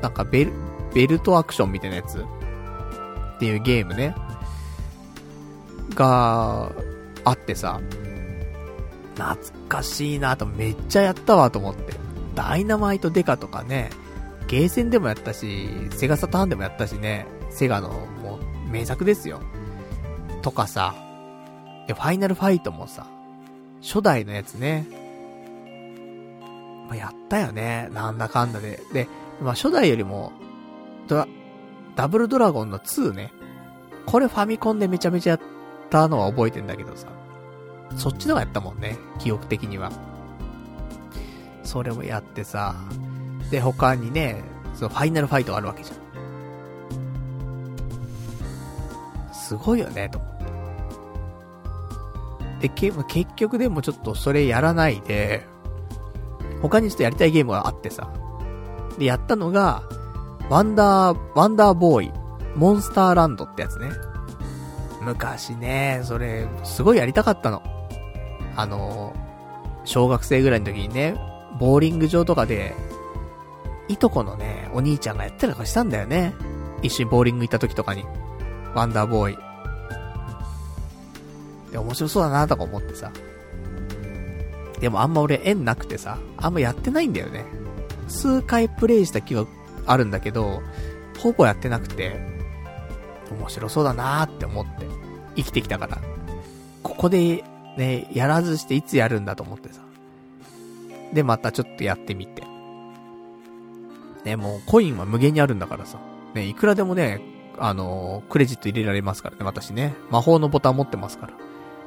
なんかベル、ベルトアクションみたいなやつ？っていうゲームね。が、あってさ、懐かしいなとめっちゃやったわと思って。ダイナマイトデカとかね、ゲーセンでもやったし、セガサターンでもやったしね、セガのもう名作ですよ。とかさ、ファイナルファイトもさ、初代のやつね。まあ、やったよね。なんだかんだで。で、まあ、初代よりも、ダ、ダブルドラゴンの2ね。これファミコンでめちゃめちゃやったのは覚えてんだけどさ。そっちのがやったもんね。記憶的には。それもやってさ。で、他にね、そのファイナルファイトあるわけじゃん。すごいよね、と。で、結局でもちょっとそれやらないで、他にちょっとやりたいゲームがあってさ。で、やったのが、ワンダー、ワンダーボーイ、モンスターランドってやつね。昔ね、それ、すごいやりたかったの。あの、小学生ぐらいの時にね、ボーリング場とかで、いとこのね、お兄ちゃんがやったりとかしたんだよね。一緒にボーリング行った時とかに。ワンダーボーイ。で、面白そうだなとか思ってさ。でもあんま俺縁なくてさ、あんまやってないんだよね。数回プレイした気はあるんだけど、ほぼやってなくて、面白そうだなーって思って、生きてきたから。ここで、ね、やらずしていつやるんだと思ってさ。で、またちょっとやってみて。ね、もうコインは無限にあるんだからさ。ね、いくらでもね、あのー、クレジット入れられますからね、私ね。魔法のボタン持ってますから。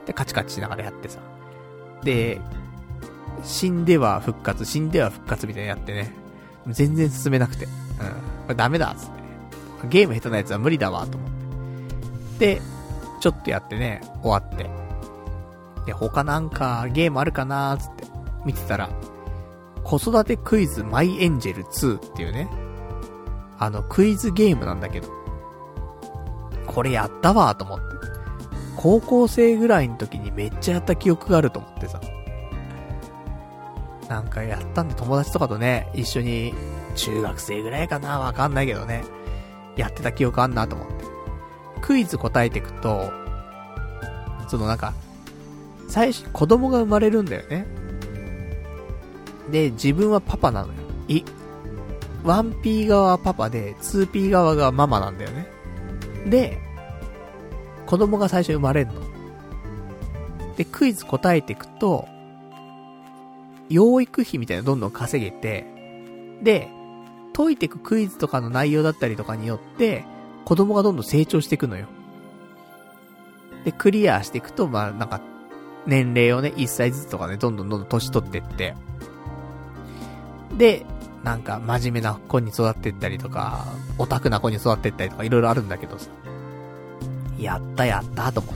で、カチカチしながらやってさ。で、死んでは復活、死んでは復活みたいなやってね。全然進めなくて。うん。これダメだ、つって。ゲーム下手なやつは無理だわ、と思って。で、ちょっとやってね、終わって。で、他なんかゲームあるかなーつって見てたら、子育てクイズマイエンジェル2っていうね、あのクイズゲームなんだけど、これやったわと思って。高校生ぐらいの時にめっちゃやった記憶があると思ってさ。なんかやったんで友達とかとね、一緒に、中学生ぐらいかなわかんないけどね、やってた記憶あんなと思って。クイズ答えていくと、そのなんか、最初、子供が生まれるんだよね。で、自分はパパなのよ。い、1P 側はパパで、2P 側がママなんだよね。で、子供が最初生まれんの。で、クイズ答えていくと、養育費みたいなのどんどん稼げて、で、解いていくクイズとかの内容だったりとかによって、子供がどんどん成長していくのよ。で、クリアしていくと、まあ、なんか、年齢をね、1歳ずつとかね、どんどんどんどん年取ってって、で、なんか、真面目な子に育ってったりとか、オタクな子に育ってったりとか、いろいろあるんだけどさ。やったやったと思っ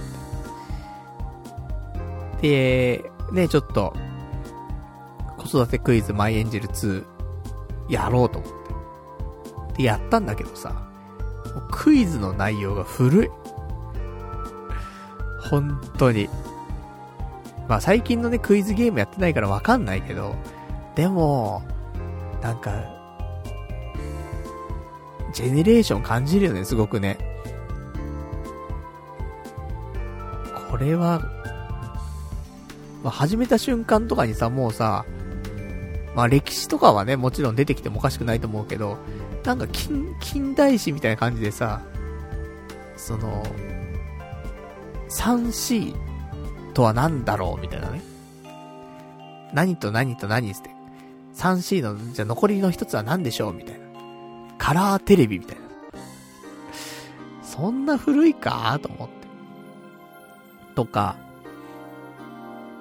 て。で、ね、ちょっと、子育てクイズマイエンジェル2、やろうと思って。で、やったんだけどさ、クイズの内容が古い。本当に。まあ最近のね、クイズゲームやってないからわかんないけど、でも、なんか、ジェネレーション感じるよね、すごくね。これは、まあ、始めた瞬間とかにさ、もうさ、まあ歴史とかはね、もちろん出てきてもおかしくないと思うけど、なんか近、近代史みたいな感じでさ、その、3C とは何だろうみたいなね。何と何と何って。3C の、じゃ残りの一つは何でしょうみたいな。カラーテレビみたいな。そんな古いかと思って。とか、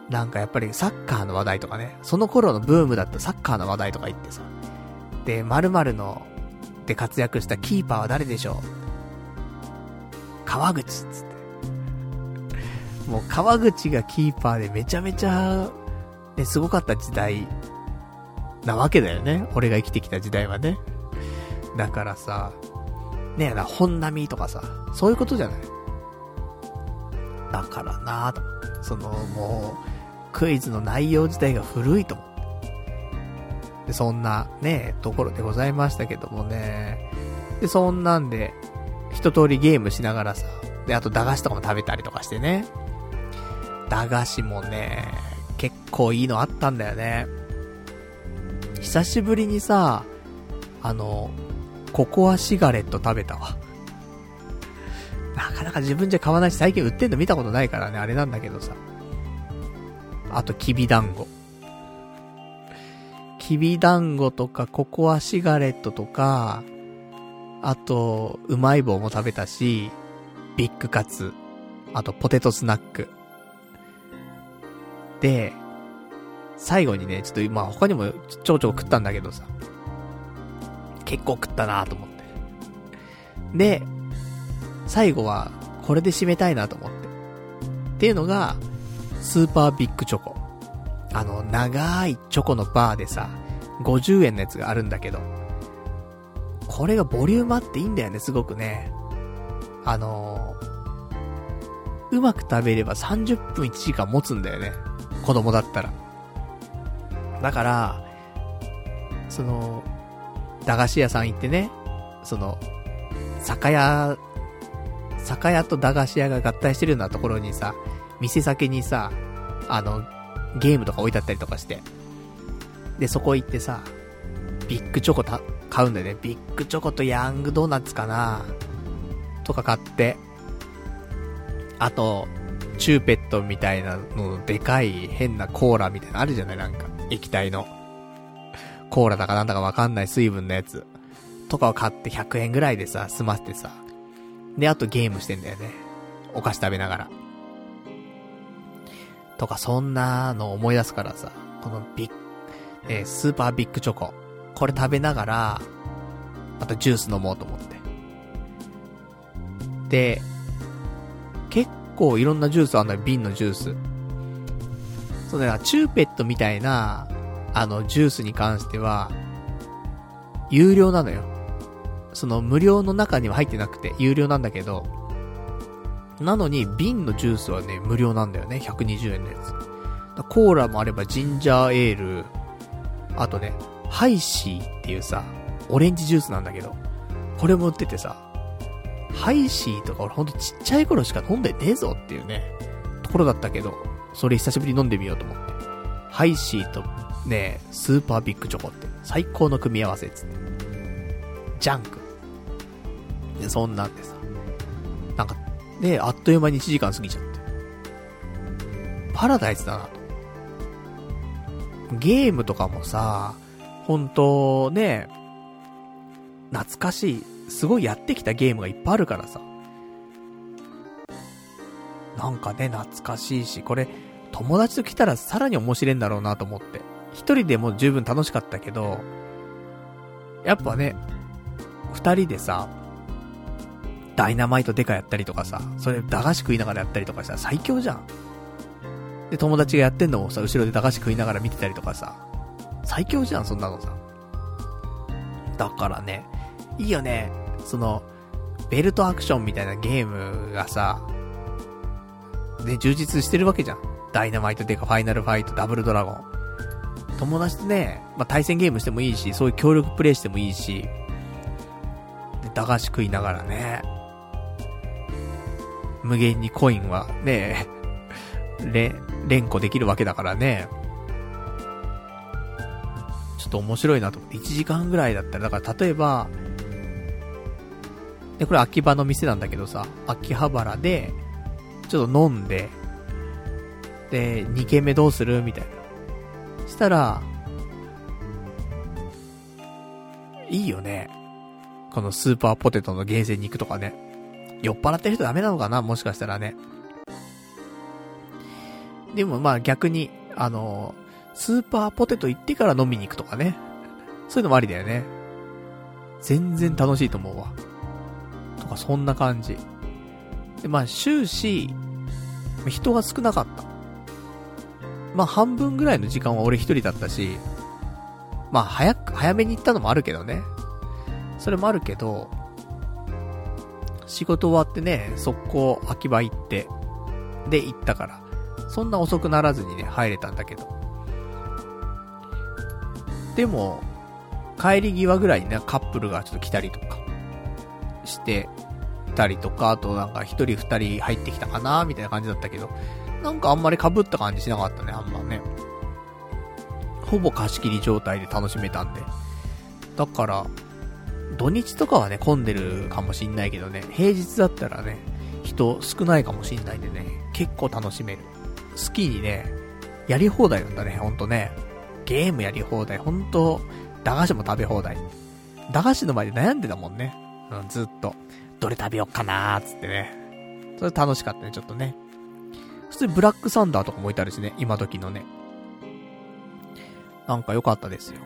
なんかやっぱりサッカーの話題とかね、その頃のブームだったサッカーの話題とか言ってさ、で、〇〇の、で活躍したキーパーは誰でしょう？川口っつって。もう川口がキーパーでめちゃめちゃ、ね、すごかった時代なわけだよね。俺が生きてきた時代はね。だからさ、ねえな、本並とかさ、そういうことじゃない？だからな。その、もう、クイズの内容自体が古いと思って。で、そんなね、ところでございましたけどもね。で、そんなんで、一通りゲームしながらさ、で、あと駄菓子とかも食べたりとかしてね。駄菓子もね、結構いいのあったんだよね。久しぶりにさ、あの、ココアシガレット食べたわ。なかなか自分じゃ買わないし、最近売ってんの見たことないからね、あれなんだけどさ。あと、きびだんご。きびだんごとか、ココアシガレットとか、あと、うまい棒も食べたし、ビッグカツ、あとポテトスナック。で、最後にね、ちょっと今他にもちょこちょ食ったんだけどさ、結構食ったなと思って。で、最後はこれで締めたいなと思って。っていうのが、スーパービッグチョコ。あの、長いチョコのバーでさ、50円のやつがあるんだけど、これがボリュームあっていいんだよね、すごくね。あのー、うまく食べれば30分1時間持つんだよね。子供だったら。だから、その、駄菓子屋さん行ってね、その、酒屋、酒屋と駄菓子屋が合体してるようなところにさ、店先にさ、あの、ゲームとか置いてあったりとかして。で、そこ行ってさ、ビッグチョコた、買うんだよね。ビッグチョコとヤングドーナツかなとか買って。あと、チューペットみたいなの、でかい変なコーラみたいなあるじゃない？なんか。液体の。コーラだかなんだかわかんない水分のやつ。とかを買って100円ぐらいでさ、済ませてさ。で、あとゲームしてんだよね。お菓子食べながら。とか、そんなの思い出すからさ。このビッ、えー、スーパービッグチョコ。これ食べながら、あとジュース飲もうと思って。で、結構いろんなジュースあんのよ、瓶のジュース。そうだチューペットみたいな、あの、ジュースに関しては、有料なのよ。その無料の中には入ってなくて、有料なんだけど、なのに、瓶のジュースはね、無料なんだよね。120円のやつ。コーラもあれば、ジンジャーエール、あとね、ハイシーっていうさ、オレンジジュースなんだけど、これも売っててさ、ハイシーとか俺ほんとちっちゃい頃しか飲んでねえぞっていうね、ところだったけど、それ久しぶりに飲んでみようと思って。ハイシーとね、スーパービッグチョコって最高の組み合わせっつって。ジャンク。で、そんなんでさ。で、あっという間に1時間過ぎちゃって。パラダイスだなと。ゲームとかもさ、ほんとね、懐かしい、すごいやってきたゲームがいっぱいあるからさ。なんかね、懐かしいし、これ、友達と来たらさらに面白いんだろうなと思って。一人でも十分楽しかったけど、やっぱね、二人でさ、ダイナマイトデカやったりとかさ、それ駄菓子食いながらやったりとかしたら最強じゃん。で、友達がやってんのもさ、後ろで駄菓子食いながら見てたりとかさ、最強じゃん、そんなのさ。だからね、いいよね、その、ベルトアクションみたいなゲームがさ、ね、充実してるわけじゃん。ダイナマイトデカ、ファイナルファイト、ダブルドラゴン。友達とね、まあ、対戦ゲームしてもいいし、そういう協力プレイしてもいいし、で、駄菓子食いながらね、無限にコインはね、れ、連呼できるわけだからね。ちょっと面白いなと思って、1時間ぐらいだったら、だから例えば、で、これ秋葉の店なんだけどさ、秋葉原で、ちょっと飲んで、で、2軒目どうするみたいな。したら、いいよね。このスーパーポテトの厳選肉とかね。酔っ払ってる人ダメなのかな？もしかしたらね。でもまあ逆に、あのスーパーポテト行ってから飲みに行くとかね。そういうのもありだよね。全然楽しいと思うわ。とか、そんな感じ。で、まあ終始、人が少なかった。まあ半分ぐらいの時間は俺一人だったし、まあ早く、早めに行ったのもあるけどね。それもあるけど、仕事終わってね、速攻秋葉行って、で行ったから、そんな遅くならずにね、入れたんだけど。でも、帰り際ぐらいにね、カップルがちょっと来たりとか、してたりとか、あとなんか一人二人入ってきたかなみたいな感じだったけど、なんかあんまり被った感じしなかったね、あんまね。ほぼ貸し切り状態で楽しめたんで。だから、土日とかはね、混んでるかもしんないけどね、平日だったらね、人少ないかもしんないんでね、結構楽しめる。スキーにね、やり放題なんだね、ほんとね。ゲームやり放題、ほんと、駄菓子も食べ放題。駄菓子の前で悩んでたもんね。うん、ずっと。どれ食べよっかなーつってね。それ楽しかったね、ちょっとね。普通にブラックサンダーとかも置いてあるしね、今時のね。なんか良かったですよ。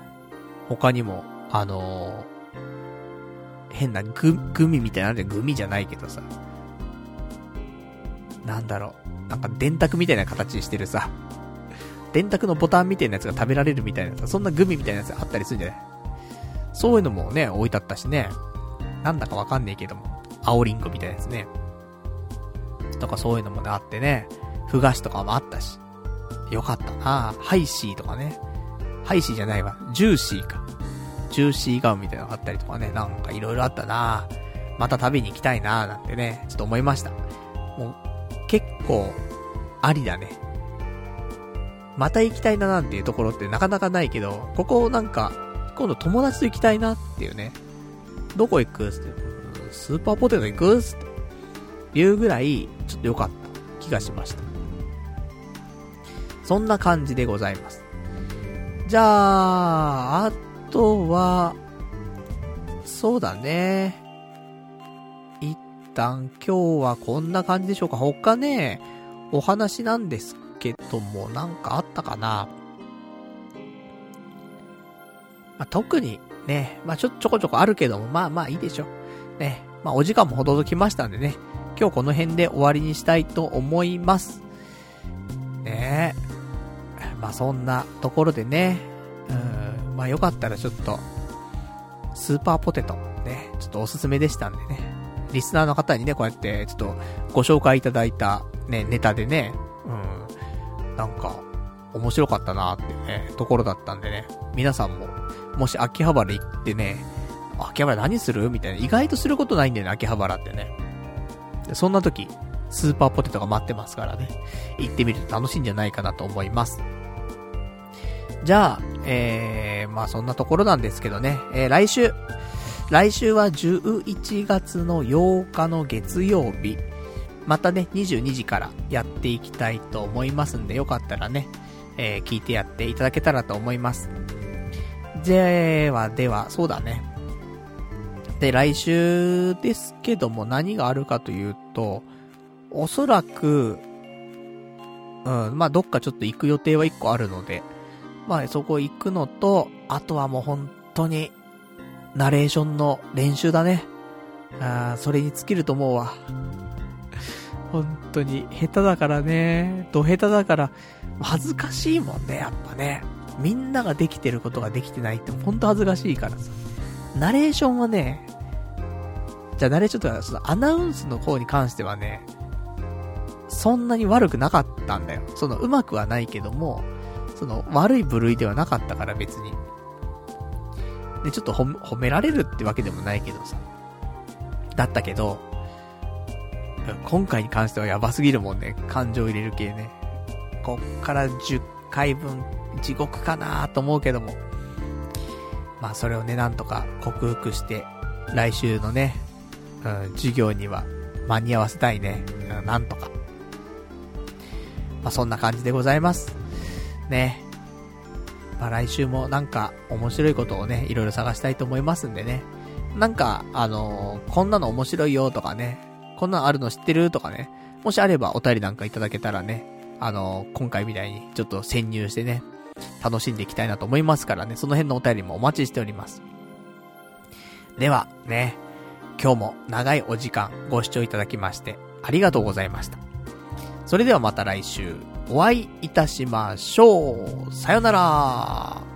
他にも、あのー、変なグ、グミみたいなんでグミじゃないけどさ。なんだろう。なんか電卓みたいな形してるさ。電卓のボタンみたいなやつが食べられるみたいなさ、そんなグミみたいなやつあったりするんじゃない？そういうのもね、置いてあったしね。なんだかわかんねえけども。青リンゴみたいなやつね。とかそういうのもね、あってね。ふ菓子とかもあったし。よかったなハイシーとかね。ハイシーじゃないわ。ジューシーか。ジューシーガムみたいなのがあったりとかね。なんかいろいろあったなまた食べに行きたいななんてね、ちょっと思いました。もう、結構、ありだね。また行きたいななんていうところってなかなかないけど、ここなんか、今度友達と行きたいなっていうね。どこ行くって、スーパーポテト行くって言うぐらい、ちょっと良かった気がしました。そんな感じでございます。じゃあ、あとは、そうだね。一旦今日はこんな感じでしょうか。他ね、お話なんですけども、なんかあったかな。まあ、特にね、まあ、ちょ、ちょこちょこあるけども、まあまあいいでしょ。ね、まあお時間もほどどきましたんでね、今日この辺で終わりにしたいと思います。ねえ。まあそんなところでね、うん、まあよかったらちょっと、スーパーポテト、ね、ちょっとおすすめでしたんでね。リスナーの方にね、こうやって、ちょっと、ご紹介いただいた、ね、ネタでね、うん、なんか、面白かったなってね、ところだったんでね、皆さんも、もし秋葉原行ってね、秋葉原何する？みたいな。意外とすることないんだよね、秋葉原ってね。そんな時、スーパーポテトが待ってますからね。行ってみると楽しいんじゃないかなと思います。じゃあ、えー、まあそんなところなんですけどね。えー、来週。来週は11月の8日の月曜日。またね、22時からやっていきたいと思いますんで、よかったらね、えー、聞いてやっていただけたらと思います。では、では、そうだね。で、来週ですけども何があるかというと、おそらく、うん、まあ、どっかちょっと行く予定は一個あるので、まあ、そこ行くのと、あとはもう本当に、ナレーションの練習だね。ああそれに尽きると思うわ。本当に、下手だからね、ど下手だから、恥ずかしいもんね、やっぱね。みんなができてることができてないって本当恥ずかしいからさ。ナレーションはね、じゃあナレーションとか、そのアナウンスの方に関してはね、そんなに悪くなかったんだよ。その上手くはないけども、その悪い部類ではなかったから別に。で、ちょっと褒められるってわけでもないけどさ。だったけど、今回に関してはやばすぎるもんね。感情入れる系ね。こっから10回分地獄かなと思うけども。まあそれをね、なんとか克服して、来週のね、うん、授業には間に合わせたいね。うん、なんとか。まあそんな感じでございます。ね。まあ来週もなんか面白いことをね、いろいろ探したいと思いますんでね。なんか、あのー、こんなの面白いよとかね、こんなのあるの知ってるとかね。もしあればお便りなんかいただけたらね、あの、今回みたいにちょっと潜入してね、楽しんでいきたいなと思いますからね、その辺のお便りもお待ちしております。では、ね、今日も長いお時間ご視聴いただきましてありがとうございました。それではまた来週お会いいたしましょう。さよなら